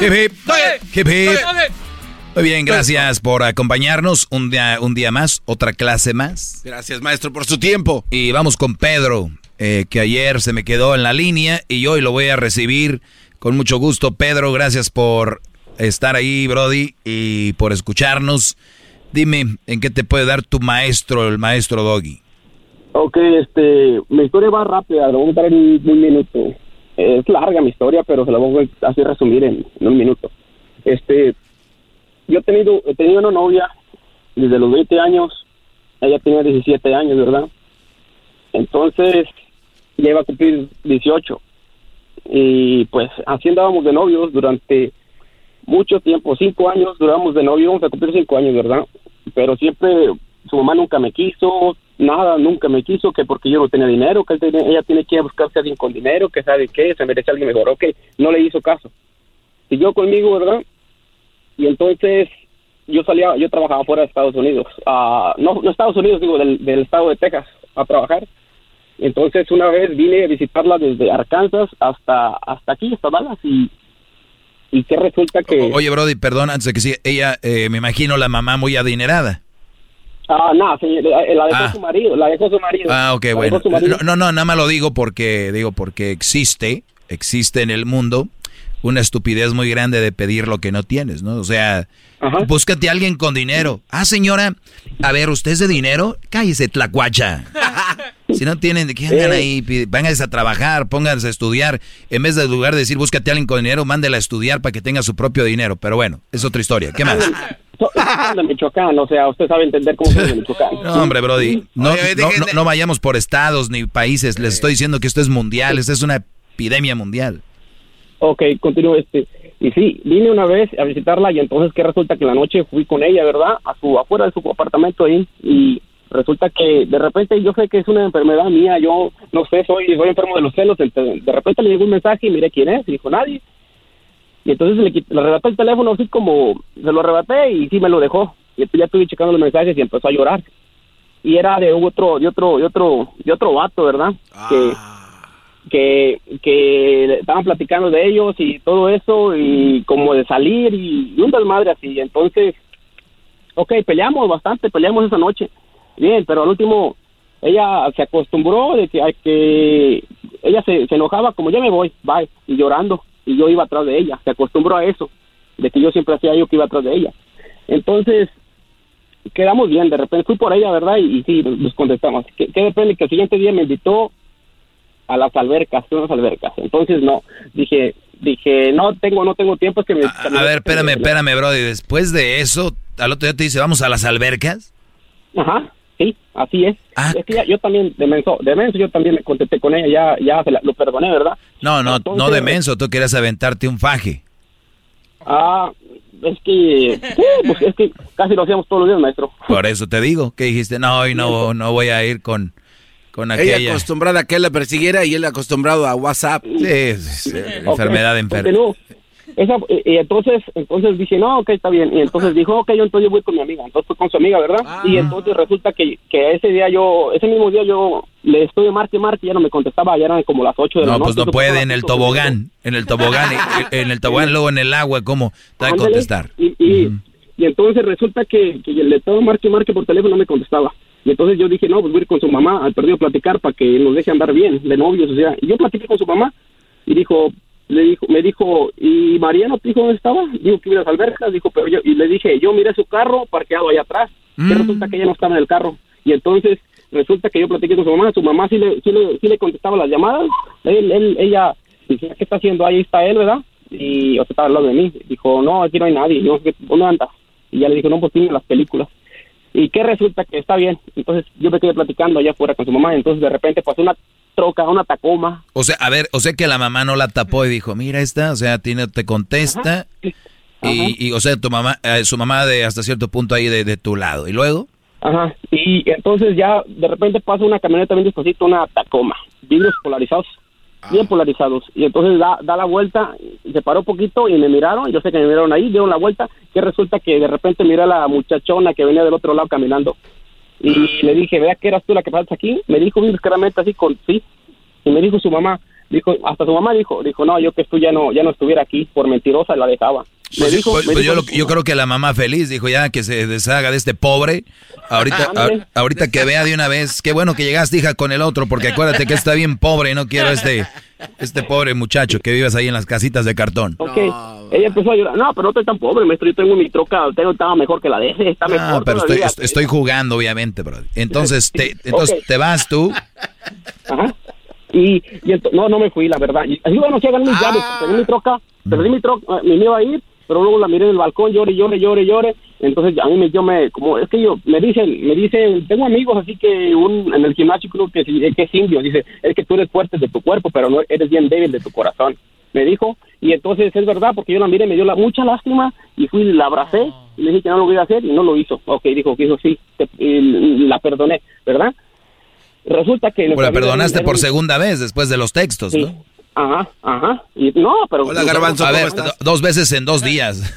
hip, hip, hip. Muy bien, gracias por acompañarnos un día, un día más, otra clase más. Gracias, maestro, por su tiempo. Y vamos con Pedro, eh, que ayer se me quedó en la línea y hoy lo voy a recibir con mucho gusto. Pedro, gracias por estar ahí, Brody, y por escucharnos. Dime, ¿en qué te puede dar tu maestro, el maestro Doggy? Ok, este, mi historia va rápida, lo voy a contar en un minuto. Es larga mi historia, pero se la voy a así resumir en, un minuto. Este, yo he tenido, he tenido una novia desde los 20 años, ella tenía 17 años, ¿verdad? Entonces, ya iba a cumplir 18. Y pues así andábamos de novios durante mucho tiempo, cinco años duramos de novios, vamos a cumplir cinco años, ¿verdad? Pero siempre su mamá nunca me quiso, nada, nunca me quiso, que porque yo no tenía dinero, que ella tiene que ir a buscarse a alguien con dinero, que sabe qué, se merece alguien mejor, ok, no le hizo caso. Siguió conmigo, ¿verdad? Y entonces yo salía, yo trabajaba fuera de Estados Unidos, ah, no, no Estados Unidos, digo, del, del estado de Texas, a trabajar. Entonces una vez vine a visitarla desde Arkansas hasta hasta aquí, hasta Dallas, y, y que resulta que... Oye, Brody, perdón, antes de que siga, ella, eh, me imagino la mamá muy adinerada. Ah, no, señor, la, la dejó Ah. su marido, la dejó su marido. Ah, ok, La bueno. No, no, nada más lo digo porque, digo, porque existe, existe en el mundo una estupidez muy grande de pedir lo que no tienes, ¿no? O sea, búscate a alguien con dinero. Ah, señora, a ver, ¿usted es de dinero? Cállese, tlacuacha. [laughs] Si no tienen, ¿de qué andan ahí? Pónganse a trabajar, pónganse a estudiar. En vez de lugar de decir, búscate a alguien con dinero, mándela a estudiar para que tenga su propio dinero. Pero bueno, es otra historia. ¿Qué más? [laughs] [laughs] So- de Michoacán, o sea, usted sabe entender cómo de Michoacán. [laughs] No, hombre, Brody, no, Oye, no, dejen no- de- no vayamos por estados ni países. Les estoy diciendo que esto es mundial, esta es una epidemia mundial. Ok, continúo este. Y sí, vine una vez a visitarla y entonces que resulta que en la noche fui con ella, ¿verdad? A su afuera de su apartamento ahí y resulta que de repente yo sé que es una enfermedad mía, yo no sé, soy, soy enfermo de los celos, entonces, de repente le llegó un mensaje y miré quién es, y dijo nadie. Y entonces le, le arrebaté el teléfono así como se lo arrebaté y sí me lo dejó. Y después ya estuve checando los mensajes y empezó a llorar. Y era de otro, de otro, de otro, de otro vato, ¿verdad? Que que, que estaban platicando de ellos y todo eso y como de salir y, y un desmadre así. Entonces, ok, peleamos bastante, peleamos esa noche. Bien, pero al último ella se acostumbró de que, a que ella se, se enojaba como ya me voy, bye, y llorando y yo iba atrás de ella. Se acostumbró a eso, de que yo siempre hacía yo que iba atrás de ella. Entonces, quedamos bien, de repente fui por ella, ¿verdad? Y, y sí, nos contestamos. Que, que depende que el siguiente día me invitó a las albercas, a unas albercas. Entonces no, dije, dije, no tengo, no tengo tiempo, es que me... A ver, espérame, espérame, Brody. Después de eso, al otro día te dice, vamos a las albercas. Ajá, sí, así es. Ah, es que ya- yo también, de menso, de menso, yo también me contesté con ella, ya, ya se la- lo perdoné, ¿verdad? No, no, no de menso, tú querías aventarte un faje. Ah, es que, sí, pues es que casi lo hacíamos todos los días, maestro. Por eso te digo, que dijiste, no, hoy no, no voy a ir con, con Ella aquella. acostumbrada a que él la persiguiera y él acostumbrado a WhatsApp. Sí, sí, enfermedad Ok, enferma. Esa, y, y entonces, entonces dije, no, ok, está bien. Y entonces dijo, ok, yo entonces yo voy con mi amiga. Entonces fui con su amiga, ¿verdad? Ah. Y entonces resulta que, que ese día yo, ese mismo día yo le estoy de marque, marque, ya no me contestaba, ya eran como las 8 de la No, noche. pues no puede fue en el tobogán, [laughs] en el tobogán, en el tobogán, luego en el agua, ¿cómo te va a contestar? Y, y, y entonces resulta que, que le estaba marque y marque por teléfono, no me contestaba. Y entonces yo dije, no, pues voy a ir con su mamá al perdido a platicar para que nos deje andar bien, de novios, o sea. Y yo platiqué con su mamá y dijo, le dijo, me dijo, ¿y Mariano te dijo dónde estaba? Dijo que iba a las albercas, dijo, pero yo, y le dije, yo miré su carro parqueado allá atrás. Y resulta que ella no estaba en el carro. Y entonces resulta que yo platiqué con su mamá, su mamá sí le, sí le, sí le contestaba las llamadas. Él, él, ella, dije, ¿qué está haciendo? Ahí está él, ¿verdad? Y o sea, estaba al lado de mí. Dijo, no, aquí no hay nadie. Yo, ¿dónde andas? Y ya le dijo, no, pues tiene las películas. ¿Y qué resulta? Que está bien. Entonces yo me quedé platicando allá afuera con su mamá. Entonces de repente pasó una troca, una Tacoma. O sea, a ver, o sea que la mamá no la tapó y dijo, mira esta, o sea, tiene, te contesta Y, y, o sea, tu mamá, eh, su mamá de hasta cierto punto ahí de, de tu lado. ¿Y luego? Ajá. Y entonces ya de repente pasa una camioneta bien despacito, una Tacoma, vidrios polarizados, bien polarizados. Y entonces da, da la vuelta, se paró poquito y me miraron, yo sé que me miraron ahí, dieron la vuelta, que resulta que de repente miré a la muchachona que venía del otro lado caminando. Y le dije, vea que eras tú la que pasas aquí. Me dijo bien claramente así con sí. Y me dijo su mamá, dijo, hasta su mamá dijo, dijo, no, yo que tú ya no, ya no estuviera aquí, por mentirosa la dejaba. Me Pues, dijo, pues- me pues yo, dijo- lo- yo creo que la mamá feliz dijo ya que se deshaga de este pobre. Ahorita, Ándale. a- ahorita que vea de una vez, qué bueno que llegaste, hija, con el otro, porque acuérdate que está bien pobre, no quiero este, este pobre muchacho que vives ahí en las casitas de cartón. Ok, ella empezó a llorar. No, pero no estoy tan pobre, maestro. Yo tengo mi troca, tengo, estaba mejor que la de ese, está Ah, mejor. pero estoy, estoy jugando, obviamente, bro. Entonces, [laughs] te, entonces Ok. te vas tú. Ajá. Y, no, no me fui, la verdad. Y así, bueno, llegan mis llaves, perdí mi troca, perdí mi troca, me iba a ir, pero luego la miré en el balcón, llore, llore, llore, llore. Entonces a mí me, yo me, como, es que yo, me dicen, me dicen, tengo amigos así que un, en el gimnasio creo que, sí, que es indio, dice, es que tú eres fuerte de tu cuerpo, pero no eres bien débil de tu corazón. Me dijo, y entonces es verdad, porque yo la miré, me dio la, mucha lástima, y fui, y la abracé, y le dije que no lo voy a hacer, y no lo hizo. Ok, dijo que dijo sí, te- y la perdoné, ¿verdad? Resulta que... Pues la nuestra vida perdonaste por un- segunda vez después de los textos, Sí. ¿no? Ajá, ajá. Y, no, pero... A ver, do- dos veces en dos días.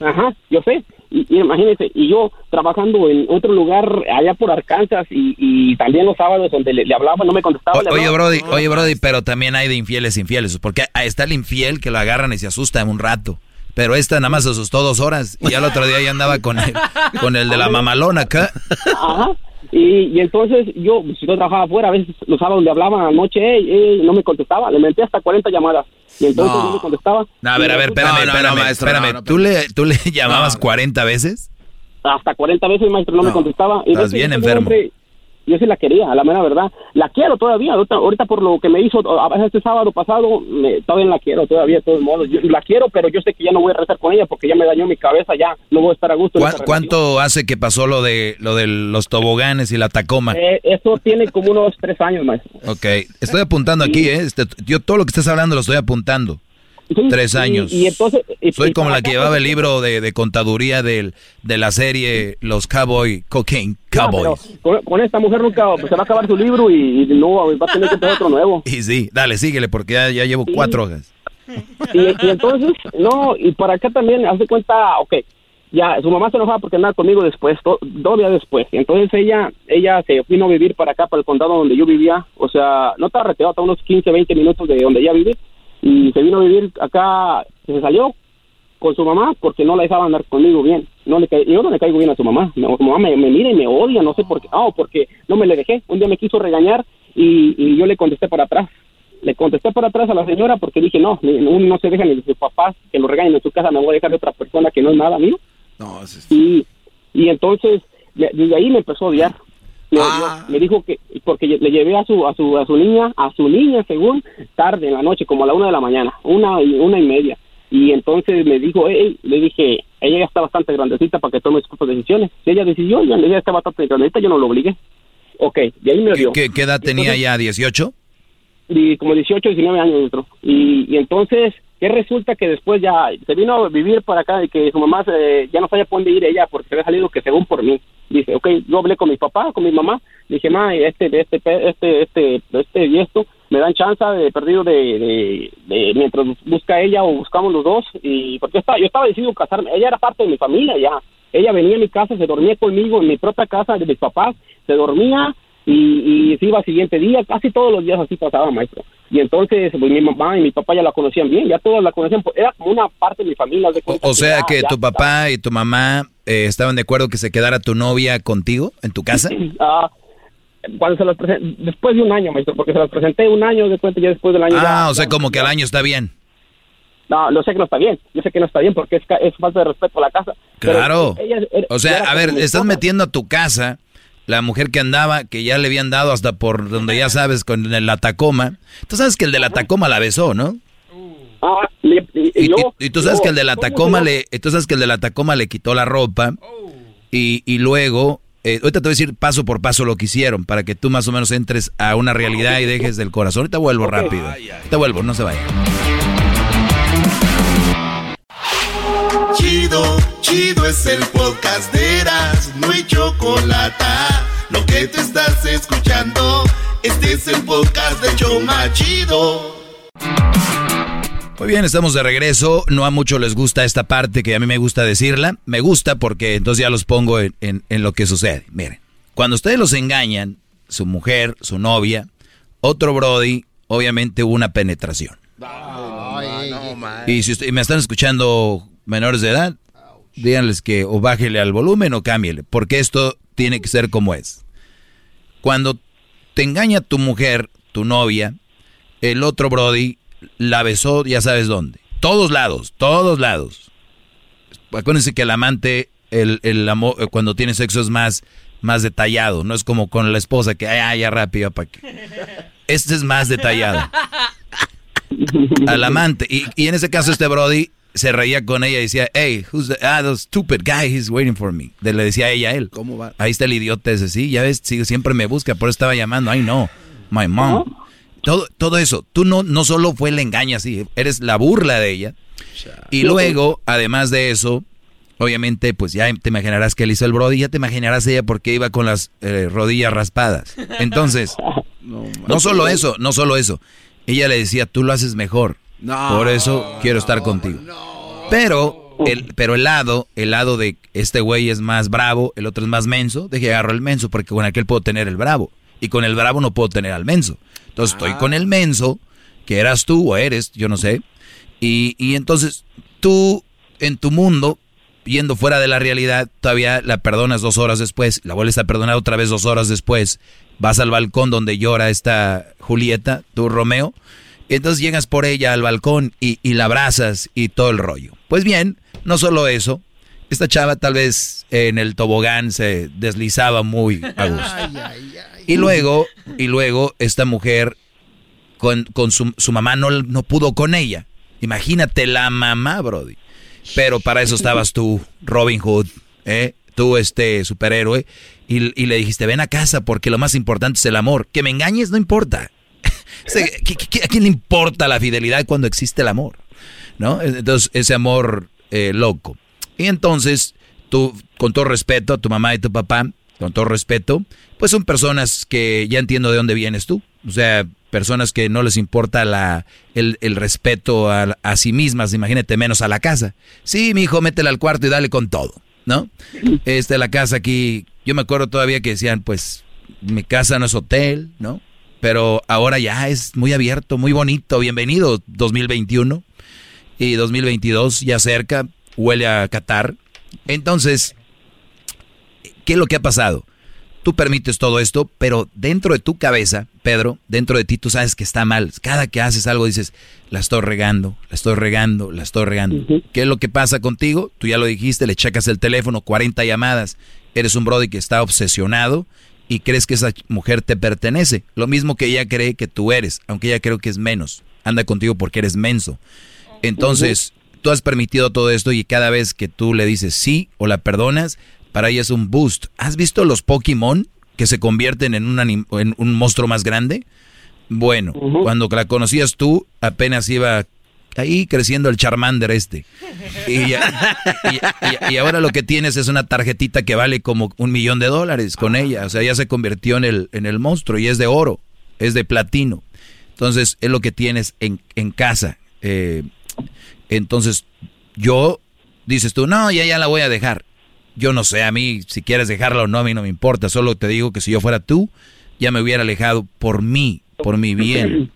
Ajá, yo sé. Y, y imagínese, y yo trabajando en otro lugar allá por Arkansas y, y también los sábados donde le, le hablaba, no me contestaba. oye. Brody, oye, Brody, pero también hay de infieles infieles, porque ahí está el infiel que lo agarran y se asusta en un rato. Pero esta nada más se asustó dos horas y ya el otro día ya andaba con el, con el de la mamalona acá. Ajá. Y, y entonces yo, pues, yo trabajaba afuera, a veces los sábados le hablaba anoche, ey, ey, no me contestaba, le menté hasta 40 llamadas. Y entonces No. no me contestaba. No, a ver, a ver, espérame, No, no, no, espérame, maestro, espérame. no, no, ¿Tú, le, ¿Tú le llamabas 40 veces? hasta 40 veces, maestro, no, me contestaba. Y estás entonces, bien yo, enfermo. Yo sí la quería, a la mera verdad. La quiero todavía, ahorita, ahorita por lo que me hizo este sábado pasado, me, todavía la quiero todavía, de todos modos. Yo la quiero, pero yo sé que ya no voy a rezar con ella porque ya me dañó mi cabeza, ya no voy a estar a gusto. en ¿Cuá- esta ¿Cuánto hace que pasó lo de lo de los toboganes y la Tacoma? Eh, eso tiene como unos tres años, maestro. Ok, estoy apuntando aquí, ¿eh? Este, yo todo lo que estás hablando lo estoy apuntando. Tres y- años. y entonces- y- Soy y como la que llevaba el libro de, de contaduría del, de la serie Los Cowboy Cocaine Cowboys. con, con esta mujer nunca pues, se va a acabar su libro y, y no va a tener que empezar otro nuevo. [laughs] Y sí, dale, síguele porque ya, ya llevo cuatro hojas. Y, y entonces, no, y para acá también, haz de cuenta, ok, ya, su mamá se enojaba porque andaba conmigo después, dos días después. Entonces ella, ella se vino a vivir para acá, para el condado donde yo vivía, o sea, no estaba retirado, estaba unos 15, 20 minutos de donde ella vive, y se vino a vivir acá, se salió con su mamá porque no la dejaba andar conmigo bien. No le yo no le caigo bien a su mamá. Mi su mamá me, me mira y me odia, no sé por qué. Ah, porque no me le dejé. Un día me quiso regañar y, y yo le contesté para atrás. Le contesté para atrás a la señora porque dije, no, uno no se deja ni de sus papás que lo regañen en su casa, me voy a dejar de otra persona que no es nada mío. No, Y, y entonces, de- desde ahí me empezó a odiar. Me, odió. me dijo que, porque le llevé a su, a su, a su niña, a su niña, según, tarde en la noche, como a la una de la mañana, una y, una y media. Y entonces me dijo, hey, le dije, ella ya está bastante grandecita para que tome sus propias decisiones. Si ella decidió, ya ella está bastante grandecita, yo no lo obligué. Ok, de ahí me odió. ¿Qué, qué edad tenía ya? ¿18? y como 18, 19 años dentro. Y, y entonces, ¿qué resulta que después ya se vino a vivir para acá y que su mamá se- ya no sabía por dónde ir ella porque se había salido que según por mí. Dice, ok, yo hablé con mi papá, con mi mamá, dije, ma, este, este, este, este, este y esto, me dan chance de perdido de, de, de- mientras busca ella o buscamos los dos y porque estaba, yo estaba decidido casarme, ella era parte de mi familia ya, ella venía a mi casa, se dormía conmigo en mi propia casa de mis papás, se dormía y, y se iba al siguiente día, casi todos los días así pasaba, maestro. Y entonces, pues mi mamá y mi papá ya la conocían bien, ya todos la conocían, pues, era como una parte de mi familia. de O sea que ya- tu papá y tu mamá eh, estaban de acuerdo que se quedara tu novia contigo en tu casa. Ah, cuando se las presenté, después de un año, maestro, porque se las presenté un año, de cuenta ya después del año. Ah, ya- o sea, como que al año está bien. No, lo sé que no está bien, yo sé que no está bien porque es, falta de respeto a la casa. Claro. ella O sea, a ver, estás metiendo a tu casa la mujer que andaba, que ya le habían dado hasta por donde ya sabes, con el- la Tacoma. Tú sabes que el de la Tacoma la besó, ¿no? Ah, le- y, Y, y yo- y- y tú sabes yo- que el de la ¿cómo se Tacoma le, tú sabes que el de la Tacoma le quitó la ropa y, y luego, eh, ahorita te voy a decir paso por paso lo que hicieron para que tú más o menos entres a una realidad y dejes del corazón. Ahorita vuelvo rápido. Ahorita vuelvo, no se vaya. Chido es el podcast de Eras, no hay chocolate. Lo que te estás escuchando, este es el podcast de Choma Chido. Muy bien, estamos de regreso. No a muchos les gusta esta parte que a mí me gusta decirla. Me gusta porque entonces ya los pongo en, en- en lo que sucede. Miren, cuando ustedes los engañan, su mujer, su novia, otro Brody, obviamente hubo una penetración. Y si usted- y me están escuchando menores de edad, díganles que o bájele al volumen o cámbiele, porque esto tiene que ser como es. Cuando te engaña tu mujer, tu novia, el otro Brody la besó, ya sabes dónde. Todos lados, todos lados. Acuérdense que el amante, el, el amor, eh, cuando tiene sexo es más, más detallado, no es como con la esposa que, ay, ay, ya rápido, para que. Este es más detallado. [laughs] Al amante. Y, y en ese caso, este Brody se reía con ella y decía, hey, who's the, ah, the stupid guy, he's waiting for me. De- le decía ella a él. ¿Cómo va? Ahí está el idiota ese, sí, ya ves, sí, siempre me busca, por eso estaba llamando, ay no, my mom. Todo, todo eso, tú no, no solo fue el engaño así, eres la burla de ella. Y luego, además de eso, obviamente, pues ya te imaginarás que él hizo el brody, ya te imaginarás ella porque iba con las eh, rodillas raspadas. Entonces, [laughs] no solo eso, no solo eso. Ella le decía, tú lo haces mejor. Por eso quiero estar contigo. Pero el, pero el lado, el lado de este güey es más bravo, el otro es más menso, deje agarro el menso porque con aquel puedo tener el bravo. Y con el bravo no puedo tener al menso. Entonces estoy con el menso, que eras tú o eres, yo no sé. Y, y entonces tú en tu mundo, yendo fuera de la realidad, todavía la perdonas dos horas después, la vuelves a perdonar otra vez dos horas después, vas al balcón donde llora esta Julieta, tu Romeo, entonces llegas por ella al balcón y, y la abrazas y todo el rollo. Pues bien, no solo eso, esta chava tal vez en el tobogán se deslizaba muy a [laughs] gusto. Y luego, y luego esta mujer con, con su, su mamá no, no pudo con ella. Imagínate la mamá, Brody. Pero para eso estabas tú, Robin Hood, ¿eh? tú este superhéroe, y, y le dijiste, ven a casa porque lo más importante es el amor. Que me engañes no importa. ¿A quién le importa la fidelidad cuando existe el amor? ¿No? Entonces, ese amor eh, loco. Y entonces, tú, con todo respeto a tu mamá y tu papá, con todo respeto, pues son personas que ya entiendo de dónde vienes tú. O sea, personas que no les importa el respeto a, a sí mismas, imagínate menos a la casa. Sí, mi hijo, métela al cuarto y dale con todo, ¿no? Este, la casa aquí, yo me acuerdo todavía que decían, pues, mi casa no es hotel, ¿no? Pero ahora ya es muy abierto, muy bonito. Bienvenido 2021 y 2022 ya cerca, huele a Qatar. Entonces, ¿qué es lo que ha pasado? Tú permites todo esto, pero dentro de tu cabeza, Pedro, dentro de ti tú sabes que está mal. Cada que haces algo dices, la estoy regando, la estoy regando, la estoy regando. ¿Qué es lo que pasa contigo? Tú ya lo dijiste, le checas el teléfono, 40 llamadas. Eres un brody que está obsesionado y crees que esa mujer te pertenece. Lo mismo que ella cree que tú eres, aunque ella creo que es menos. Anda contigo porque eres menso. Entonces, tú has permitido todo esto y cada vez que tú le dices sí o la perdonas, para ella es un boost. ¿Has visto los Pokémon que se convierten en un, en un monstruo más grande? Bueno, cuando la conocías tú, apenas iba ahí creciendo el Charmander este. Y, ya- y- y- y ahora lo que tienes es una tarjetita que vale como un millón de dólares con ella. O sea, ya se convirtió en el, en el monstruo y es de oro, es de platino. Entonces, es lo que tienes en, en casa. Eh, entonces, yo, dices tú, no, ya, ya la voy a dejar. Yo no sé, a mí, si quieres dejarla o no, a mí no me importa. Solo te digo que si yo fuera tú, ya me hubiera alejado por mí, por mi bien. [clears throat]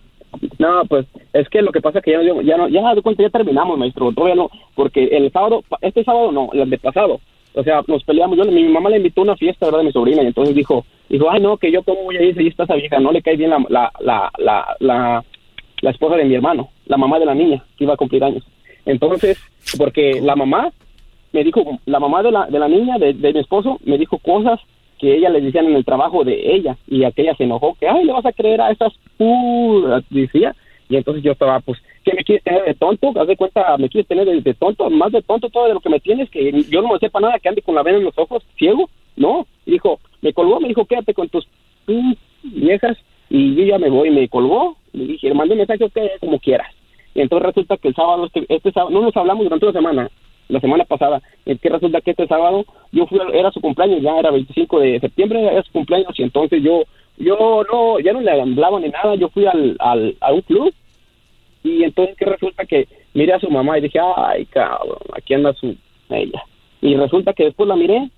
No, pues es que lo que pasa es que ya no, ya ya de cuenta, ya terminamos, maestro. Todavía no, porque el sábado, este sábado no, el de pasado. O sea, nos peleamos. Yo, mi mamá le invitó a una fiesta, ¿verdad? De mi sobrina, y entonces dijo, dijo, ay, no, que yo cómo voy a ir si está esa vieja, no le cae bien la, la, la, la, la, la esposa de mi hermano, la mamá de la niña, que iba a cumplir años. Entonces, porque la mamá me dijo, la mamá de la, de la niña, de, de mi esposo, me dijo cosas que ella le decían en el trabajo de ella y aquella se enojó que ay le vas a creer a esas puras decía. Y entonces yo estaba pues ¿qué me quieres tener de tonto? haz de cuenta me quieres tener de, tonto más de tonto todo de lo que me tienes que yo no me sepa nada que ande con la vena en los ojos ciego no dijo me colgó me dijo quédate con tus viejas y yo ya me voy me colgó le dije mandé un mensaje que como quieras y entonces resulta que el sábado este, este sábado no nos hablamos durante una semana la semana pasada. Es que resulta que este sábado yo fui, era su cumpleaños, ya era 25 de septiembre, era su cumpleaños y entonces yo, yo no, ya no le hablaba ni nada, yo fui al, al, a un club y entonces que resulta que miré a su mamá y dije, ay cabrón, aquí anda su, ella. Y resulta que después la miré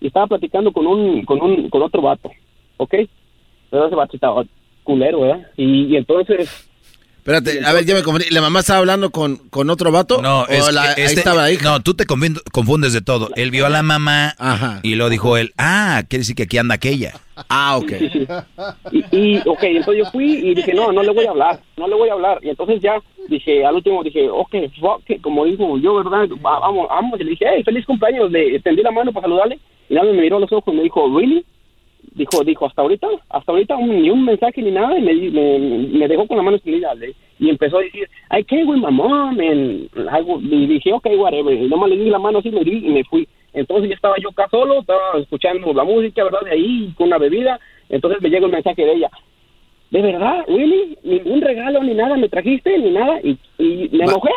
y estaba platicando con un, con un, con otro vato, ¿ok? Pero ese vato estaba culero, ¿verdad? Y entonces... Espérate, a ver, ya me confundí. ¿La mamá estaba hablando con, con otro vato? No, ¿O es la- ahí este- estaba la hija? No, tú te confundes, confundes de todo. Él vio a la mamá y lo dijo él. Ah, quiere decir que aquí anda aquella. Ah, ok. Y, y, ok, entonces yo fui y dije, no, no le voy a hablar, no le voy a hablar. Y entonces ya dije, al último dije, ok, fuck it, como digo yo, ¿verdad? Va- Vamos, vamos. Y le dije, hey, feliz cumpleaños. Le tendí la mano para saludarle. Y nada, me miró a los ojos y me dijo, ¿really? Dijo, dijo, hasta ahorita, hasta ahorita un- ni un mensaje ni nada. Y me, di- me, me dejó con la mano extendida. Y empezó a decir, I can't with my mom. And algo, y dije, ok, whatever. Y nomás le di la mano así, me di y me fui. Entonces ya estaba yo acá solo, estaba escuchando la música, ¿verdad? De ahí, con una bebida. Entonces me llega el mensaje de ella. ¿De verdad, Willy? Ningún regalo ni nada me trajiste, ni nada. Y, y me enojé.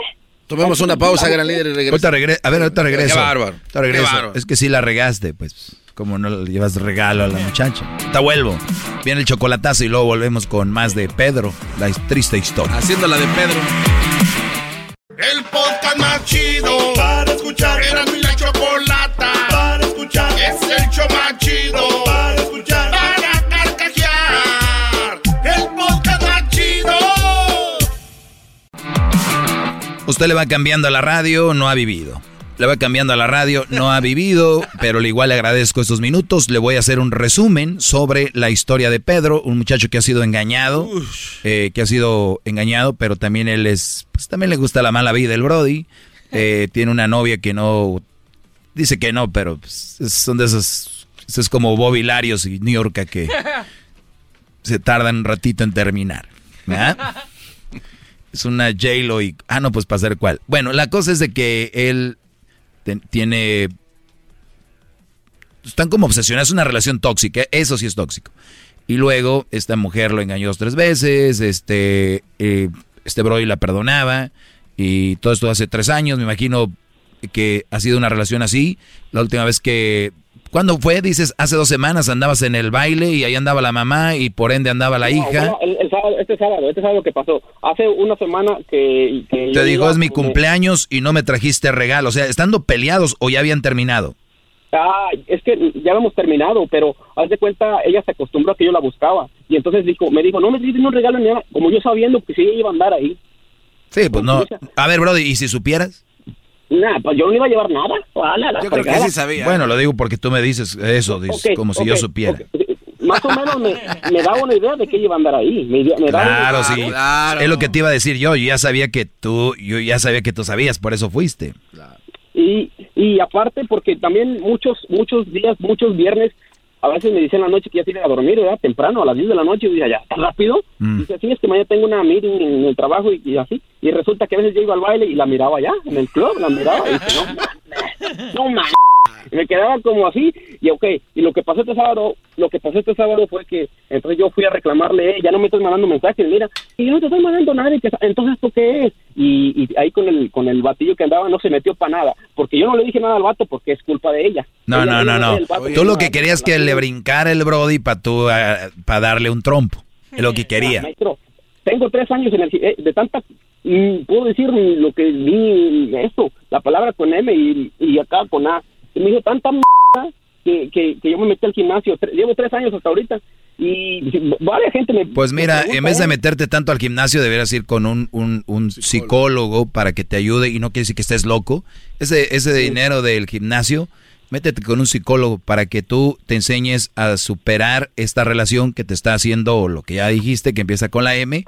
Tomemos una pausa, gran líder, y Ahorita regresamos. regre- a ver, ahorita regreso. Qué bárbaro. Ahorita regreso. Qué bárbaro. Es que sí la regaste, pues. Como no le llevas regalo a la muchacha. Te vuelvo. Viene el chocolatazo y luego volvemos con más de Pedro, la triste historia. Haciendo la de Pedro. El podcast más chido para escuchar. Era mi la chocolata para escuchar. Es el show más chido para escuchar. Para carcajear. El podcast más chido. Usted le va cambiando a la radio, no ha vivido. Le va cambiando a la radio, no ha vivido, pero igual le agradezco estos minutos. Le voy a hacer un resumen sobre la historia de Pedro, un muchacho que ha sido engañado, eh, que ha sido engañado, pero también él es, pues también le gusta la mala vida, el Brody. [laughs] Eh, tiene una novia que no, dice que no, pero pues, es- son de esos, es como Bobby Larios y New York que [laughs] se tardan un ratito en terminar. ¿verdad? [laughs] Es una J-Lo y... Ah, no, pues para hacer cuál. Bueno, la cosa es de que él tiene... Están como obsesionados, es una relación tóxica, eso sí es tóxico. Y luego esta mujer lo engañó dos, tres veces, este, eh, este Brody la perdonaba y todo esto hace tres años, me imagino que ha sido una relación así. La última vez que... ¿Cuándo fue? Dices, hace dos semanas andabas en el baile y ahí andaba la mamá y por ende andaba la No, hija. bueno, el- el sábado- este sábado, este sábado que pasó. Hace una semana que... que Te iba- es mi me- cumpleaños y no me trajiste regalo. O sea, estando peleados o ya habían terminado. Ah, es que ya habíamos terminado, pero haz de cuenta, ella se acostumbró a que yo la buscaba. Y entonces dijo, me dijo, no me trajiste un regalo ni nada, como yo sabiendo que sí iba a andar ahí. Sí, pues no. A ver, Brody, ¿y si supieras? Nah, pues yo no iba a llevar nada. Ah, la- la fregada. Bueno, lo digo porque tú me dices eso, dices, como si yo supiera. Más o menos me, me daba una idea de que iba a andar ahí. Me, me daba Claro, sí. Es lo que te iba a decir yo. Yo ya sabía que tú, yo ya sabía que tú sabías, por eso fuiste. Y, y aparte, porque también muchos muchos días, muchos viernes, a veces me dicen en la noche que ya tienen a dormir, ¿verdad? Temprano, a las 10 de la noche, y decía, ya, ¿tan rápido? Mm. Dice, sí, es que mañana tengo una meeting en el trabajo y, y así. Y resulta que a veces yo iba al baile y la miraba allá, en el club, la miraba y dije, no, no mames. Y me quedaba como así, y ok, y lo que pasó este sábado, lo que pasó este sábado fue que, entonces yo fui a reclamarle, "Eh, ya no me estás mandando mensajes, mira, y yo no te estoy mandando nada, y que- entonces ¿esto qué es? Y, y ahí con el, con el batillo que andaba no se metió para nada, porque yo no le dije nada al vato porque es culpa de ella. No, Ella no, no, no. vato Tú lo que querías que le brincara el Brody para tú, para darle un trompo. Es lo que quería. Maestro, tengo tres años en el, eh, de tanta, mm, puedo decir lo que vi, esto, la palabra con M y, y acá con A. Y me hizo tanta m que, que, que yo me metí al gimnasio. Llevo tres años hasta ahorita y varias gente me... Pues mira, me pregunta, en vez de "Eh, meterte tanto al gimnasio, deberías ir con un, un, un psicólogo para que te ayude y no quiere decir que estés loco. Ese, ese dinero del gimnasio, métete con un psicólogo para que tú te enseñes a superar esta relación que te está haciendo lo que ya dijiste, que empieza con la M,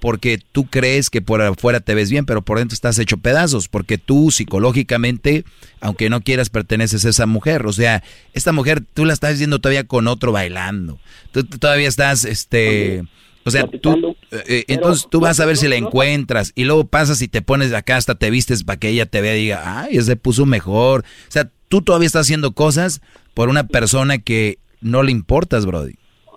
porque tú crees que por afuera te ves bien, pero por dentro estás hecho pedazos, porque tú psicológicamente, aunque no quieras, perteneces a esa mujer. O sea, esta mujer tú la estás viendo todavía con otro bailando. Tú, tú todavía estás, este... O sea, tú, eh, entonces tú vas a ver si la encuentras y luego pasas y te pones acá hasta te vistes para que ella te vea y diga, ay, ese puso mejor. O sea, tú todavía estás haciendo cosas por una persona que no le importas, Brody.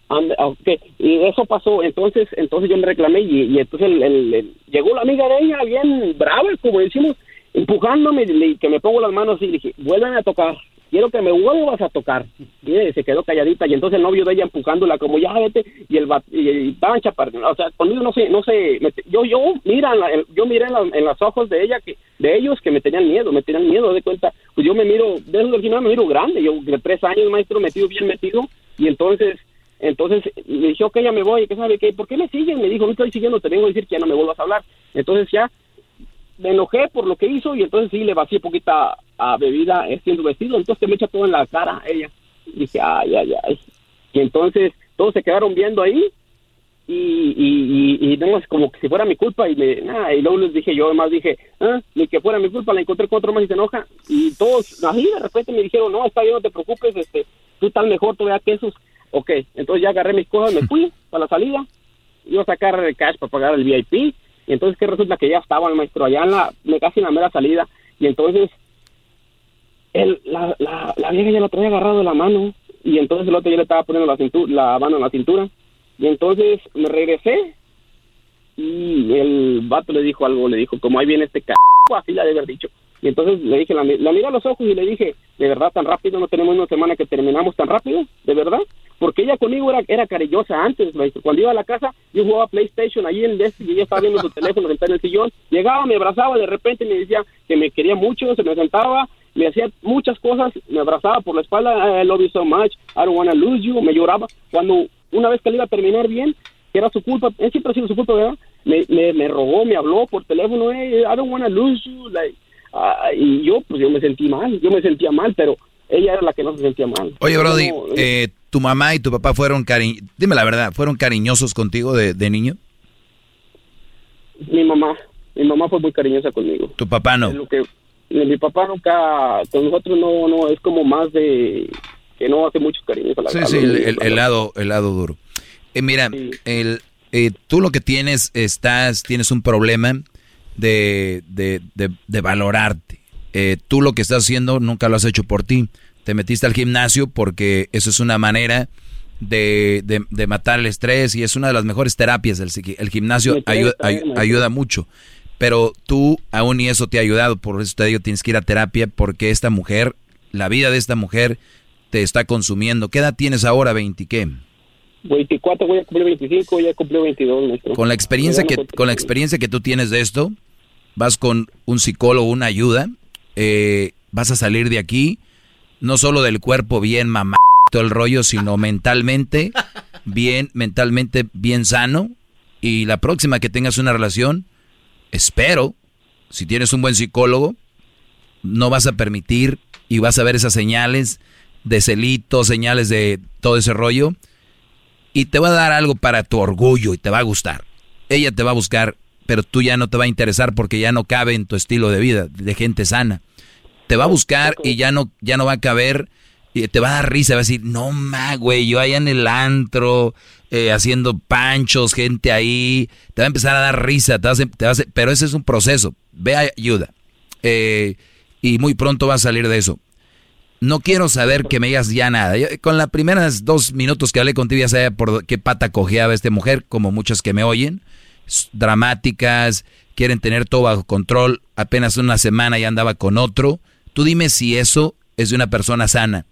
Ande- ah, y eso pasó, entonces entonces yo le reclamé y, y entonces el- el- el- llegó la amiga de ella bien brava, como decimos, empujándome y que me pongo las manos y dije, vuélveme a tocar, quiero que me vuelvas a tocar. Y se quedó calladita y entonces el novio de ella empujándola como ya vete. Y el y, chaparritos, o sea, conmigo no sé, no sé, me- yo yo mira, yo miré en, la- en los ojos de ella que de ellos que me tenían miedo, me tenían miedo de cuenta, pues yo me miro, de esos del gimnasio me miro grande, yo de tres años maestro metido bien metido. Y entonces entonces le dije, ok, ya me voy, ¿qué sabe qué? ¿Por qué me siguen? Me dijo, no estoy siguiendo, te vengo a decir que ya no me vuelvas a hablar. Entonces ya me enojé por lo que hizo y entonces sí le vacié poquita a bebida eh, siendo vestido, entonces me echa todo en la cara ella. Dije, ay, ay, ay. Y entonces todos se quedaron viendo ahí y, y, y, y como que si fuera mi culpa y me, nada, y luego les dije yo además dije, ah, ni que fuera mi culpa, la encontré con otro más y se enoja y todos así de repente me dijeron, no, está bien, no te preocupes, este, tú estás mejor, todavía que esos, ok, entonces ya agarré mis cosas, me fui [laughs] para la salida, iba a sacar el cash para pagar el VIP y entonces que resulta que ya estaba el maestro allá en la, casi en la mera salida. Y entonces él, la, la, la vieja ya lo traía agarrado de la mano. Y entonces el otro ya le estaba poniendo la, cintura, la mano en la cintura. Y entonces me regresé. Y el vato le dijo algo, le dijo, como ahí viene este c... así le había dicho. Y entonces le dije, la, la miré a los ojos y le dije, de verdad tan rápido, no tenemos una semana que terminamos tan rápido, de verdad. Porque ella conmigo era, era cariñosa antes, maestro. Cuando iba a la casa, yo jugaba PlayStation allí en el desk y ella estaba viendo su teléfono [laughs] sentada en el sillón. Llegaba, me abrazaba, de repente me decía que me quería mucho, se me sentaba, me hacía muchas cosas, me abrazaba por la espalda, I love you so much, I don't wanna lose you, me lloraba. Cuando una vez que le iba a terminar bien, que era su culpa, eh, siempre ha sido su culpa, ¿verdad? Me, me, me rogó, me habló por teléfono, hey, I don't wanna lose you, like, ah, y yo, pues yo me sentí mal, yo me sentía mal, pero ella era la que no se sentía mal. Oye, Brody, No, eh, ¿tu mamá y tu papá fueron cari dime la verdad, fueron cariñosos contigo de, de niño? mi mamá, mi mamá fue muy cariñosa conmigo. Tu papá no. Es lo que, mi papá nunca, con nosotros no, no, es como más de, que no hace muchos cariños a la Sí, a sí, el, lado, el lado duro. Eh, mira, el, eh, tú lo que tienes, estás, tienes un problema de, de, de- de valorarte. Eh, tú lo que estás haciendo nunca lo has hecho por ti. Te metiste al gimnasio porque eso es una manera de, de- de matar el estrés y es una de las mejores terapias. El, el gimnasio ayuda, ay- ayuda mucho. Pero tú aún y eso te ha ayudado. Por eso te digo, tienes que ir a terapia porque esta mujer, la vida de esta mujer te está consumiendo. ¿Qué edad tienes ahora, 20 qué? 24, voy a cumplir 25, ya cumplió 22, maestro. Con la experiencia que con la experiencia que tú tienes de esto, vas con un psicólogo, una ayuda, eh, vas a salir de aquí no solo del cuerpo bien mamá todo el rollo, sino mentalmente bien, mentalmente bien sano y la próxima que tengas una relación, espero, si tienes un buen psicólogo, no vas a permitir y vas a ver esas señales de celito, señales de todo ese rollo y te va a dar algo para tu orgullo y te va a gustar. Ella te va a buscar, pero tú ya no te va a interesar porque ya no cabe en tu estilo de vida, de gente sana. Te va a buscar y ya no, ya no va a caber y te va a dar risa, va a decir, no ma, güey, yo allá en el antro, eh, haciendo panchos, gente ahí, te va a empezar a dar risa, te vas a- te vas a- pero ese es un proceso, ve ayuda. Eh, y muy pronto va a salir de eso. No quiero saber que me digas ya nada. Yo- con las primeras dos minutos que hablé contigo ya sabía por qué pata cojeaba esta mujer, como muchas que me oyen. Dramáticas, quieren tener todo bajo control. Apenas una semana ya andaba con otro. Tú dime si eso es de una persona sana.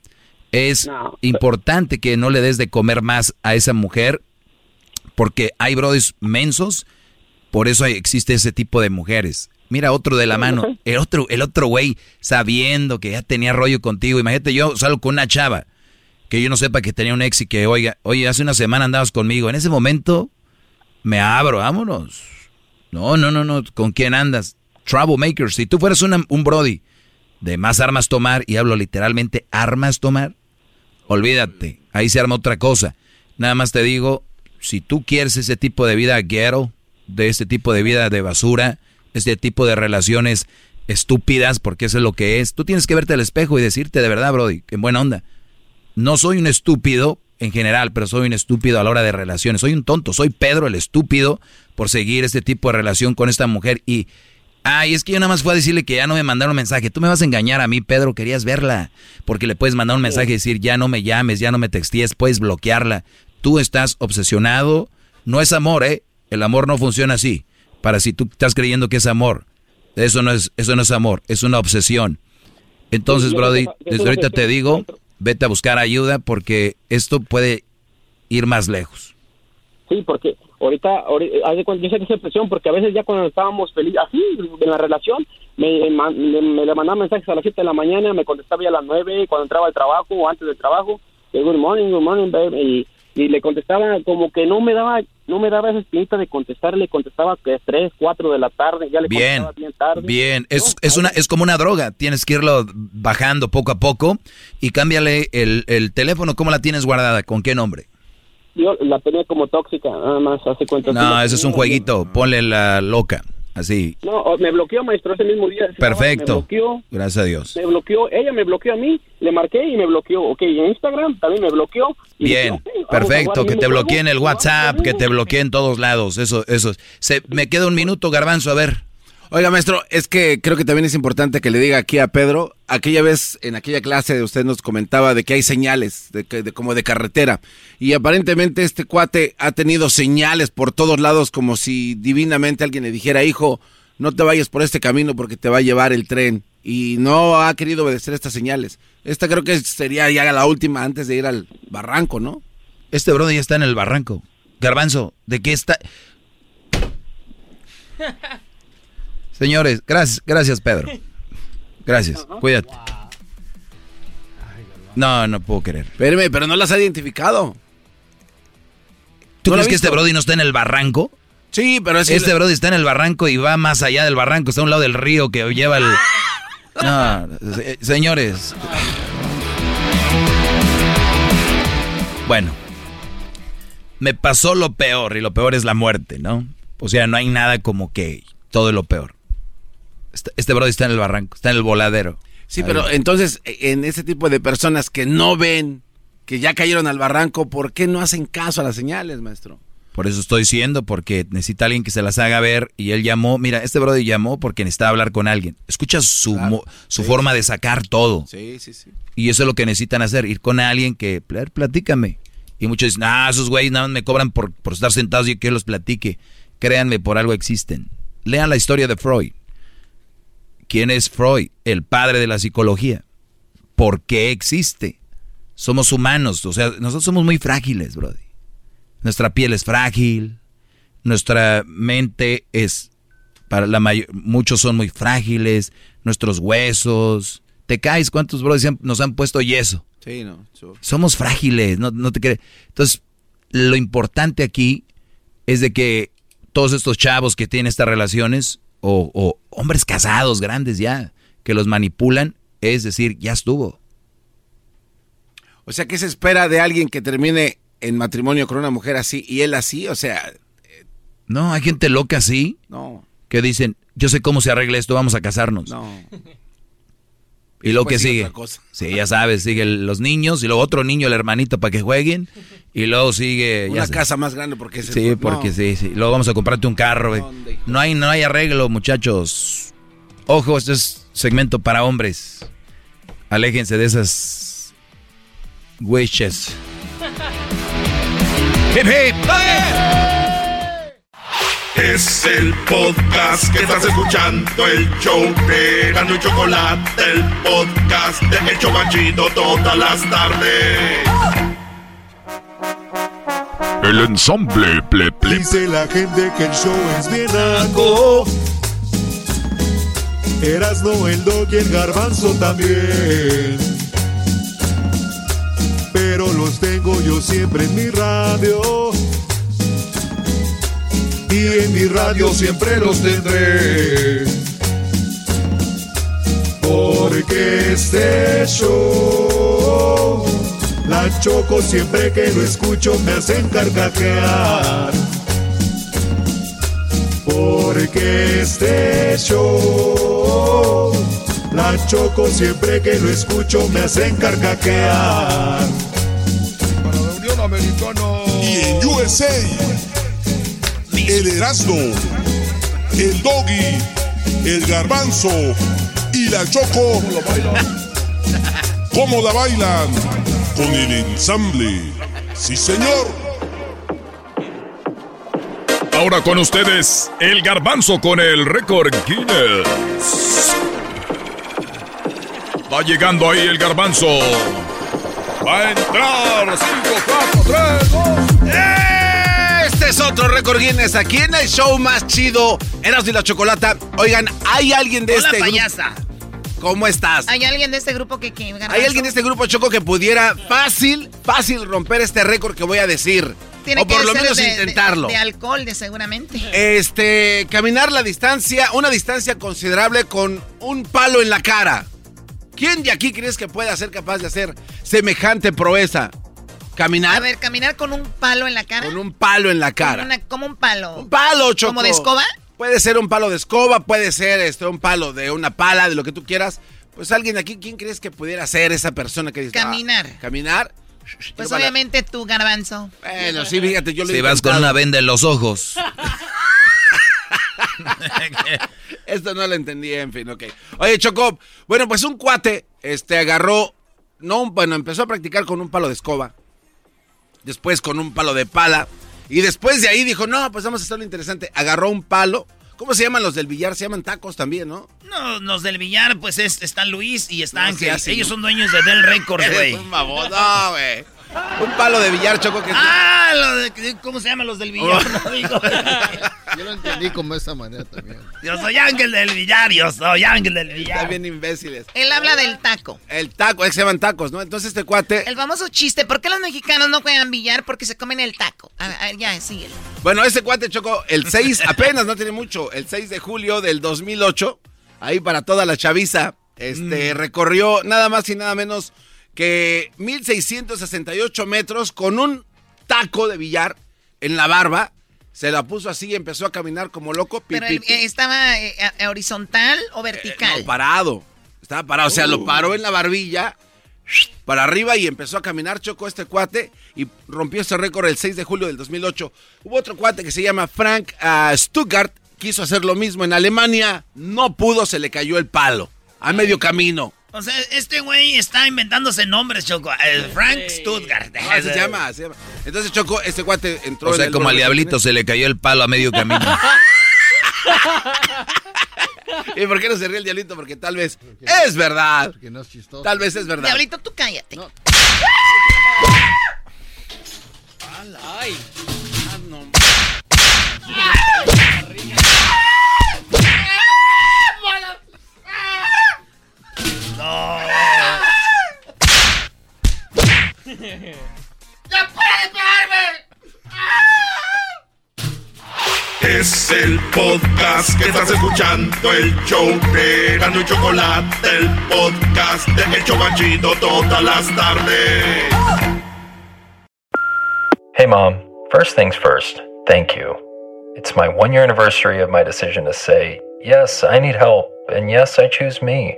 Es importante que no le des de comer más a esa mujer porque hay brodis mensos, por eso existe ese tipo de mujeres. Mira otro de la mano, [laughs] el otro, el otro güey sabiendo que ya tenía rollo contigo. Imagínate yo salgo con una chava que yo no sepa que tenía un ex y que oiga, oye, hace una semana andabas conmigo. En ese momento me abro, vámonos. No, no, no, no, ¿con quién andas? Troublemakers. Si tú fueras una- un brody de más armas tomar, y hablo literalmente armas tomar, olvídate, ahí se arma otra cosa. Nada más te digo, si tú quieres ese tipo de vida ghetto, de este tipo de vida de basura, este tipo de relaciones estúpidas, porque eso es lo que es, tú tienes que verte al espejo y decirte de verdad, Brody, en buena onda. No soy un estúpido en general, pero soy un estúpido a la hora de relaciones. Soy un tonto, soy Pedro el estúpido por seguir este tipo de relación con esta mujer y... Ay, es que yo nada más fue a decirle que ya no me mandaron mensaje. Tú me vas a engañar a mí, Pedro, querías verla. Porque le puedes mandar un mensaje y decir, ya no me llames, ya no me texties, puedes bloquearla. Tú estás obsesionado. No es amor, ¿eh? El amor no funciona así. Para si tú estás creyendo que es amor. Eso no es, eso no es amor, es una obsesión. Entonces, Brody, desde ahorita te digo, vete a buscar ayuda porque esto puede ir más lejos. Sí, porque ahorita, ahorita yo sé que es expresión porque a veces ya cuando estábamos felices, así, en la relación, me, me, me le mandaba mensajes a las 7 de la mañana, me contestaba ya a las 9, cuando entraba al trabajo o antes del trabajo, good morning, good morning, babe, y, y le contestaba como que no me daba no me daba esa espinita de contestar, le contestaba que a 3, 4 de la tarde, ya le Bien, contestaba bien tarde. bien, es, es, una, es como una droga, tienes que irlo bajando poco a poco y cámbiale el, el teléfono, ¿cómo la tienes guardada? ¿Con qué nombre? Yo la tenía como tóxica, nada más hace cuenta. No, eso es un jueguito, ponle la loca, así. No, me bloqueó, maestro, ese mismo día. Perfecto. Me bloqueó, Gracias a Dios. me bloqueó, ella me bloqueó a mí, le marqué y me bloqueó. Ok, en Instagram también me bloqueó. Y Bien, perfecto, que te bloqueen el. WhatsApp, que te bloqueen en todos lados, eso, eso. Se, me queda un minuto, Garbanzo, a ver. Oiga, maestro, es que creo que también es importante que le diga aquí a Pedro, aquella vez en aquella clase usted nos comentaba de que hay señales, de que, de, como de carretera, y aparentemente este cuate ha tenido señales por todos lados como si divinamente alguien le dijera, hijo, no te vayas por este camino porque te va a llevar el tren, y no ha querido obedecer estas señales. Esta creo que sería ya la última antes de ir al barranco, ¿no? Este brother ya está en el barranco. Garbanzo, ¿de qué está? [laughs] Señores, gracias, gracias Pedro. Gracias, cuídate. No, no puedo creer. Espérame, pero no las ha identificado. ¿Tú ¿No lo crees que este? Brody no está en el barranco? Sí, pero es Este Brody está en el barranco y va más allá del barranco, está a un lado del río que lleva el... [laughs] No, se- señores. Bueno, me pasó lo peor y lo peor es la muerte, ¿no? O sea, no hay nada como que todo es lo peor. Este, este Brody está en el barranco, está en el voladero. Sí, Ahí. pero entonces, en ese tipo de personas que no ven, que ya cayeron al barranco, ¿por qué no hacen caso a las señales, maestro? Por eso estoy diciendo, porque necesita alguien que se las haga ver y él llamó, mira, este brother llamó porque necesitaba hablar con alguien. Escucha su, su Sí, forma sí. de sacar todo. Sí, sí, sí. Y eso es lo que necesitan hacer, ir con alguien que, "Pla- platícame. Y muchos dicen, ah, esos güeyes nada más me cobran por, por estar sentados y que los platique. Créanme, por algo existen. Lean la historia de Freud. ¿Quién es Freud? El padre de la psicología. ¿Por qué existe? Somos humanos, o sea, nosotros somos muy frágiles, brody. Nuestra piel es frágil, nuestra mente es, para la mayor, muchos son muy frágiles, nuestros huesos. Te caes, ¿cuántos han- nos han puesto yeso? Sí, no. so- Somos frágiles, no, no te crees. Entonces, lo importante aquí es de que todos estos chavos que tienen estas relaciones, o, o hombres casados grandes ya, que los manipulan, es decir, ya estuvo. O sea, ¿qué se espera de alguien que termine en matrimonio con una mujer así y él así? O sea, No, hay gente loca así no, que dicen, yo sé cómo se arregla esto, vamos a casarnos. no. [laughs] Y luego que sigue. Sí, ya sabes, sigue el- los niños y luego otro niño, el hermanito, para que jueguen. Y luego sigue. ya Una sabes. casa más grande porque es el- Sí, no. porque sí, sí. Luego vamos a comprarte un carro. güey. No hay, no hay arreglo, muchachos. Ojo, este es segmento para hombres. Aléjense de esas wishes. [laughs] Hip, hip. Es el podcast que estás escuchando, el show de Gano y Chocolate, el podcast de El Chobachito todas las tardes. El ensamble ple, ple. Dice la gente que el show es bien naco. Erasno, el dog y el garbanzo también. Pero los tengo yo siempre en mi radio. Y en mi radio siempre los tendré. Porque este show, la choco siempre que lo escucho me hacen carcajear. Porque este show, la choco siempre que lo escucho me hacen carcajear. Para la Unión Americana. Y en USA, el Erasmo, el Doggy, el Garbanzo y la Choco. ¿Cómo la bailan? Con el ensamble. Sí, señor. Ahora con ustedes, el garbanzo con el récord Guinness. Va llegando ahí el garbanzo. Va a entrar. 5, 4, 3, 2. Es otro récord Guinness aquí en el show más chido, Eras y la Chocolata. Oigan, hay alguien de Hola, este payasa. ¿Cómo estás? ¿Hay alguien de este grupo que... que Hay alguien de este grupo Choco que pudiera fácil, fácil romper este récord que voy a decir. Tiene o por que lo ser menos de- de- intentarlo. De, alcohol, de seguramente. Este, caminar la distancia, una distancia considerable con un palo en la cara. ¿Quién de aquí crees que pueda ser capaz de hacer semejante proeza? ¿Caminar? A ver, caminar con un palo en la cara. Con un palo en la cara. Como, una- como un palo. Un palo, Choco. ¿Como de escoba? Puede ser un palo de escoba, puede ser este, un palo de una pala, de lo que tú quieras. Pues alguien aquí, ¿quién crees que pudiera ser esa persona que dice? Caminar. ah, caminar. Pues Yo para- obviamente tú, garbanzo. Bueno, sí, fíjate, yo lo he Si vas con una venda en los ojos. [laughs] [laughs] Esto no lo entendí, en fin, ok. Oye, Choco, bueno, pues un cuate, este, agarró, no, un- bueno, empezó a practicar con un palo de escoba, después con un palo de pala, y después de ahí dijo, no, pues vamos a hacer lo interesante. Agarró un palo, ¿cómo se llaman los del billar? Se llaman tacos también, ¿no? No, los del billar, pues es, está Luis y está No, Ángel. sí, Ellos ¿no? son dueños de Del Records, [laughs] güey. No, güey. Un palo de billar, Choco, que Ah, lo de- ¿cómo se llaman los del billar? [laughs] No digo. Yo lo entendí como esa manera también. Yo soy Ángel del billar, yo soy Ángel del billar. Están bien imbéciles. Él habla del taco. El taco, es que se llaman tacos, ¿no? Entonces este cuate... El famoso chiste. ¿Por qué los mexicanos no juegan billar? Porque se comen el taco. A ver, ya, síguelo. Bueno, ese cuate chocó el 6, apenas no tiene mucho, el 6 de julio del 2008, ahí para toda la chaviza, este, recorrió nada más y nada menos que 1668 metros con un taco de billar en la barba. Se la puso así y empezó a caminar como loco. pi, Pero pi, él, pi. eh, estaba eh, horizontal o vertical. No, parado. Estaba parado, o sea, lo paró en la barbilla para arriba y empezó a caminar, chocó este cuate y rompió este récord el 6 de julio del 2008. Hubo otro cuate que se llama Frank ah, Stuttgart, quiso hacer lo mismo en Alemania, no pudo, se le cayó el palo a medio camino. O sea, este güey está inventándose nombres, Choco. El Frank Stuttgart. No, así se llama, así se llama. Entonces Choco, este cuate entró O en sea, el como al diablito se le cayó el palo a medio camino. [laughs] ¿Y por qué no se ríe el diablito? Porque tal vez es verdad. Porque no es chistoso. Tal vez es verdad. Diablito, tú cállate. Ay. [laughs] Es el podcast que estás escuchando, el show de Gano y Chocolate, el podcast de El Chobachito todas las tardes. Hey, Mom. First things first, thank you. It's my one year anniversary of my decision to say, yes, I need help, and yes, I choose me.